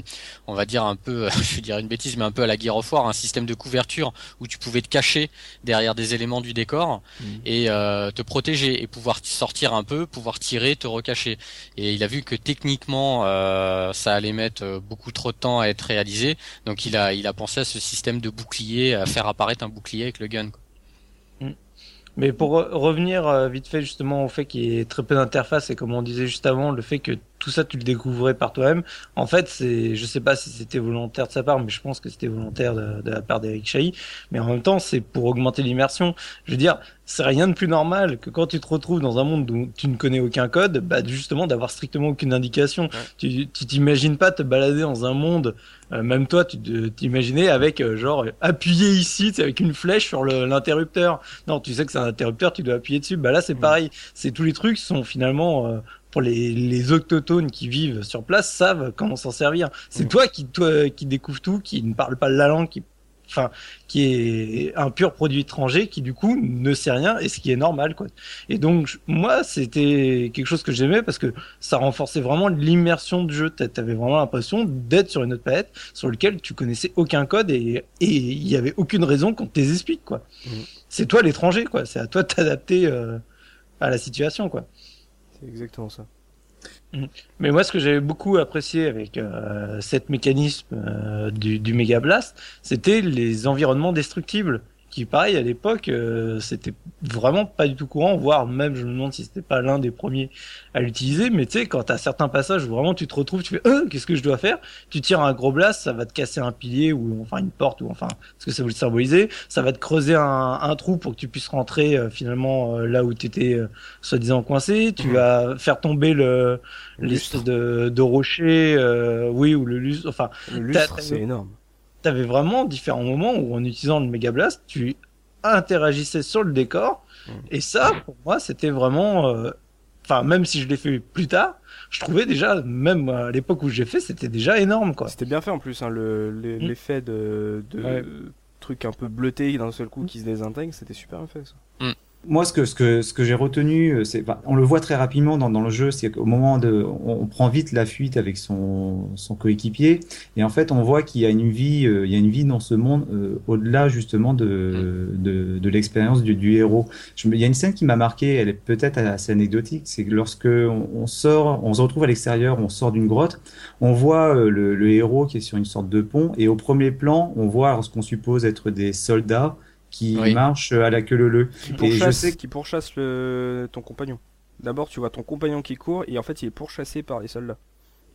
on va dire un peu, [LAUGHS] je vais dire une bêtise, mais un peu à la Gear of War, un système de couverture où tu pouvais te cacher derrière des éléments du décor Mhm. et euh, te protéger et pouvoir sortir un peu, pouvoir tirer, te recacher. Et il a vu que techniquement, euh, ça allait mettre euh, beaucoup trop de temps à être réalisé, donc il a, il a pensé à ce système de bouclier, à faire apparaître un bouclier avec le gun. quoi. Mais pour re- revenir euh, vite fait justement au fait qu'il y ait très peu d'interface et comme on disait juste avant, le fait que tout ça tu le découvrais par toi-même, en fait c'est, je sais pas si c'était volontaire de sa part, mais je pense que c'était volontaire de, de la part d'Eric Chahi, mais en même temps c'est pour augmenter l'immersion. Je veux dire, c'est rien de plus normal que quand tu te retrouves dans un monde où tu ne connais aucun code, bah justement d'avoir strictement aucune indication. Tu tu t'imagines pas te balader dans un monde, euh, même toi tu t'imaginais avec euh, genre appuyer ici, avec une flèche sur le- l'interrupteur. Non, tu sais que c'est un interrupteur, tu dois appuyer dessus. Bah là, c'est pareil. C'est tous les trucs sont finalement euh, pour les, les autochtones qui vivent sur place savent comment s'en servir. C'est Mm. toi qui toi qui découvre tout, qui ne parle pas la langue, qui enfin qui est un pur produit étranger, qui du coup ne sait rien et ce qui est normal quoi. Et donc moi c'était quelque chose que j'aimais parce que ça renforçait vraiment l'immersion du jeu. T'a- T'avais vraiment l'impression d'être sur une autre planète sur lequel tu connaissais aucun code et il y avait aucune raison qu'on te les explique quoi. Mhm. C'est toi l'étranger quoi. C'est à toi de t'adapter euh, à la situation quoi. Exactement ça. Mais moi, ce que j'avais beaucoup apprécié avec euh, cette mécanisme euh, du, du Mega Blast, c'était les environnements destructibles. Qui, pareil, à l'époque, euh, c'était vraiment pas du tout courant, voire même, je me demande si c'était pas l'un des premiers à l'utiliser. Mais tu sais, quand t'as certains passages où vraiment tu te retrouves, tu fais, euh, qu'est-ce que je dois faire? Tu tires un gros blast, ça va te casser un pilier ou enfin une porte ou enfin ce que ça voulait symboliser. Ça va te creuser un, un trou pour que tu puisses rentrer euh, finalement euh, là où t'étais euh, soi-disant coincé. Tu Mhm. vas faire tomber le Le l'espèce de, de rocher, euh, oui, ou le lustre. Enfin, Le lustre, c'est énorme. T'avais vraiment différents moments où, en utilisant le Mega Blast, tu interagissais sur le décor. Mm. Et ça, pour moi, c'était vraiment. euh, Enfin, même si je l'ai fait plus tard, je trouvais déjà, même à l'époque où j'ai fait, c'était déjà énorme, quoi. C'était bien fait en plus, hein, le- le- Mm. l'effet de, de Ouais. truc un peu bleuté d'un seul coup qui se désintègre, c'était super bien fait ça. Moi, ce que ce que ce que j'ai retenu, euh, c'est, enfin, on le voit très rapidement dans, dans le jeu, c'est qu'au moment de, on, on prend vite la fuite avec son son coéquipier, et en fait, on voit qu'il y a une vie, euh, il y a une vie dans ce monde euh, au-delà justement de de, de l'expérience du, du héros. Je me, il y a une scène qui m'a marqué, elle est peut-être assez anecdotique, c'est que lorsque on, on sort, on se retrouve à l'extérieur, on sort d'une grotte, on voit euh, le, le héros qui est sur une sorte de pont, et au premier plan, on voit alors, ce qu'on suppose être des soldats qui Oui. marchent à la queue leu Qui Et je pourchasse, sais qui pourchasse le, ton compagnon. D'abord, tu vois ton compagnon qui court et en fait, il est pourchassé par les soldats.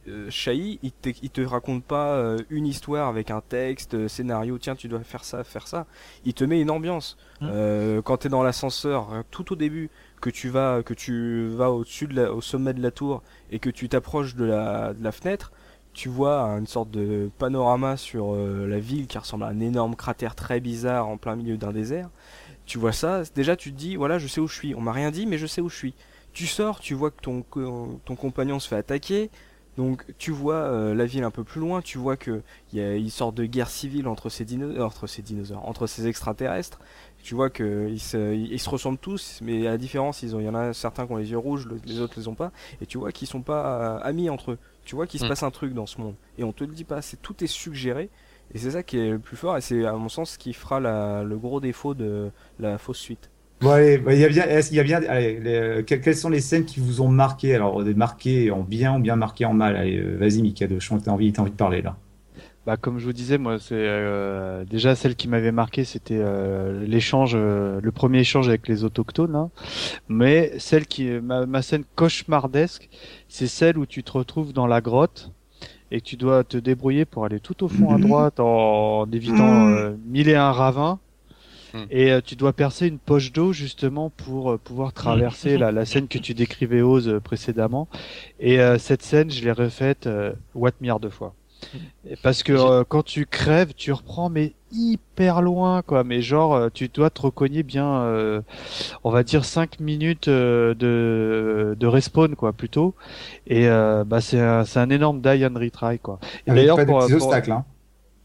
Euh, Shai, il te, il te raconte pas euh, une histoire avec un texte, euh, scénario, tiens, tu dois faire ça, faire ça. Il te met une ambiance. Mm. Euh, quand t'es dans l'ascenseur, tout au début, que tu vas, que tu vas au-dessus de la, au sommet de la tour et que tu t'approches de la, de la fenêtre, tu vois une sorte de panorama sur euh, la ville qui ressemble à un énorme cratère très bizarre en plein milieu d'un désert. Tu vois ça, déjà tu te dis, voilà, je sais où je suis. On m'a rien dit, mais je sais où je suis. Tu sors, tu vois que ton, co- ton compagnon se fait attaquer. Donc tu vois euh, la ville un peu plus loin, tu vois que y a une sorte de guerre civile entre ces, dino- entre ces dinosaures, entre ces extraterrestres. Tu vois que ils se, ressemblent tous, mais à la différence, il y en a certains qui ont les yeux rouges, le- les autres les ont pas. Et tu vois qu'ils sont pas euh, amis entre eux. Tu vois qu'il se Mm. passe un truc dans ce monde. Et on te le dit pas, c'est tout est suggéré. Et c'est ça qui est le plus fort, et c'est à mon sens ce qui fera la- le gros défaut de la fausse suite. Bon, allez, bah, il y a bien, est-ce qu'il y a bien, allez, les- que- quelles sont les scènes qui vous ont marqué? Alors, des marqués en bien ou bien marqués en mal? Allez, euh, vas-y, Mikado, je t'as envie, t'as envie de parler, là. Bah comme je vous disais, moi c'est euh, déjà celle qui m'avait marqué, c'était euh, l'échange, euh, le premier échange avec les autochtones. hein. Mais celle qui, ma, ma scène cauchemardesque, c'est celle où tu te retrouves dans la grotte et que tu dois te débrouiller pour aller tout au fond à Mhm. droite en, en évitant Mhm. euh, mille et un ravins. Hmm. et euh, tu dois percer une poche d'eau justement pour euh, pouvoir traverser la, la scène que tu décrivais Oz euh, précédemment. Et euh, cette scène, je l'ai refaite euh, what milliard de fois. Et Parce que euh, quand tu crèves, tu reprends mais hyper loin quoi. Mais genre euh, tu dois te recogner bien, euh, on va dire 5 minutes euh, de de respawn quoi plutôt. Et euh, bah c'est un, c'est un énorme die and retry quoi. Et d'ailleurs pour, petits pour- obstacles. Hein.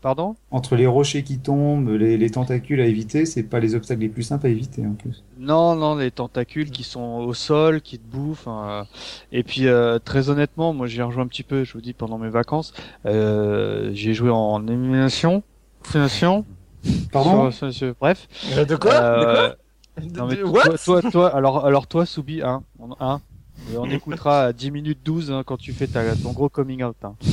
Pardon? Entre les rochers qui tombent, les, les tentacules à éviter, c'est pas les obstacles les plus simples à éviter en plus. Non, non, les tentacules qui sont au sol, qui te bouffent. hein. Et puis, euh, très honnêtement, moi, j'ai rejoint un petit peu, je vous dis, pendant mes vacances. Euh, j'ai joué en émulation, émulation. Pardon? Sur- sur- sur- bref. Euh, De quoi? Euh, De quoi? non, mais De- toi, toi, toi, alors, alors toi, Soubi, hein, on, hein, et on [LAUGHS] écoutera à 10 minutes 12 hein, quand tu fais ta, ton gros coming out. Hein. [LAUGHS]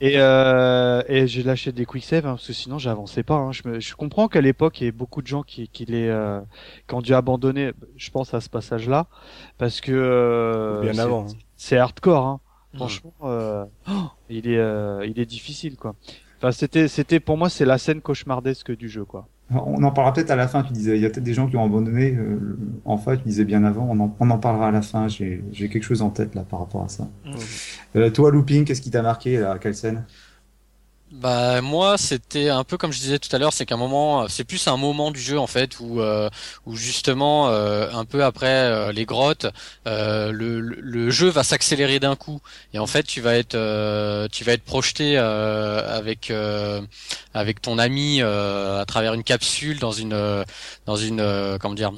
Et, euh, et j'ai lâché des quick save hein, parce que sinon j'avançais pas. Hein. Je, me, je comprends qu'à l'époque il y ait beaucoup de gens qui, qui, les, euh, qui ont dû abandonner. Je pense à ce passage-là parce que euh, Bien c'est- avant. hein. c'est hardcore. Hein. Franchement, euh, oh, [GASPS] il est, euh, il est difficile quoi. Enfin, c'était, c'était pour moi c'est la scène cauchemardesque du jeu quoi. On en parlera peut-être à la fin, tu disais. Il y a peut-être des gens qui ont abandonné. Euh, enfin, tu disais bien avant. On en, on en parlera à la fin. J'ai quelque chose en tête là par rapport à ça. Mhm. Euh, toi, Looping, qu'est-ce qui t'a marqué là Quelle scène Bah moi c'était un peu comme je disais tout à l'heure, c'est qu'un moment, c'est plus un moment du jeu en fait où euh, où justement euh, un peu après euh, les grottes, euh, le, le- jeu va s'accélérer d'un coup. Et en fait tu vas être tu vas être projeté avec avec ton ami à travers une capsule dans une dans une comment dire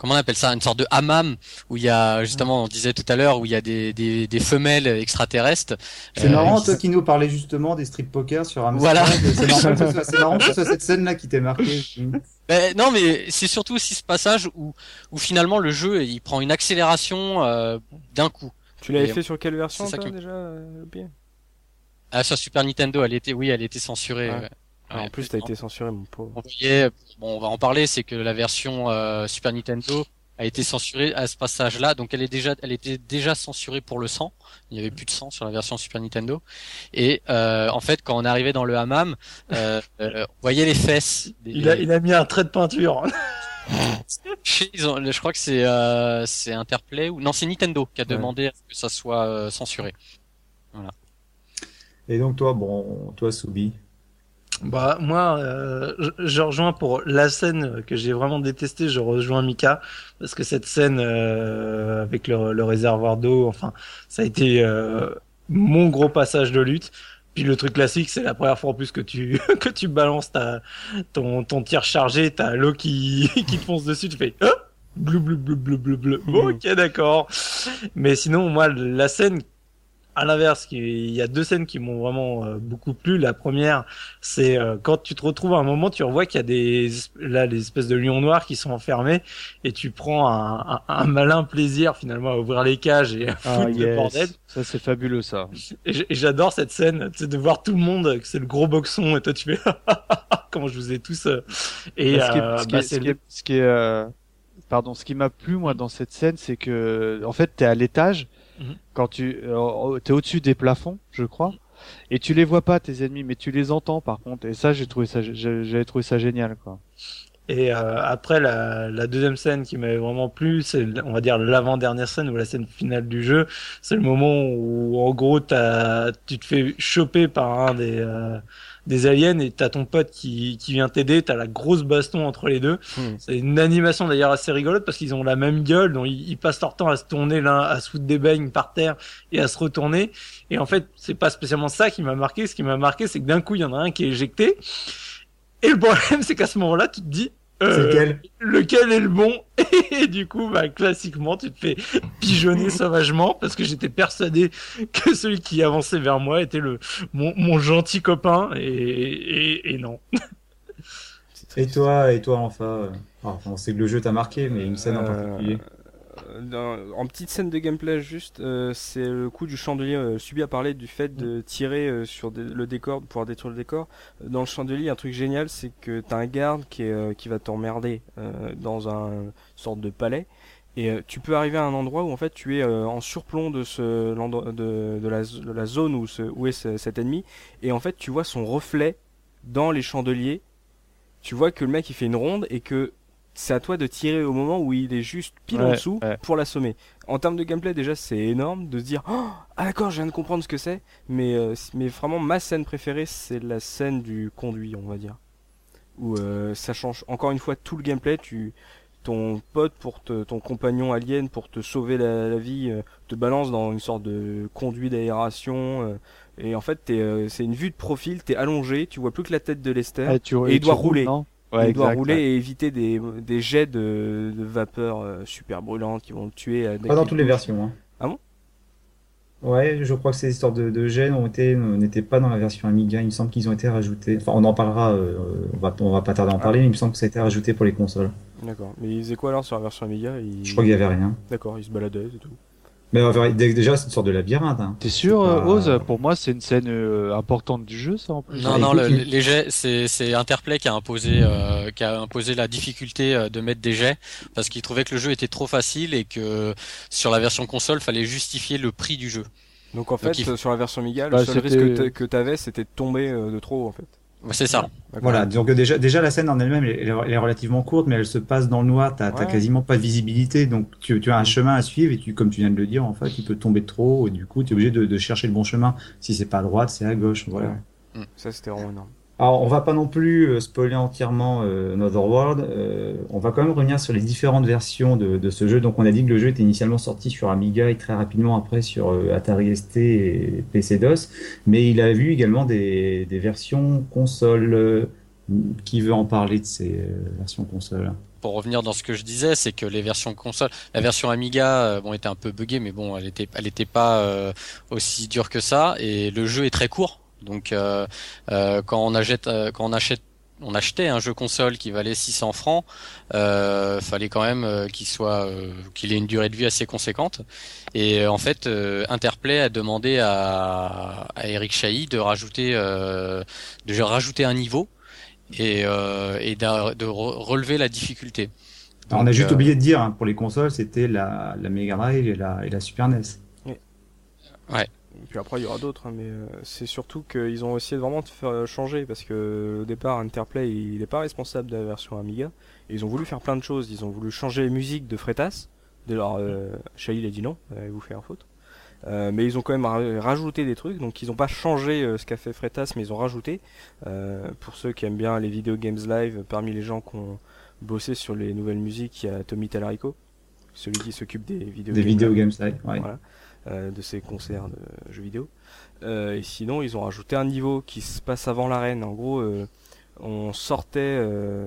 comment on appelle ça une sorte de hammam où il y a justement on disait tout à l'heure où il y a des des, des femelles extraterrestres. C'est euh, marrant, qui- toi qui nous parlais justement des strip poker sur Amazon. Voilà. C'est marrant, que ce soit- cette scène là qui t'ait marqué. Ben, non, mais c'est surtout aussi ce passage où, où finalement le jeu il prend une accélération euh, d'un coup. Tu l'avais fait sur quelle version toi, qui- déjà euh, Ah, sur Super Nintendo, elle était, oui, elle était censurée. Ouais. Ouais. En plus, t'as été censuré, mon pauvre. On voyait, bon, on va en parler, c'est que la version euh, Super Nintendo a été censurée à ce passage-là, donc elle est déjà, elle était déjà censurée pour le sang. Il n'y avait plus de sang sur la version Super Nintendo. Et euh, en fait, quand on arrivait dans le hammam, euh, euh, on voyait les fesses. des- il a, il a mis un trait de peinture. [LAUGHS] [LAUGHS] Ils ont- je crois que c'est euh, c'est Interplay ou non, c'est Nintendo qui a Ouais. demandé à ce que ça soit euh, censuré. Et donc toi, bon, toi, Soubi. Bah moi, euh, je, je rejoins pour la scène que j'ai vraiment détestée. Je rejoins Mika parce que cette scène euh, avec le, le réservoir d'eau, enfin, ça a été euh, mon gros passage de lutte. Puis le truc classique, c'est la première fois en plus que tu [LAUGHS] que tu balances ta ton ton tir chargé, t'as l'eau qui [LAUGHS] qui te fonce dessus, tu fais oh bleu bleu bleu bleu bleu bleu. Bon, ok d'accord. Mais sinon moi la scène à l'inverse, il y a deux scènes qui m'ont vraiment euh, beaucoup plu. La première, c'est euh, quand tu te retrouves à un moment, tu revois qu'il y a des là des espèces de lions noirs qui sont enfermés et tu prends un, un, un malin plaisir finalement à ouvrir les cages et à Ah foutre le bordel. ça c'est fabuleux ça. Et j'adore cette scène, de voir tout le monde, que c'est le gros boxon et toi tu fais [LAUGHS] comment je vous ai tous. euh, Et ce qui est, ce qui bah, ce qui est- pardon, ce qui m'a plu moi dans cette scène, c'est que en fait t'es à l'étage Mhm. quand tu euh, t'es au-dessus des plafonds, je crois, et tu les vois pas tes ennemis, mais tu les entends par contre. Et ça, j'ai trouvé ça, j'ai- j'avais trouvé ça génial quoi. Et euh, après, la, la deuxième scène qui m'avait vraiment plu, c'est, on va dire, l'avant-dernière scène ou la scène finale du jeu. C'est le moment où, en gros, t'as, tu te fais choper par un des, euh, des aliens et t'as ton pote qui, qui vient t'aider. T'as la grosse baston entre les deux. Hmm. C'est une animation d'ailleurs assez rigolote parce qu'ils ont la même gueule, donc ils, ils passent leur temps à se tourner l'un, à se foutre des beignes par terre et à se retourner. Et en fait, c'est pas spécialement ça qui m'a marqué. Ce qui m'a marqué, c'est que d'un coup, il y en a un qui est éjecté. Et le problème, [LAUGHS] c'est qu'à ce moment-là, tu te dis, euh, lequel lequel est le bon [LAUGHS] Et du coup, bah, classiquement, tu te fais pigeonner [LAUGHS] sauvagement parce que j'étais persuadé que celui qui avançait vers moi était le mon, mon gentil copain et, et, et non. [LAUGHS] Et toi, et toi, enfin. euh, enfin, on sait que le jeu t'a marqué, mais une scène en Euh, particulier. Euh, dans- en petite scène de gameplay juste, euh, c'est le coup du chandelier. Euh, Subi a parlé du fait de tirer euh, sur des- le décor, de pouvoir détruire le décor. Dans le chandelier, un truc génial, c'est que t'as un garde qui, est, euh, qui va t'emmerder dans un sorte de palais. Et tu peux arriver à un endroit où en fait tu es en surplomb de, ce, de, de, la, de la zone où, ce, où est ce- cet ennemi. Et en fait tu vois son reflet dans les chandeliers. tu vois que le mec il fait une ronde et que c'est à toi de tirer au moment où il est juste pile en dessous ouais. pour l'assommer. En termes de gameplay, déjà, c'est énorme de se dire oh, Ah d'accord, je viens de comprendre ce que c'est. Mais, euh, mais vraiment, ma scène préférée, c'est la scène du conduit, on va dire. Où euh, ça change encore une fois tout le gameplay. Tu, ton pote, pour te, ton compagnon alien, pour te sauver la, la vie, euh, te balance dans une sorte de conduit d'aération. et en fait, c'est une vue de profil, t'es allongé, tu vois plus que la tête de Lester. Tu- Et il doit rouler. Ouais, il doit exact, rouler ouais. et éviter des, des jets de, de vapeur euh, super brûlantes qui vont le tuer. euh, Pas dans toutes les versions. Hein. Ah bon? Ouais, je crois que ces histoires de, de été, n'étaient pas dans la version Amiga. Il me semble qu'ils ont été rajoutés. Enfin, on en parlera. euh, on va, on va pas tarder à en Ah. parler. Mais il me semble que ça a été rajouté pour les consoles. D'accord. Mais il faisait quoi alors sur la version Amiga? Je crois qu'il y avait rien. D'accord, il se baladait et tout. Mais en vrai, dé- déjà, c'est une sorte de labyrinthe. Hein. T'es sûr, euh, pas- Oz Pour moi, c'est une scène euh, importante du jeu, ça en plus. Non, Ah, non, écoute, le- il- les jets, c'est c'est Interplay qui a imposé euh, qui a imposé la difficulté euh, de mettre des jets parce qu'il trouvait que le jeu était trop facile et que sur la version console, fallait justifier le prix du jeu. Donc en fait, il- sur la version Amiga, le Bah, seul risque que t'a- que t'avais, c'était de tomber euh, de trop en fait. Ouais, C'est ça. Voilà, donc déjà, déjà la scène en elle-même, elle, est- elle est relativement courte, mais elle se passe dans le noir. T'as Ouais. quasiment pas de visibilité, donc tu, tu as un chemin à suivre et tu, comme tu viens de le dire, en fait, il peut tomber de trop et du coup, tu es obligé de, de chercher le bon chemin. Si c'est pas à droite, c'est à gauche. Voilà. Ouais. Ça c'était vraiment énorme. Alors, on va pas non plus euh, spoiler entièrement euh, Another World. euh, on va quand même revenir sur les différentes versions de, ce jeu. Donc, on a dit que le jeu était initialement sorti sur Amiga et très rapidement après sur Atari ST et PC DOS. Mais il a vu également des, versions console. euh, qui veut en parler de ces versions console? Pour revenir dans ce que je disais, c'est que les versions console, la version Amiga, bon, était un peu buggée, mais bon, elle était, elle pas aussi dure que ça, et le jeu est très court. Donc, euh, euh, quand on achète, euh, quand on achète on achetait un jeu console qui valait 600 francs, euh, fallait quand même qu'il soit, euh, qu'il ait une durée de vie assez conséquente. Et euh, en fait, euh, Interplay a demandé à, à Eric Chahi de rajouter, euh, de rajouter un niveau et, euh, de re- relever la difficulté. Alors, on a juste euh, oublié de dire, hein, pour les consoles, c'était la, la Mega Drive et la, et la Super NES. Et puis après il y aura d'autres, hein, mais euh, c'est surtout qu'ils ont essayé de vraiment de faire changer parce que au départ Interplay il n'est pas responsable de la version Amiga. Et ils ont voulu faire plein de choses. Ils ont voulu changer les musiques de Fretas. De leur, euh, a dit non, euh, vous fait un faute. Euh, mais ils ont quand même ra- rajouté des trucs, donc ils n'ont pas changé euh, ce qu'a fait Fretas, mais ils ont rajouté. Pour ceux qui aiment bien les vidéos games live, parmi les gens qui ont bossé sur les nouvelles musiques, il y a Tommy Talarico, celui qui s'occupe des vidéos Des games vidéo live games live, ouais. Voilà. Euh, de ces concerts de jeux vidéo. Euh, et sinon, ils ont rajouté un niveau qui se passe avant l'arène. En gros, euh, on sortait euh,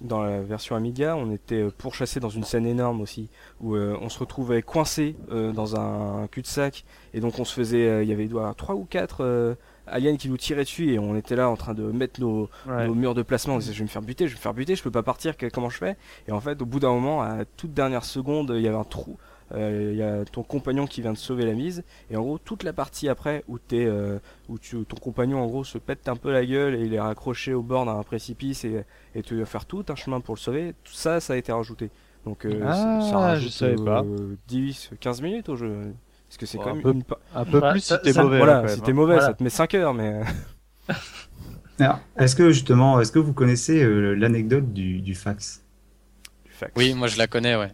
dans la version Amiga, on était pourchassé dans une scène énorme aussi, où euh, on se retrouvait coincé euh, dans un cul-de-sac, et donc on se faisait, euh, il y avait trois ou quatre euh, aliens qui nous tiraient dessus, et on était là en train de mettre nos, Ouais. nos murs de placement. On disait, je vais me faire buter, je vais me faire buter, je peux pas partir, comment je fais? Et en fait, au bout d'un moment, à toute dernière seconde, il y avait un trou. Euh, Il y a ton compagnon qui vient de sauver la mise. Et en gros, toute la partie après où, t'es, euh, où tu, ton compagnon en gros se pète un peu la gueule et il est raccroché au bord d'un précipice et, et tu dois faire tout un chemin pour le sauver, tout ça, ça a été rajouté. Donc euh, Ah, ça, ça je rajoute savais pas. euh, 10, 15 minutes au jeu. Parce que c'est quand un même peu une Un peu Ouais, plus si ça- t'es mauvais. Voilà, si t'es hein. mauvais, Voilà. ça te met 5 heures, mais. [LAUGHS] Alors, est-ce que justement, est-ce que vous connaissez euh, l'anecdote du, du fax? Du fax. Oui, moi je la connais, ouais.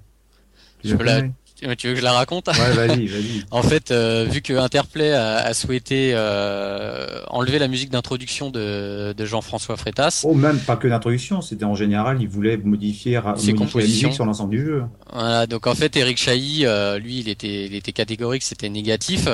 Je la peux la- connais? Tu veux que je la raconte Ouais, vas-y, vas-y. [LAUGHS] En fait, euh, vu que Interplay a, a souhaité euh, enlever la musique d'introduction de, de Jean-François Freitas, Oh, même pas que d'introduction, c'était en général, ils voulaient modifier, Ses modifier la compositions. musique sur l'ensemble du jeu. Voilà, donc en fait Eric Chahi, euh, lui, il était, il était catégorique, c'était négatif.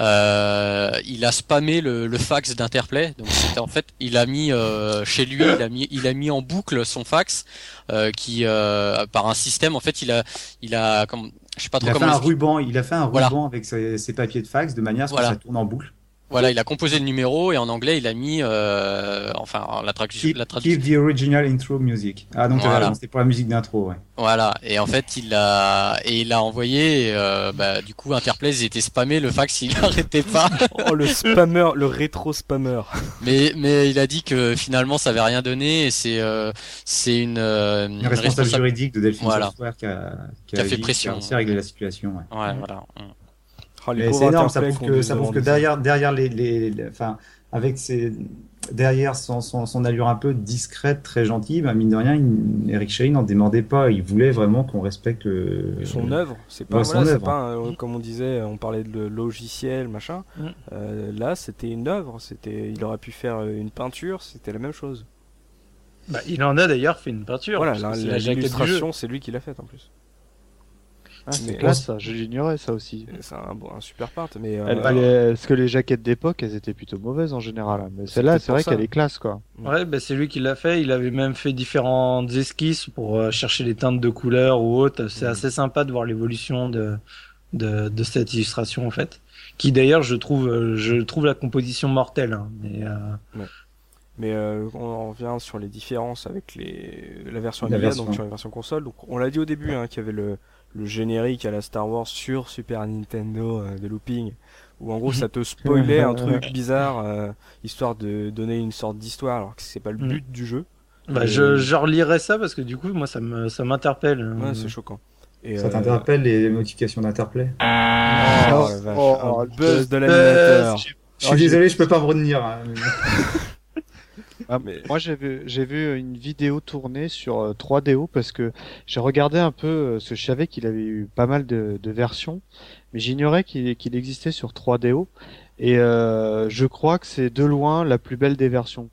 Euh, il a spammé le, le fax d'Interplay. Donc c'était en fait, il a mis euh, chez lui, il a mis, il a mis en boucle son fax euh, qui, euh, par un système, en fait, il a, il a, comme, je sais pas trop Il a fait un ruban, il a fait un Voilà. ruban avec ses, ses papiers de fax de manière à ce Voilà. que ça tourne en boucle. Voilà, il a composé le numéro et en anglais, il a mis, euh, enfin, la traduction, Keep, la traduction. keep the original intro music. Ah, donc Voilà. euh, c'était pour la musique d'intro, ouais. Voilà, et en fait il a et il a envoyé, et, euh, bah, du coup Interplay ils étaient spammés, le fax il n'arrêtait pas, [LAUGHS] Oh, le spammer, le rétro spammer. mais mais il a dit que finalement ça avait rien donné et c'est euh, c'est une, euh, Le une responsable responsable- juridique de Delphine Voilà. Software qui a, Qui a fait pression. qui a la situation, ouais. Ouais, voilà. Oh, c'est énorme, ça prouve que, ça prouve derrière, derrière les, les, les- enfin, avec ces, derrière son, son, son, allure un peu discrète, très gentille, bah, mine de rien, il, Eric Shane n'en demandait pas. Il voulait vraiment qu'on respecte le, son œuvre. C'est pas, voilà, pas euh, comme on disait, on parlait de logiciel, machin. Mm. Euh, là, c'était une œuvre. C'était, il aurait pu faire une peinture. C'était la même chose. Bah, il en a d'ailleurs fait une peinture. Voilà, l'illustration, c'est lui qui l'a faite en plus. Ah, c'est classe, ça. Je l'ignorais, ça aussi. C'est un, un, super part, mais. Euh... parce que les jaquettes d'époque, elles étaient plutôt mauvaises en général. Mais celle-là, c'est vrai qu'elle est classe, quoi. Ouais, bah, c'est lui qui l'a fait. Il avait même fait différentes esquisses pour euh, chercher les teintes de couleurs ou autres. C'est mm. assez sympa de voir l'évolution de, de, de cette illustration, en fait. Qui d'ailleurs, je trouve, euh, je trouve la composition mortelle. Hein. Mais, euh... ouais. Mais euh, on revient sur les différences avec les la version Amiga, donc sur la version console. Donc on l'a dit au début hein, qu'il y avait le le générique à la Star Wars sur Super Nintendo euh, de looping où en gros ça te [LAUGHS] spoilait un truc bizarre euh, histoire de donner une sorte d'histoire alors que c'est pas le mm. but du jeu. Bah, je, je relirai ça parce que du coup moi ça me ça m'interpelle. Ouais, c'est choquant. Et ça euh... t'interpelle les notifications d'interplay ah, oh, oh, oh, oh, buzz de l'animateur. Je suis désolé, je peux pas revenir. Hein. [LAUGHS] Ah, mais... Moi, j'ai vu, j'ai vu une vidéo tournée sur 3DO euh, parce que j'ai regardé un peu, euh, ce que je savais qu'il avait eu pas mal de, de versions, mais j'ignorais qu'il, qu'il existait sur 3DO. Et euh, je crois que c'est de loin la plus belle des versions.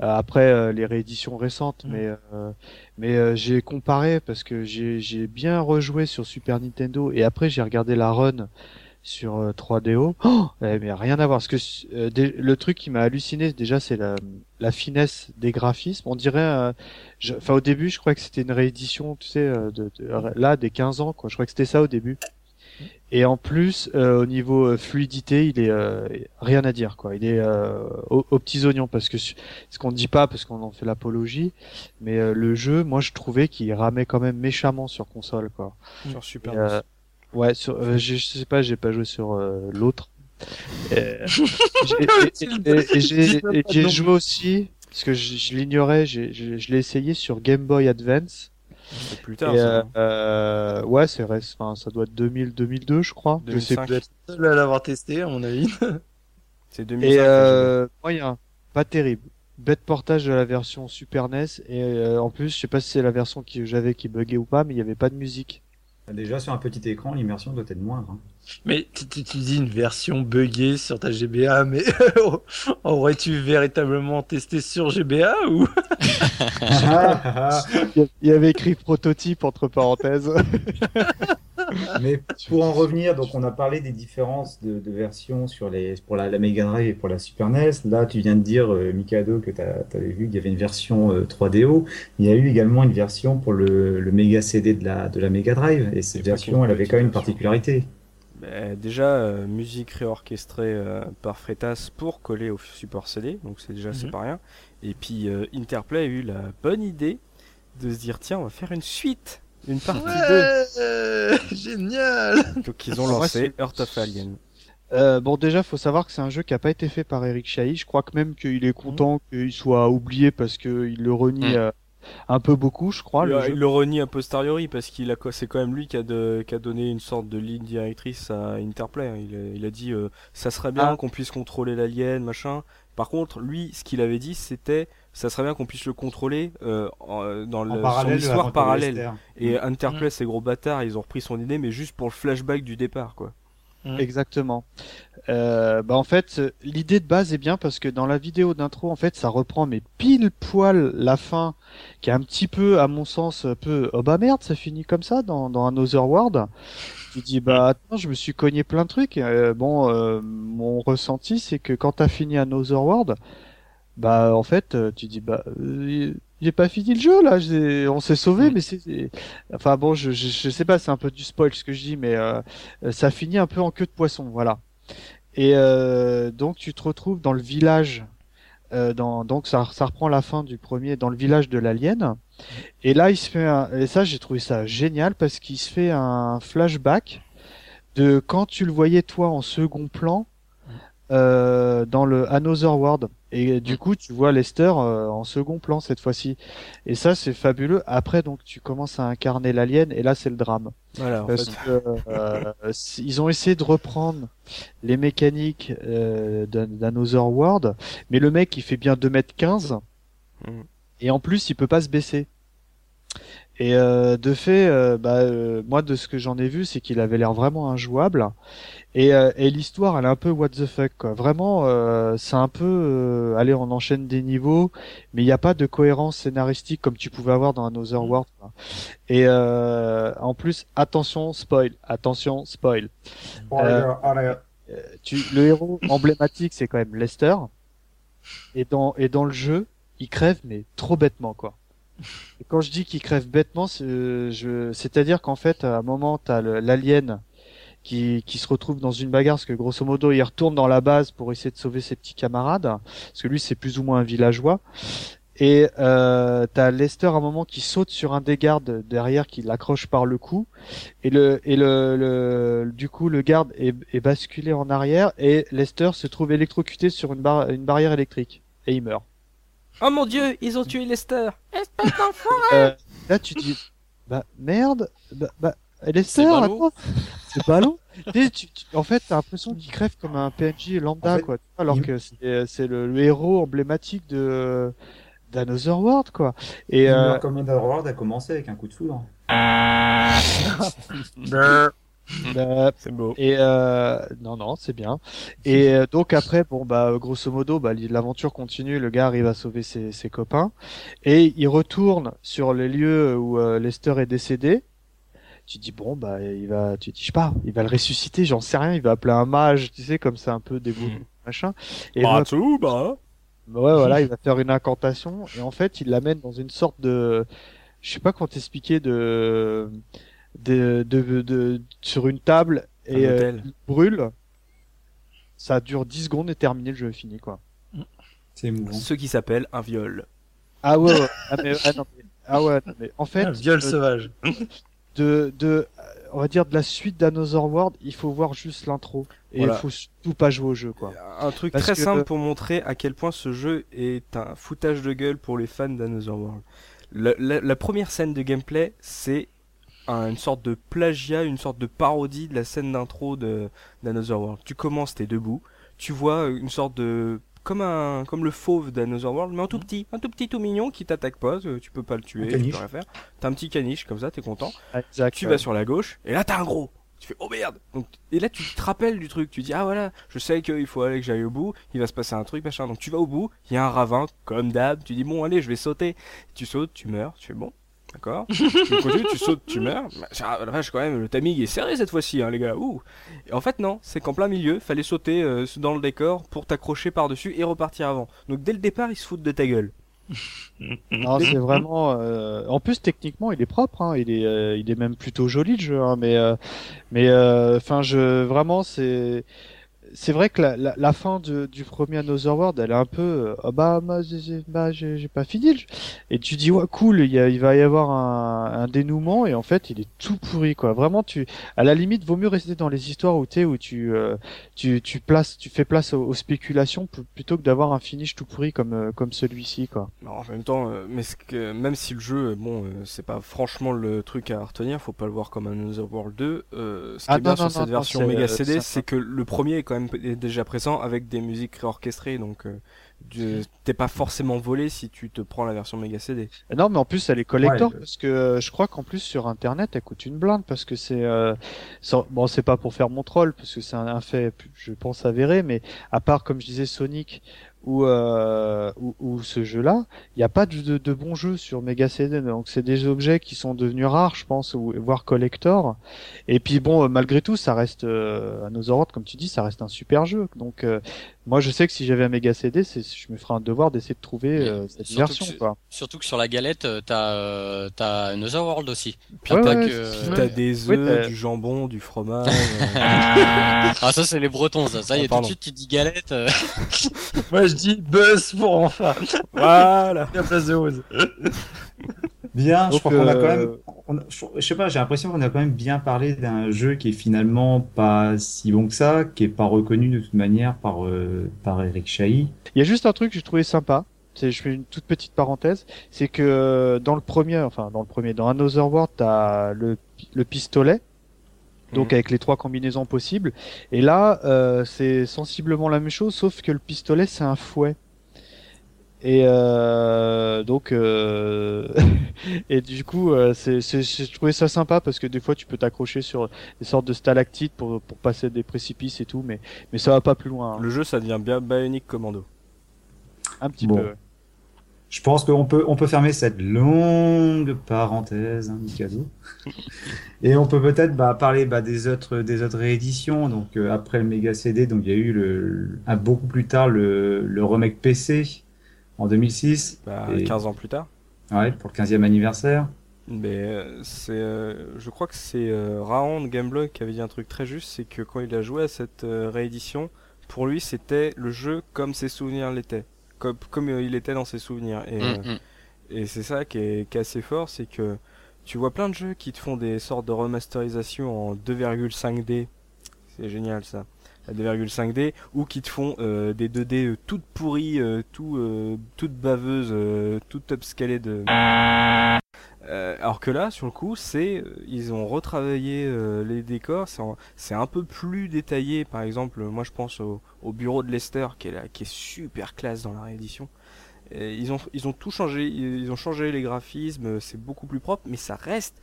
Euh, après les rééditions récentes, mmh. mais mais j'ai comparé parce que j'ai, j'ai bien rejoué sur Super Nintendo et après j'ai regardé la run sur 3DO. Euh, oh [GASPS] eh, mais rien à voir. Parce que euh, le truc qui m'a halluciné déjà, c'est la, la, finesse des graphismes. On dirait, euh, enfin au début, je crois que c'était une réédition, tu sais, de, là des 15 ans, quoi. Je crois que c'était ça au début. Et en plus, au niveau fluidité, il est rien à dire, quoi. Il est aux, petits oignons parce que ce qu'on ne dit pas, parce qu'on en fait l'apologie, mais le jeu, moi, je trouvais qu'il ramait quand même méchamment sur console, quoi. Sur Super. Ouais, sur, euh, je, sais pas, j'ai pas joué sur euh, l'autre. Euh, [LAUGHS] j'ai joué aussi, parce que je, je l'ignorais, je l'ai essayé sur Game Boy Advance. plus tard. ça, euh, ouais, c'est vrai. Enfin, ça doit être 2000, 2002, je crois. 2005. Je sais plus. seul à l'avoir testé, à mon avis. [LAUGHS] c'est 2005. Et euh, moyen, pas terrible. Bête portage de la version Super NES et euh, en plus, je sais pas si c'est la version que j'avais qui buguait ou pas, mais il y avait pas de musique. Déjà sur un petit écran, l'immersion doit être moindre. Hein. Mais tu, tu, dis une version buggée sur ta GBA, mais [LAUGHS] aurais-tu véritablement testé sur GBA ou? [LAUGHS] Il y avait écrit prototype entre parenthèses. [LAUGHS] mais pour en revenir, donc on a parlé des différences de, de versions sur les pour la, la, Mega Drive et pour la Super NES. Là, tu viens de dire euh, Mikado que tu avais vu qu'il y avait une version euh, 3DO. Il y a eu également une version pour le, le Mega CD de la de la Mega Drive et cette version, elle avait quand même une particularité. Bah, déjà, euh, musique réorchestrée euh, par Freitas pour coller au support CD, donc c'est déjà c'est mhm. pas rien. Et puis euh, Interplay a eu la bonne idée de se dire tiens, on va faire une suite, une partie 2. [LAUGHS] génial Donc ils ont lancé Earth of Alien. Euh, bon déjà faut savoir que c'est un jeu qui a pas été fait par Eric Chahi. Je crois que même qu'il est content mhm. qu'il soit oublié parce qu'il le renie mhm un peu beaucoup, je crois. Il, le, il le renie a posteriori parce qu'il a c'est quand même lui qui a, de, qui a donné une sorte de ligne directrice à Interplay. Hein. Il, a, il a dit euh, ça serait bien ah. qu'on puisse contrôler l'alien, machin. Par contre, lui, ce qu'il avait dit, c'était ça serait bien qu'on puisse le contrôler euh, en, dans le, son histoire parallèle. Et mm. Interplay, mm. ces gros bâtards, ils ont repris son idée, mais juste pour le flashback du départ, quoi. Mm. Exactement. Euh, bah en fait, l'idée de base est bien parce que dans la vidéo d'intro, en fait, ça reprend mais pile poil la fin, qui est un petit peu, à mon sens, un peu oh bah merde, ça finit comme ça dans dans un Otherworld. Tu dis bah attends, je me suis cogné plein de trucs. Euh, bon, euh, mon ressenti c'est que quand t'as fini un Otherworld, bah en fait, tu dis bah j'ai pas fini le jeu là, on s'est sauvé, mais c'est, enfin bon, je, je, je, sais pas, c'est un peu du spoil ce que je dis, mais euh, ça finit un peu en queue de poisson, voilà. Et euh, donc tu te retrouves dans le village, euh, dans, donc ça, ça reprend la fin du premier, dans le village de l'alien. Et là il se fait, un, et ça j'ai trouvé ça génial parce qu'il se fait un flashback de quand tu le voyais toi en second plan euh, dans le Another World. Et du coup, tu vois Lester euh, en second plan cette fois-ci. Et ça, c'est fabuleux. Après, donc, tu commences à incarner l'alien, et là, c'est le drame. Voilà, en Parce fait. que euh, [LAUGHS] ils ont essayé de reprendre les mécaniques euh, d'Another World, mais le mec, il fait bien 2 mètres 15 Mhm. et en plus, il peut pas se baisser. Et euh, de fait, euh, bah, euh, moi, de ce que j'en ai vu, c'est qu'il avait l'air vraiment injouable. Et, euh, et l'histoire, elle est un peu what the fuck, quoi. Vraiment, euh, c'est un peu, euh, allez, on enchaîne des niveaux, mais il n'y a pas de cohérence scénaristique comme tu pouvais avoir dans Another World. quoi. Et euh, en plus, attention, spoil, attention, spoil. Euh, tu, le héros emblématique, c'est quand même Lester. Et dans, et dans le jeu, il crève, mais trop bêtement, quoi. Et quand je dis qu'il crève bêtement, euh, c'est-à-dire qu'en fait, à un moment, t'as l'alien qui, qui se retrouve dans une bagarre, parce que grosso modo, il retourne dans la base pour essayer de sauver ses petits camarades, parce que lui, c'est plus ou moins un villageois. Et euh, t'as Lester à un moment qui saute sur un des gardes derrière, qui l'accroche par le cou, et le et le, le du coup le garde est, est basculé en arrière et Lester se trouve électrocuté sur une, barre une barrière électrique et il meurt. Oh mon dieu, ils ont tué Lester Euh, là tu dis bah merde bah, bah Lester C'est ballot. attends c'est ballot [LAUGHS] Tu sais, tu- tu- en fait t'as l'impression qu'il crève comme un PNJ lambda En fait, quoi alors il- que c'est c'est le, le héros emblématique de d'Another World quoi et euh, Commander World a commencé avec un coup de foudre. [LAUGHS] bah, C'est beau. Et euh, non, non, c'est bien. Et euh, donc après, bon bah grosso modo, bah l'aventure continue. Le gars arrive à sauver ses, ses copains et il retourne sur les lieux où euh, Lester est décédé. Tu dis bon bah il va, tu dis je sais pas, il va le ressusciter, j'en sais rien. Il va appeler un mage, tu sais comme c'est un peu des Hmm. machin. Et Bah, tout, bah. Ouais, voilà, [LAUGHS] il va faire une incantation et en fait, il l'amène dans une sorte de, je sais pas comment t'expliquer, de, de, de, de, sur une table et Un euh, il brûle. Ça dure 10 secondes et terminé, le jeu est fini, quoi. C'est émouvant. Ce qui s'appelle un viol. Ah ouais, ouais. Ah, mais, ah, non, mais- ah ouais, non, mais en fait, Un viol euh, sauvage. [LAUGHS] de, de, euh, on va dire de la suite d'Another World, il faut voir juste l'intro et Voilà. il faut surtout pas jouer au jeu, quoi. Un truc Parce très que- simple pour montrer à quel point ce jeu est un foutage de gueule pour les fans d'Another World. La, la- la première scène de gameplay, c'est un- une sorte de plagiat, une sorte de parodie de la scène d'intro de d'Another World. Tu commences, t'es debout, tu vois une sorte de comme un comme le fauve d'Another World, mais un tout petit, un tout petit tout mignon qui t'attaque pas, euh, tu peux pas le tuer, tu peux rien faire. T'as un petit caniche comme ça, t'es content. Exact. Tu ouais. vas sur la gauche, et là t'as un gros. Tu fais oh merde. Donc et là tu te rappelles du truc. Tu dis ah voilà, je sais qu'il faut aller que j'aille au bout. Il va se passer un truc machin. Donc tu vas au bout. Il y a un ravin comme d'hab. Tu dis bon allez je vais sauter. Tu sautes, tu meurs. Tu fais bon. D'accord. tu tu sautes, tu meurs. Ah, la vache quand même, le timing est serré cette fois-ci, hein, les gars. Ouh. Et en fait non, c'est qu'en plein milieu, fallait sauter euh, dans le décor pour t'accrocher par dessus et repartir avant. Donc dès le départ ils se foutent de ta gueule. [LAUGHS] Non, c'est vraiment. euh, En plus, techniquement, il est propre. Hein. Il est, euh, il est même plutôt joli le jeu. Hein. Mais, euh, mais, enfin, je vraiment, c'est, c'est vrai que la, la, la fin de, du premier Another World, elle est un peu. Ah bah, moi, j'ai- j'ai bah, j'ai pas fini. Et tu dis ouais, cool. Il, y a, il va y avoir un, un dénouement et en fait, il est tout pourri quoi. Vraiment, tu, à la limite, vaut mieux rester dans les histoires où tu où tu, euh, tu, tu places, tu fais place aux, aux spéculations pl- plutôt que d'avoir un finish tout pourri comme, euh, comme celui-ci quoi. Non, en même temps, euh, mais que, même si le jeu, bon, euh, c'est pas franchement le truc à retenir, faut pas le voir comme un Another World 2. Euh, ce qui Ah est bien non, sur non, cette version méga CD, c'est que le premier est quand même est déjà présent avec des musiques réorchestrées, donc euh, t'es pas forcément volé si tu te prends la version méga CD. Euh, Non, mais en plus, elle est collector Ouais. parce que euh, je crois qu'en plus sur internet, elle coûte une blinde parce que c'est euh, sans- bon, c'est pas pour faire mon troll parce que c'est un, un fait, je pense avéré, mais à part comme je disais Sonic ou euh, ou, ou ce jeu-là, il n'y a pas de, de, de bons jeux sur Mega CD, donc c'est des objets qui sont devenus rares, je pense, ou voire collector. Et puis bon, euh, malgré tout, ça reste euh, Another World, comme tu dis, ça reste un super jeu. Donc euh, moi, je sais que si j'avais un Mega CD, c'est, je me ferais un devoir d'essayer de trouver euh, cette surtout version, que quoi. Surtout que sur la galette, euh, t'as euh, Another World aussi. Puis Ouais, t'as ouais, que- des œufs, du jambon, du fromage. [LAUGHS] euh, Ah ça c'est les Bretons ça. Ça y Ah, est tout de suite tu dis galette. euh, Moi je dis buzz pour enfin. voilà. La place de Rose. Bien, je Donc, crois qu'on a euh, quand même, on a- je je sais pas, j'ai l'impression qu'on a quand même bien parlé d'un jeu qui est finalement pas si bon que ça, qui est pas reconnu de toute manière par euh, par Eric Chahi. Il y a juste un truc que j'ai trouvé sympa. C'est, je fais une toute petite parenthèse, c'est que euh, dans le premier, enfin dans le premier, dans Another World, t'as le le pistolet, donc Mhm. avec les trois combinaisons possibles. Et là, euh, c'est sensiblement la même chose, sauf que le pistolet c'est un fouet. Et euh, donc, euh, [LAUGHS] et du coup, euh, c'est, c'est, je trouvais ça sympa parce que des fois tu peux t'accrocher sur des sortes de stalactites pour pour passer des précipices et tout, mais mais ça va pas plus loin, hein. Le jeu, ça devient bien Bionic Commando. un petit Bon. peu. Je pense qu'on peut on peut fermer cette longue parenthèse, hein, Mikado. [LAUGHS] Et on peut peut-être bah, parler bah, des autres des autres rééditions. Donc euh, après le Mega CD, donc il y a eu le un beaucoup plus tard le le remake PC en 2006, Bah, Et- 15 ans plus tard. ouais, pour le 15e anniversaire. Mais euh, c'est, euh, je crois que c'est euh, Raon de Gameblog qui avait dit un truc très juste, c'est que quand il a joué à cette euh, réédition, pour lui c'était le jeu comme ses souvenirs l'étaient, comme, comme euh, il était dans ses souvenirs. Et, Mm, mm. et c'est ça qui est, qui est assez fort, c'est que tu vois plein de jeux qui te font des sortes de remasterisation en 2,5D, c'est génial ça, 2,5D, ou qui te font euh, des 2D euh, toutes pourries, euh, tout, euh, toutes baveuses, euh, toutes upscalées de... Euh, alors que là, sur le coup, c'est ils ont retravaillé les décors, c'est un peu plus détaillé. Par exemple, moi je pense au, au bureau de Lester qui est là, qui est super classe dans la réédition. Ils ont ils ont tout changé, ils ont changé les graphismes, c'est beaucoup plus propre, mais ça reste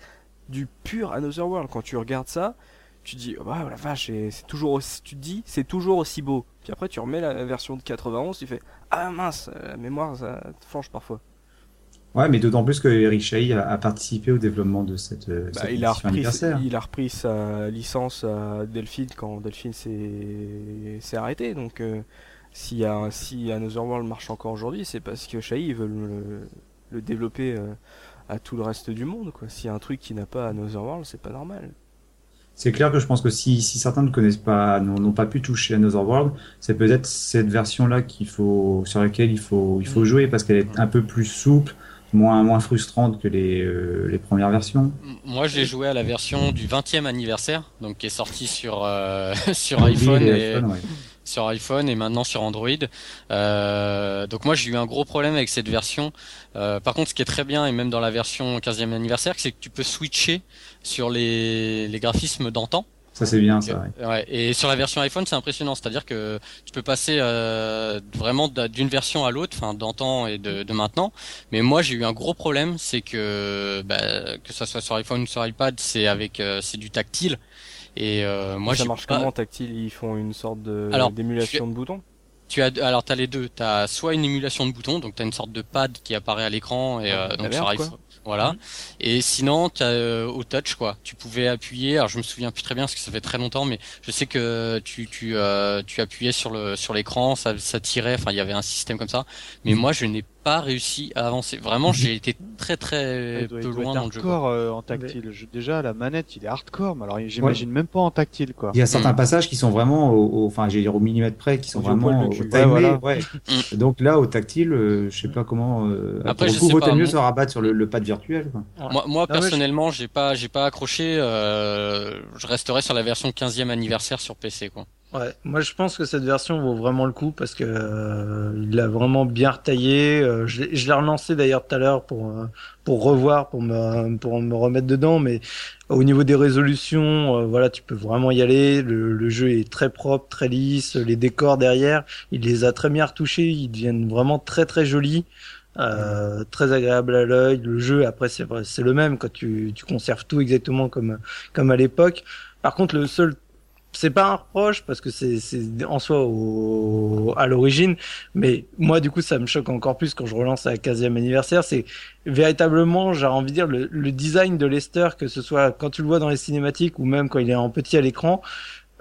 du pur Another World. Quand tu regardes ça, tu te dis oh, bah la vache, c'est toujours aussi, tu te dis c'est toujours aussi beau. Puis après tu remets la version de 91, tu fais ah mince, la mémoire ça flanche parfois. Ouais, mais d'autant plus que Eric Chahi a, a participé au développement de cette, euh, Bah, cette il, a repris, il a repris sa licence à Delphine quand Delphine s'est arrêté. Donc, euh, y a, si Another World marche encore aujourd'hui, c'est parce que Shai veut le, le développer euh, à tout le reste du monde. quoi. S'il y a un truc qui n'a pas Another World, c'est pas normal. C'est clair que je pense que si, si certains ne connaissent pas, n'ont pas pu toucher Another World, c'est peut-être cette version-là qu'il faut, sur laquelle il faut, il faut Mm. jouer parce qu'elle est un peu plus souple, moins, moins frustrante que les, euh, les premières versions. Moi, j'ai joué à la version du 20e anniversaire, donc qui est sortie sur euh, [LAUGHS] sur iPhone et iPhone, ouais. Sur iPhone et maintenant sur Android. Euh, donc moi, j'ai eu un gros problème avec cette version. Euh, par contre, ce qui est très bien et même dans la version 15e anniversaire, c'est que tu peux switcher sur les les graphismes d'antan. Ça, c'est bien, ça, ouais. Ouais, et sur la version iPhone, c'est impressionnant. C'est-à-dire que tu peux passer euh, vraiment d'une version à l'autre, enfin d'antan et de, de maintenant. Mais moi, j'ai eu un gros problème, c'est que bah, que ça soit sur iPhone ou sur iPad, c'est avec euh, c'est du tactile. Et euh, moi, ça marche pas- comment tactile Ils font une sorte de Alors, d'émulation de boutons Tu as alors t'as les deux. T'as soit une émulation de bouton, donc t'as une sorte de pad qui apparaît à l'écran et euh, la donc quoi. iPhone. Voilà. Et sinon, t'as euh, au touch quoi. Tu pouvais appuyer. Alors je me souviens plus très bien parce que ça fait très longtemps, mais je sais que tu tu euh, tu appuyais sur le sur l'écran, ça ça tirait. Enfin, il y avait un système comme ça. Mais moi, je n'ai pas réussi à avancer. Vraiment, j'ai [LAUGHS] été très très Il doit, peu loin dans le jeu. hardcore euh, en tactile. Je- déjà, la manette, il est hardcore, mais alors j'imagine même pas en tactile, quoi. Il y a certains Mm. passages qui sont vraiment au, au- enfin, j'ai dire au millimètre près, qui sont vraiment de au timé, Ouais, voilà. ouais. Donc là, au tactile, euh, je sais pas comment, euh, Après, pour je le coup, sais vaut pas, mieux se rabattre sur le, le pad virtuel, quoi. Moi, moi Ah personnellement, j'ai pas j'ai pas accroché. Euh, je resterai sur la version 15e anniversaire sur PC quoi. Ouais, moi je pense que cette version vaut vraiment le coup parce que euh, il l'a vraiment bien retaillé. Euh, je l'ai relancé d'ailleurs tout à l'heure pour euh, pour revoir, pour me pour me remettre dedans, mais au niveau des résolutions, euh, voilà, tu peux vraiment y aller. Le, le jeu est très propre, très lisse. Les décors derrière, il les a très bien retouchés. Ils deviennent vraiment très très jolis. Euh, très agréable à l'œil. Le jeu, après, c'est le même quand tu, tu conserves tout exactement comme comme à l'époque. Par contre, le seul c'est pas un reproche parce que c'est en soi au, à l'origine, mais moi du coup ça me choque encore plus quand je relance à la 15e anniversaire. C'est véritablement, j'ai envie de dire, le, le design de Lester, que ce soit quand tu le vois dans les cinématiques ou même quand il est en petit à l'écran,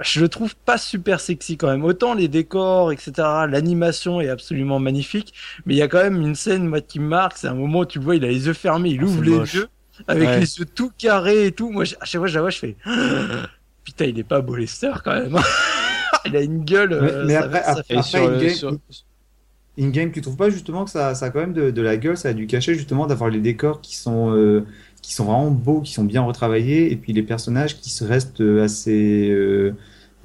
je le trouve pas super sexy quand même. Autant les décors, etc., l'animation est absolument magnifique, mais il y a quand même une scène moi qui me marque. C'est un moment où tu le vois, il a les yeux fermés, il Ah, ouvre les moche. yeux avec Ouais. les yeux tout carrés et tout. Moi, à chaque fois, je la vois, je fais putain, il est pas beau Lester quand même. [LAUGHS] il a une gueule. Mais- euh, mais ça- après- ça après- Après, sur, in-game- sur, in-game, tu trouves pas justement que ça, ça a quand même de, de la gueule, ça a du cachet justement d'avoir les décors qui sont, euh, qui sont vraiment beaux, qui sont bien retravaillés, et puis les personnages qui se restent assez euh,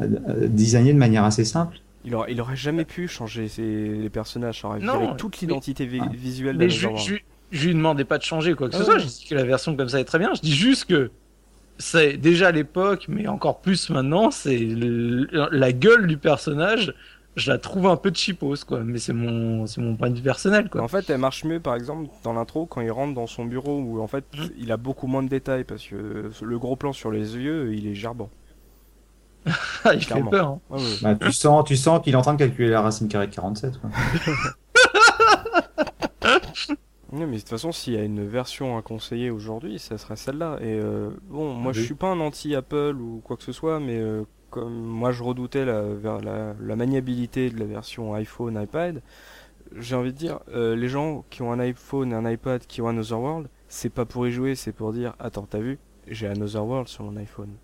euh, designés de manière assez simple. Il aurait, il aurait jamais pu changer ses, les personnages, ça aurait Non, viré toute l'identité vi- visuelle Mais de je, Another je, je lui demandais pas de changer quoi que ce Ah soit. ouais. Je dis que la version comme ça est très bien. Je dis juste que c'est déjà à l'époque, mais encore plus maintenant, c'est la gueule du personnage. Je la trouve un peu cheapos quoi, mais c'est mon c'est mon point de vue personnel quoi. En fait, elle marche mieux, par exemple, dans l'intro, quand il rentre dans son bureau, où en fait, Mhm. il a beaucoup moins de détails, parce que le gros plan sur les yeux, il est gerbant. [LAUGHS] il fait peur. hein. Ouais, ouais. Bah, tu sens, tu sens qu'il est en train de calculer la racine carrée de 47. Quoi. [LAUGHS] Ouais, mais de toute façon, s'il y a une version à conseiller aujourd'hui, ça serait celle-là. Et euh, bon, moi, je Oui. suis pas un anti-Apple ou quoi que ce soit, mais euh, comme moi, je redoutais la, la, la maniabilité de la version iPhone, iPad, j'ai envie de dire, euh, les gens qui ont un iPhone et un iPad qui ont Another World, c'est pas pour y jouer, c'est pour dire, attends, t'as vu, j'ai Another World sur mon iPhone.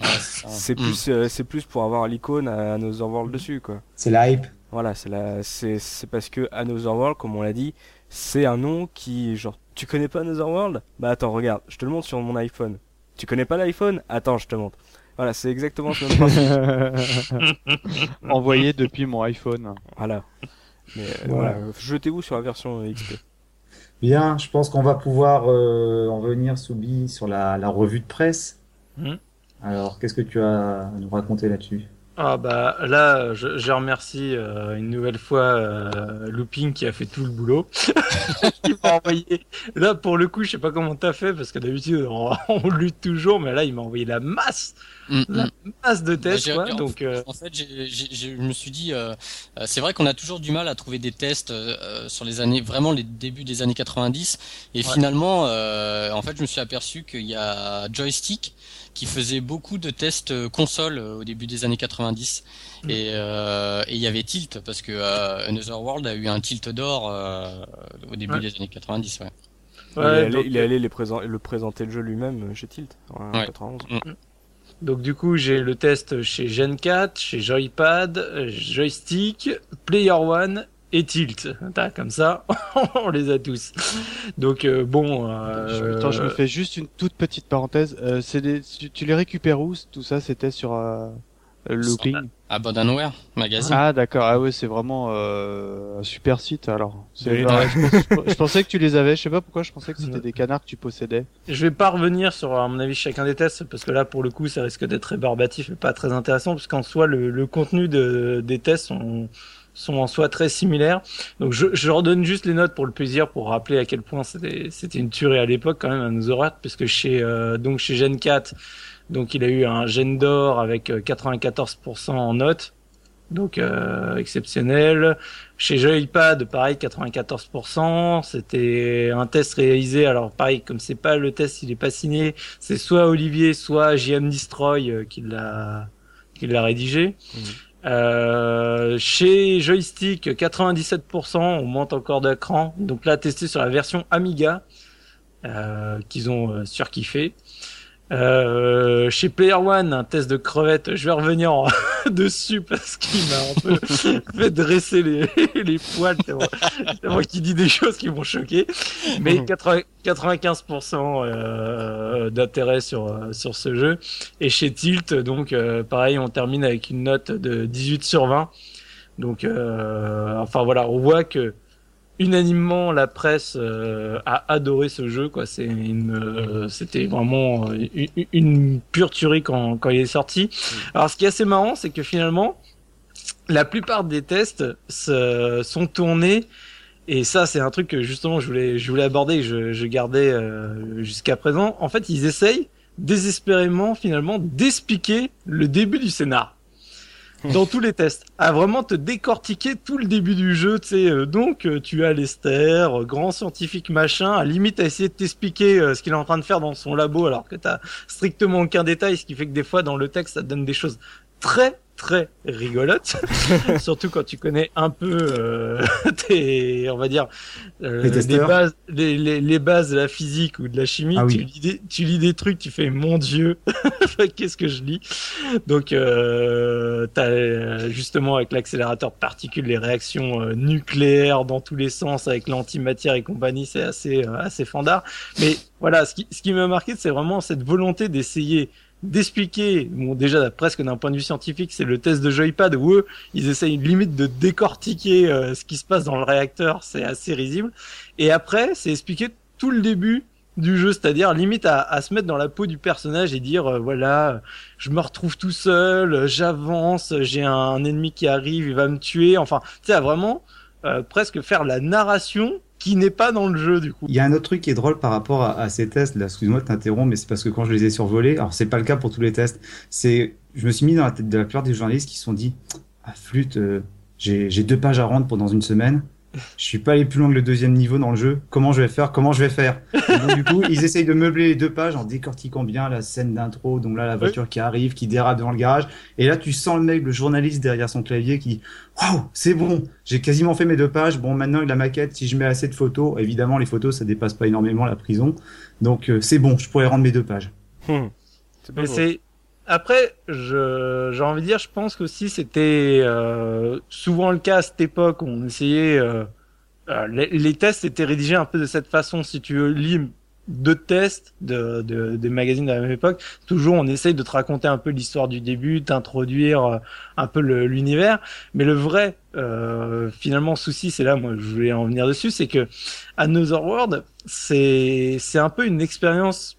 Ouais, c'est plus, euh, c'est plus pour avoir l'icône à Another World dessus, quoi. C'est la hype. Voilà, c'est la, c'est, c'est parce que Another World, comme on l'a dit, c'est un nom qui, genre, tu connais pas Another World? Bah attends, regarde, je te le montre sur mon iPhone. Tu connais pas l'iPhone? Attends, je te montre. Voilà, c'est exactement ce même principe. [LAUGHS] Envoyé depuis mon iPhone. Voilà. Mais euh, Voilà. voilà, jetez-vous sur la version XP. Bien, je pense qu'on va pouvoir euh, en venir, Soubi, sur la, la revue de presse. Mhm. Alors, qu'est-ce que tu as à nous raconter là-dessus? Ah bah là, je, je remercie euh, une nouvelle fois euh, Looping qui a fait tout le boulot. [LAUGHS] [LAUGHS] il m'a envoyé. Là pour le coup, je sais pas comment t'as fait parce que d'habitude on, [LAUGHS] on lutte toujours, mais là il m'a envoyé la masse, Mm, la mm. masse de Bah, tests j'ai- quoi. en- Donc euh, En fait, j'ai- j'ai- j'ai- je me suis dit, euh, euh, c'est vrai qu'on a toujours du mal à trouver des tests euh, euh, sur les années, vraiment les débuts des années 90. Et Ouais. finalement, euh, en fait, je me suis aperçu qu'il y a Joystick qui faisait beaucoup de tests euh, console euh, au début des années 90. Mm. Et euh, et il y avait Tilt parce que euh, Another World a eu un Tilt d'or euh, au début Ouais. des années 90. Ouais. il, est allé, donc, il est allé les le présenter le jeu lui-même euh, chez Tilt, en Ouais. 91. donc du coup j'ai le test chez Gen 4, chez Joypad, euh, Joystick, Player One et Tilt. T'as comme ça, [LAUGHS] on les a tous. Donc euh, bon. Euh, Attends, je me fais juste une toute petite parenthèse. Euh, c'est des... tu, tu les récupères où Tout ça, c'était sur euh, le looping? Abandonware Magazine. Ah d'accord. Ah ouais, c'est vraiment euh, un super site alors. C'est- Oui. ouais, je, pense- [LAUGHS] je pensais que tu les avais. Je sais pas pourquoi. Je pensais que c'était Ouais. des canards que tu possédais. Je vais pas revenir sur, à mon avis, chacun des tests, parce que là, pour le coup, ça risque d'être rébarbatif et pas très intéressant, parce qu'en soi, le, le contenu de, des tests sont, sont en soi très similaires. Donc, je, je redonne juste les notes pour le plaisir, pour rappeler à quel point c'était, une tuerie à l'époque, quand même, à nous aura, parce que chez, euh, donc, chez Gen 4, donc, il a eu un Gen d'or avec euh, 94% en notes. Donc, euh, exceptionnel. Chez Joypad, pareil, 94%. C'était un test réalisé. Alors, pareil, comme c'est pas le test, il est pas signé. C'est soit Olivier, soit JM Destroy euh, qui l'a, qui l'a rédigé. Mhm. Euh, chez Joystick, 97%, on monte encore d'un cran. Donc là, testé sur la version Amiga, euh, qu'ils ont euh, surkiffé. Euh, chez Player One, un test de crevette, je vais revenir en- [LAUGHS] dessus parce qu'il m'a un peu [LAUGHS] fait dresser les, les poils. C'est moi, qui dis des choses qui vont choquer. Mais 80 95% euh, d'intérêt sur, sur ce jeu. Et chez Tilt, donc euh, pareil, on termine avec une note de 18 sur 20. Donc, euh, enfin voilà, on voit que unanimement la presse euh, a adoré ce jeu. Quoi, c'est une, euh, c'était vraiment euh, une, pure tuerie quand, quand il est sorti. Alors, ce qui est assez marrant, c'est que finalement, la plupart des tests se, sont tournés. Et ça, c'est un truc que justement je voulais, je voulais aborder, je, je gardais euh, jusqu'à présent. En fait, ils essayent désespérément finalement d'expliquer le début du scénar dans tous les tests, à vraiment te décortiquer tout le début du jeu. Tu sais, euh, donc euh, tu as Lester, euh, grand scientifique machin, à limite à essayer de t'expliquer ce qu'il est en train de faire dans son labo, alors que t'as strictement aucun détail, ce qui fait que des fois dans le texte ça donne des choses très très rigolote, [LAUGHS] surtout quand tu connais un peu euh, [LAUGHS] tes, on va dire, euh, Les bases, les, les, les bases de la physique ou de la chimie. Ah oui. tu, lis des, tu lis des trucs, tu fais mon Dieu, [LAUGHS] qu'est-ce que je lis? Donc, euh, t'as justement avec l'accélérateur de particules les réactions euh, nucléaires dans tous les sens avec l'antimatière et compagnie, c'est assez assez fandard. Mais voilà, ce qui, ce qui m'a marqué, c'est vraiment cette volonté d'essayer d'expliquer, bon déjà presque d'un point de vue scientifique, c'est le test de joypad où eux, ils essayent limite de décortiquer euh, ce qui se passe dans le réacteur, c'est assez risible. Et après, c'est expliquer tout le début du jeu, c'est-à-dire limite à, à se mettre dans la peau du personnage et dire euh, voilà, je me retrouve tout seul, j'avance, j'ai un, ennemi qui arrive, il va me tuer, enfin, tu sais, vraiment euh, presque faire la narration qui n'est pas dans le jeu du coup. Il y a un autre truc qui est drôle par rapport à, ces tests. Là, excuse-moi de t'interrompre, mais c'est parce que quand je les ai survolés, alors c'est pas le cas pour tous les tests. C'est, je me suis mis dans la tête de la plupart des journalistes qui se sont dit, ah flûte, euh, j'ai j'ai deux pages à rendre pendant une semaine. Je suis pas allé plus loin que le deuxième niveau dans le jeu. Comment je vais faire? Comment je vais faire? [LAUGHS] Donc, Du coup, ils essayent de meubler les deux pages en décortiquant bien la scène d'intro. Donc là, la voiture qui arrive, qui dérape devant le garage. Et là, tu sens le mec, le journaliste derrière son clavier qui, waouh, c'est bon. J'ai quasiment fait mes deux pages. Bon, maintenant, la maquette, si je mets assez de photos, évidemment, les photos, ça dépasse pas énormément la prison. Donc, euh, c'est bon, je pourrais rendre mes deux pages. Hmm. C'est après, j'ai envie de dire, je pense qu'aussi c'était euh, souvent le cas à cette époque où on essayait. euh, euh, les, les tests étaient rédigés un peu de cette façon. Si tu lis deux tests de, de des magazines de la même époque, toujours on essaye de te raconter un peu l'histoire du début, t'introduire euh, un peu l'univers. Mais le vrai euh, finalement souci, c'est là, moi je voulais en venir dessus, c'est que Another World, c'est un peu une expérience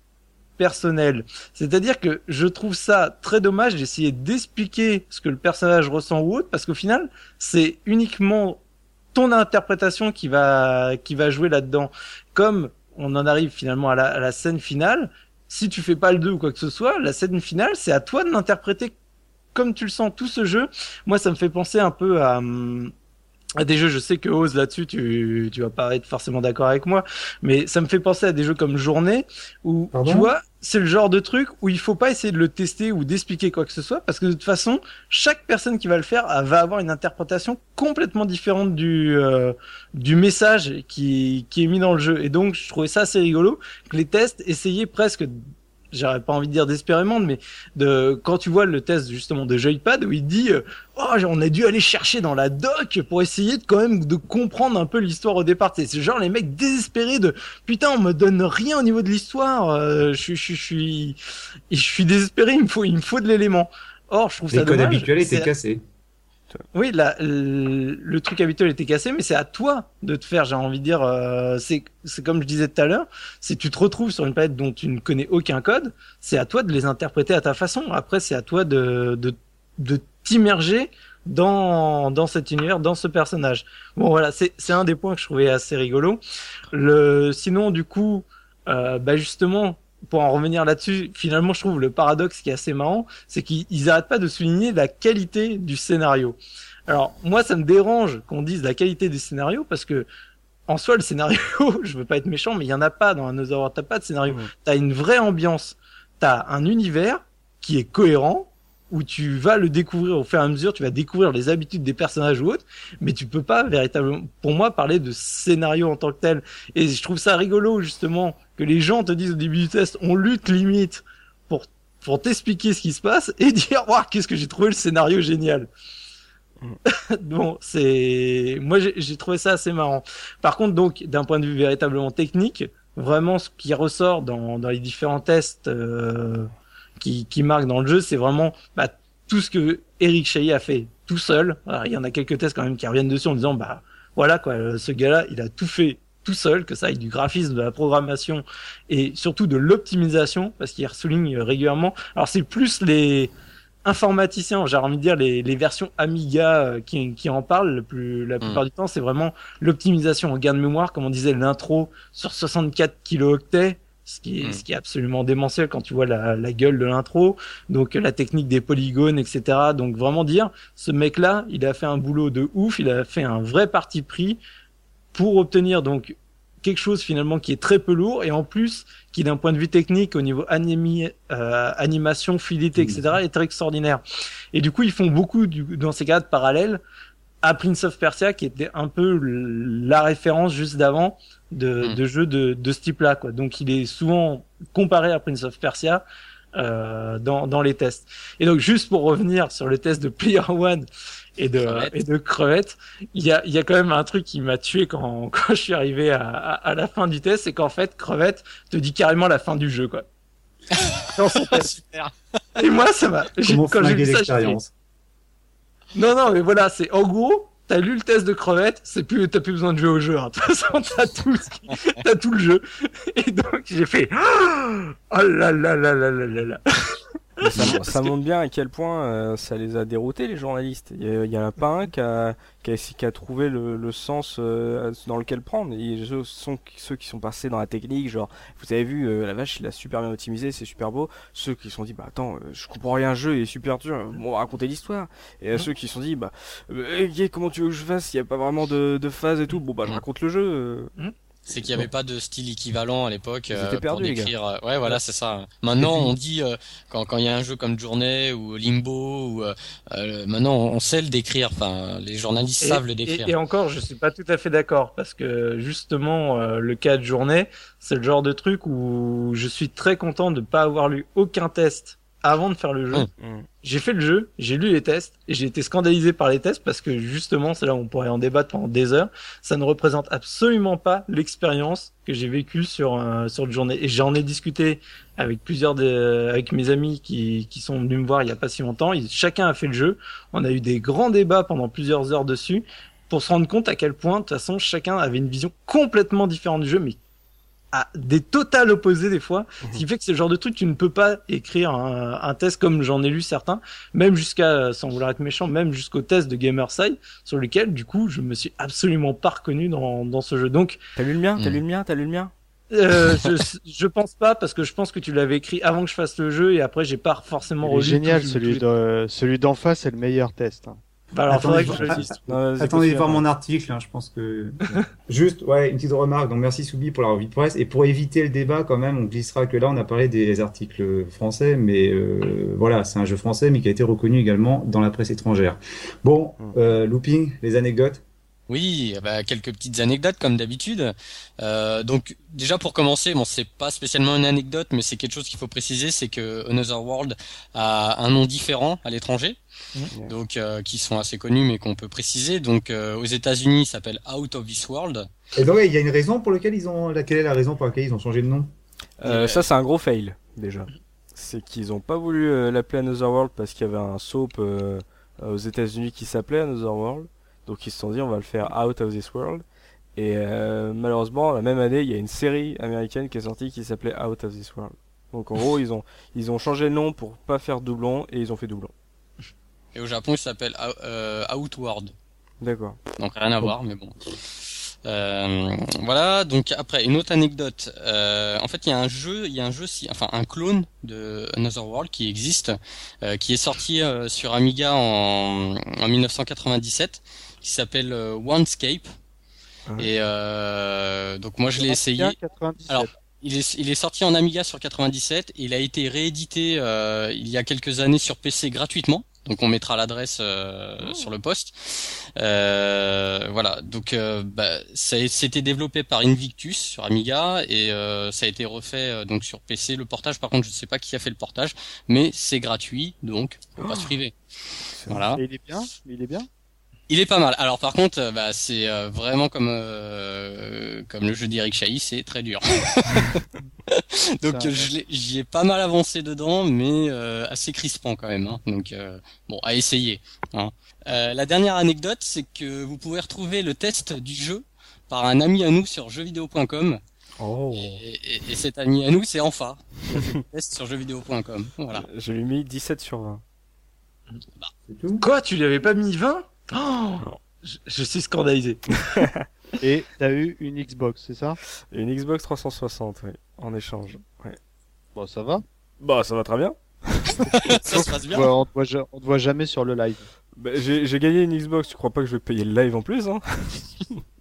personnelle. C'est-à-dire que je trouve ça très dommage d'essayer d'expliquer ce que le personnage ressent ou autre, parce qu'au final, c'est uniquement ton interprétation qui va qui va jouer là-dedans. Comme on en arrive finalement à la, à la scène finale, si tu fais pas le 2 ou quoi que ce soit, la scène finale, c'est à toi de l'interpréter comme tu le sens. Tout ce jeu, moi, ça me fait penser un peu à, hum, à des jeux. Je sais que Oz là-dessus, tu tu vas pas être forcément d'accord avec moi, mais ça me fait penser à des jeux comme Journée où Pardon? tu vois, c'est le genre de truc où il faut pas essayer de le tester ou d'expliquer quoi que ce soit parce que de toute façon, chaque personne qui va le faire va avoir une interprétation complètement différente du euh, du message qui qui est mis dans le jeu et donc je trouvais ça assez rigolo que les tests essayaient presque j'aurais pas envie de dire d'expérimente mais de quand tu vois le test justement de Joypad où il dit euh, oh on a dû aller chercher dans la doc pour essayer de quand même de comprendre un peu l'histoire au départ. C'est genre les mecs désespérés de putain on me donne rien au niveau de l'histoire euh, je suis je suis je suis je suis désespéré il me faut il me faut de l'élément. Or je trouve ça dommage. habituels étaient C'est- cassés. Oui, le, truc habituel était cassé, mais c'est à toi de te faire, j'ai envie de dire, euh, c'est comme je disais tout à l'heure, si tu te retrouves sur une planète dont tu ne connais aucun code, c'est à toi de les interpréter à ta façon. Après, c'est à toi de, de, de t'immerger dans, dans cet univers, dans ce personnage. Bon, voilà, c'est c'est un des points que je trouvais assez rigolo. Le, sinon, du coup, euh, bah justement, pour en revenir là-dessus, finalement, je trouve le paradoxe qui est assez marrant, c'est qu'ils ils arrêtent pas de souligner la qualité du scénario. Alors, moi, ça me dérange qu'on dise la qualité du scénario parce que, en soi, le scénario, [LAUGHS] je veux pas être méchant, mais il y en a pas dans Another World. T'as pas de scénario. T'as une vraie ambiance. T'as un univers qui est cohérent où tu vas le découvrir au fur et à mesure, tu vas découvrir les habitudes des personnages ou autres, mais tu peux pas véritablement, pour moi, parler de scénario en tant que tel. Et je trouve ça rigolo, justement, que les gens te disent au début du test, on lutte limite pour, pour t'expliquer ce qui se passe et [LAUGHS] dire, waouh, qu'est-ce que j'ai trouvé le scénario génial. [LAUGHS] bon, c'est, moi, j'ai j'ai trouvé ça assez marrant. Par contre, donc, d'un point de vue véritablement technique, vraiment, ce qui ressort dans, dans les différents tests, euh, qui, qui marquent dans le jeu, c'est vraiment, bah, tout ce que Eric Chahi a fait tout seul. Alors, il y en a quelques tests quand même qui reviennent dessus en disant, bah, voilà, quoi, euh, ce gars-là, il a tout fait tout seul, que ça aille du graphisme, de la programmation et surtout de l'optimisation, parce qu'il souligne régulièrement. Alors c'est plus les informaticiens, j'ai envie de dire les, les versions Amiga euh, qui, qui en parlent le plus, la plupart du temps, c'est vraiment l'optimisation en gain de mémoire, comme on disait l'intro sur 64 kilooctets. Ce qui, est, Mm. ce qui est absolument démentiel quand tu vois la, la gueule de l'intro, donc la technique des polygones, etc. Donc vraiment dire, ce mec-là, il a fait un boulot de ouf, il a fait un vrai parti pris pour obtenir donc quelque chose finalement qui est très peu lourd et en plus qui d'un point de vue technique au niveau animi, euh, animation, fluidité, etc. est très extraordinaire. Et du coup, ils font beaucoup du, dans ces cas de parallèles à Prince of Persia qui était un peu la référence juste d'avant de, Mm. de jeux de, de ce type-là. Quoi. Donc il est souvent comparé à Prince of Persia euh, dans, dans les tests. Et donc juste pour revenir sur le test de Player One et de, Crevette. et de crevette, il y a, il y a quand même un truc qui m'a tué quand, [LAUGHS] quand je suis arrivé à, à, à la fin du test, c'est qu'en fait crevette te dit carrément la fin du jeu. quoi. Dans son test. Super. Et moi ça m'a... j'ai- quand vu ça, non, non, mais voilà, c'est en gros, t'as lu le test de crevette, c'est plus, t'as plus besoin de jouer au jeu. hein. [LAUGHS] De toute façon, t'as tout, t'as tout le jeu. Et donc j'ai fait, oh [GASPS] là là là là là là là. Mais ça, [LAUGHS] montre bien à quel point euh, ça les a déroutés les journalistes. Il y, en a pas un qui a, qui a, qui a trouvé le, le sens euh, dans lequel prendre. Et ce sont ceux qui sont passés dans la technique, genre vous avez vu euh, la vache, il a super bien optimisé, c'est super beau. Ceux qui se sont dit bah attends, je comprends rien, le jeu il est super dur, bon, on va raconter l'histoire. Et à Mhm. ceux qui se sont dit bah comment tu veux que je fasse, il y a pas vraiment de, de phase et tout. Bon bah je Mhm. raconte le jeu. C'est qu'il n'y avait pas de style équivalent à l'époque euh, pour les gars. décrire. euh, Ouais, voilà, c'est ça. Maintenant, on dit euh, quand quand il y a un jeu comme Journée ou Limbo ou euh, euh, maintenant on sait le décrire. Enfin, les journalistes Et, savent le et- décrire. et encore, je suis pas tout à fait d'accord parce que justement, euh, le cas de journée, c'est le genre de truc où je suis très content de pas avoir lu aucun test avant de faire le jeu. Hum. Mm. J'ai fait le jeu, j'ai lu les tests et j'ai été scandalisé par les tests parce que justement, c'est là où on pourrait en débattre pendant des heures. Ça ne représente absolument pas l'expérience que j'ai vécue sur euh, sur une journée. Et j'en ai discuté avec plusieurs de, avec mes amis qui qui sont venus me voir il y a pas si longtemps. Ils- chacun a fait le jeu. On a eu des grands débats pendant plusieurs heures dessus pour se rendre compte à quel point, de toute façon, chacun avait une vision complètement différente du jeu, mais à des totales opposés des fois. Ce qui fait que c'est le genre de truc, tu ne peux pas écrire un, un test comme j'en ai lu certains, même jusqu'à, sans vouloir être méchant, même jusqu'au test de Gamerside, sur lequel, du coup, je me suis absolument pas reconnu dans, dans ce jeu. Donc, T'as lu le mien? T'as Mm. lu le mien? T'as lu le mien? Euh, [LAUGHS] je, je pense pas, parce que je pense que tu l'avais écrit avant que je fasse le jeu, et après, j'ai pas forcément Il est génial, celui de, celui d'en face, c'est le meilleur test. hein. Bah, alors, Attendez, faudrait que je le dise. Non, vas-y, Attendez continue, voir mon article, hein, je pense que... [LAUGHS] Juste, ouais, une petite remarque, donc merci Soubi pour la revue de presse, et pour éviter le débat quand même, on glissera que là on a parlé des articles français, mais euh, voilà, c'est un jeu français, mais qui a été reconnu également dans la presse étrangère. Bon, Mm. euh, looping, les anecdotes Oui, bah, quelques petites anecdotes comme d'habitude. Euh, donc déjà pour commencer, bon c'est pas spécialement une anecdote, mais c'est quelque chose qu'il faut préciser, c'est que Another World a un nom différent à l'étranger, Mhm. donc euh, qui sont assez connus mais qu'on peut préciser. Donc euh, aux États-Unis, il s'appelle Out of This World. Et donc, ouais, il y a une raison pour laquelle ils ont... Laquelle est la raison pour laquelle ils ont changé de nom Euh, ça, c'est un gros fail, déjà. C'est qu'ils ont pas voulu euh, l'appeler Another World parce qu'il y avait un soap euh, aux États-Unis qui s'appelait Another World. Donc ils se sont dit, on va le faire Out of This World. Et euh, malheureusement, la même année, il y a une série américaine qui est sortie qui s'appelait Out of This World. Donc en gros, [LAUGHS] ils ont, ils ont changé le nom pour pas faire doublon et ils ont fait doublon. Et au Japon, il s'appelle euh, Outward. D'accord. Donc rien à voir, mais bon. Euh, voilà. Donc après une autre anecdote. Euh, en fait, il y a un jeu, il y a un jeu, si, enfin un clone de Another World qui existe, euh, qui est sorti euh, sur Amiga en, en 1997, qui s'appelle euh, Onescape. Ouais. Et euh, donc moi je l'ai essayé. 97. Alors, Il est, il est sorti en Amiga sur 97 et il a été réédité euh, il y a quelques années sur PC gratuitement. Donc on mettra l'adresse euh, Oh. sur le post. Euh, voilà, donc euh, bah, ça a- c'était développé par Invictus sur Amiga et euh, ça a été refait euh, donc sur PC. Le portage, par contre, je ne sais pas qui a fait le portage, mais c'est gratuit, donc faut pas se priver. Voilà. Et il est bien Il est bien Il est pas mal. Alors par contre, euh, bah, c'est euh, vraiment comme euh, comme le jeu d'Eric Chahi, c'est très dur. [LAUGHS] Donc euh, j'y ai pas mal avancé dedans, mais euh, assez crispant quand même. hein. Donc euh, bon, à essayer. hein. Euh, la dernière anecdote, c'est que vous pouvez retrouver le test du jeu par un ami à nous sur jeuxvideo.com. Oh. Et, et- et cet ami à nous, c'est Enfa. test sur jeuxvideo.com. Voilà. Je lui ai mis 17 sur 20. C'est tout Quoi, tu lui avais pas mis 20 oh je, je suis scandalisé. [LAUGHS] Et t'as eu une Xbox, c'est ça? Une Xbox 360, oui, en échange. Ouais. Bon, ça va. Bah, ça va très bien. [LAUGHS] Ça se passe bien. Ouais, on, te voit, on te voit jamais sur le live. Bah, j'ai j'ai gagné une Xbox, tu crois pas que je vais payer le live en plus, hein? [LAUGHS]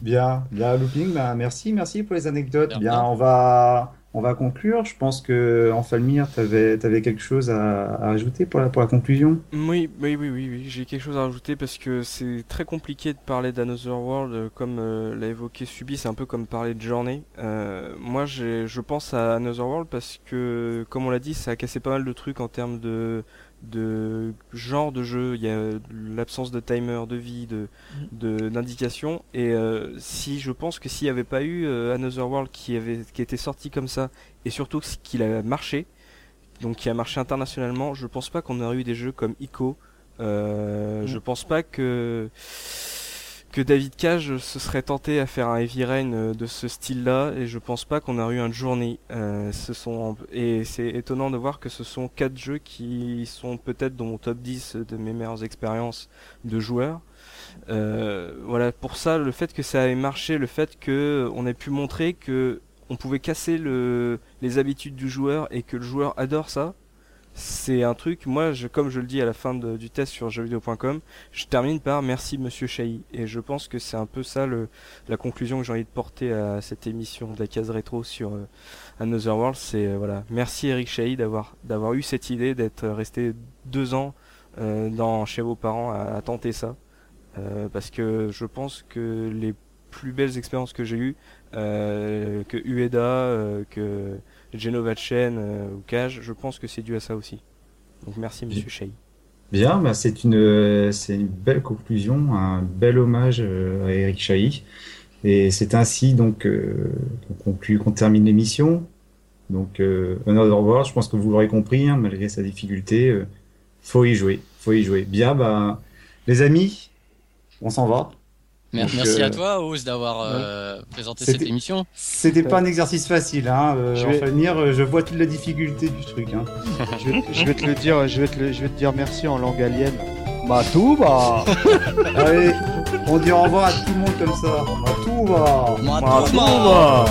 Bien, bien, Looping, bah, merci, merci pour les anecdotes. Bien, on va, on va conclure. Je pense que, Enfalmir, t'avais, t'avais quelque chose à, à ajouter pour la, pour la conclusion? Oui, oui, oui, oui, oui, j'ai quelque chose à rajouter parce que c'est très compliqué de parler d'Another World euh, comme euh, l'a évoqué Subi, c'est un peu comme parler de Journey. Euh, moi, je pense à Another World parce que, comme on l'a dit, ça a cassé pas mal de trucs en termes de, de genre de jeu. Il y a l'absence de timer, de vie, de, de d'indication. Et euh, si je pense que s'il n'y avait pas eu euh, Another World qui avait, qui était sorti comme ça, et surtout qu'il a marché, donc qui a marché internationalement. Je pense pas qu'on aurait eu des jeux comme Ico. Euh, Je pense pas que que David Cage se serait tenté à faire un Heavy Rain euh, de ce style-là, et je pense pas qu'on aurait eu un Journey. Euh, ce sont et c'est étonnant de voir que ce sont quatre jeux qui sont peut-être dans mon top 10 de mes meilleures expériences de joueurs. Euh, voilà, pour ça, le fait que ça ait marché, le fait que on ait pu montrer que on pouvait casser le, les habitudes du joueur et que le joueur adore ça, c'est un truc, moi, comme je le dis à la fin du test sur jeuxvideo.com, je termine par merci Monsieur Chahi. Et je pense que c'est un peu ça la conclusion que j'ai envie de porter à cette émission de la case rétro sur euh, Another World. C'est euh, voilà, merci Eric Chahi d'avoir eu cette idée, d'être resté deux ans euh, chez vos parents à, tenter ça. Parce que je pense que les plus belles expériences que j'ai eues, que Ueda, que Genova Chen euh, ou Cage, je pense que c'est dû à ça aussi. Donc merci Monsieur Shea. Bien, bah, c'est une, euh, c'est une belle conclusion, un bel hommage euh, à Eric Chahi. Et c'est ainsi donc euh, qu'on conclut, qu'on termine l'émission. Donc, euh, Another World, je pense que vous l'aurez compris, hein, malgré sa difficulté, euh, faut y jouer, faut y jouer. Bien, bah, les amis, on s'en va. Donc, Merci euh, à toi, Ose, d'avoir euh, présenté C'était- cette émission. C'était pas un exercice facile, hein. Euh, Je vais- enfin, venir, je vois toute la difficulté du truc, hein. [LAUGHS] je, vais, je vais te le dire, je vais te, le- je vais te dire merci en langue alien. Matuba [LAUGHS] Allez, on dit au revoir à tout le monde comme ça. À tout va. Matuma. Matuma.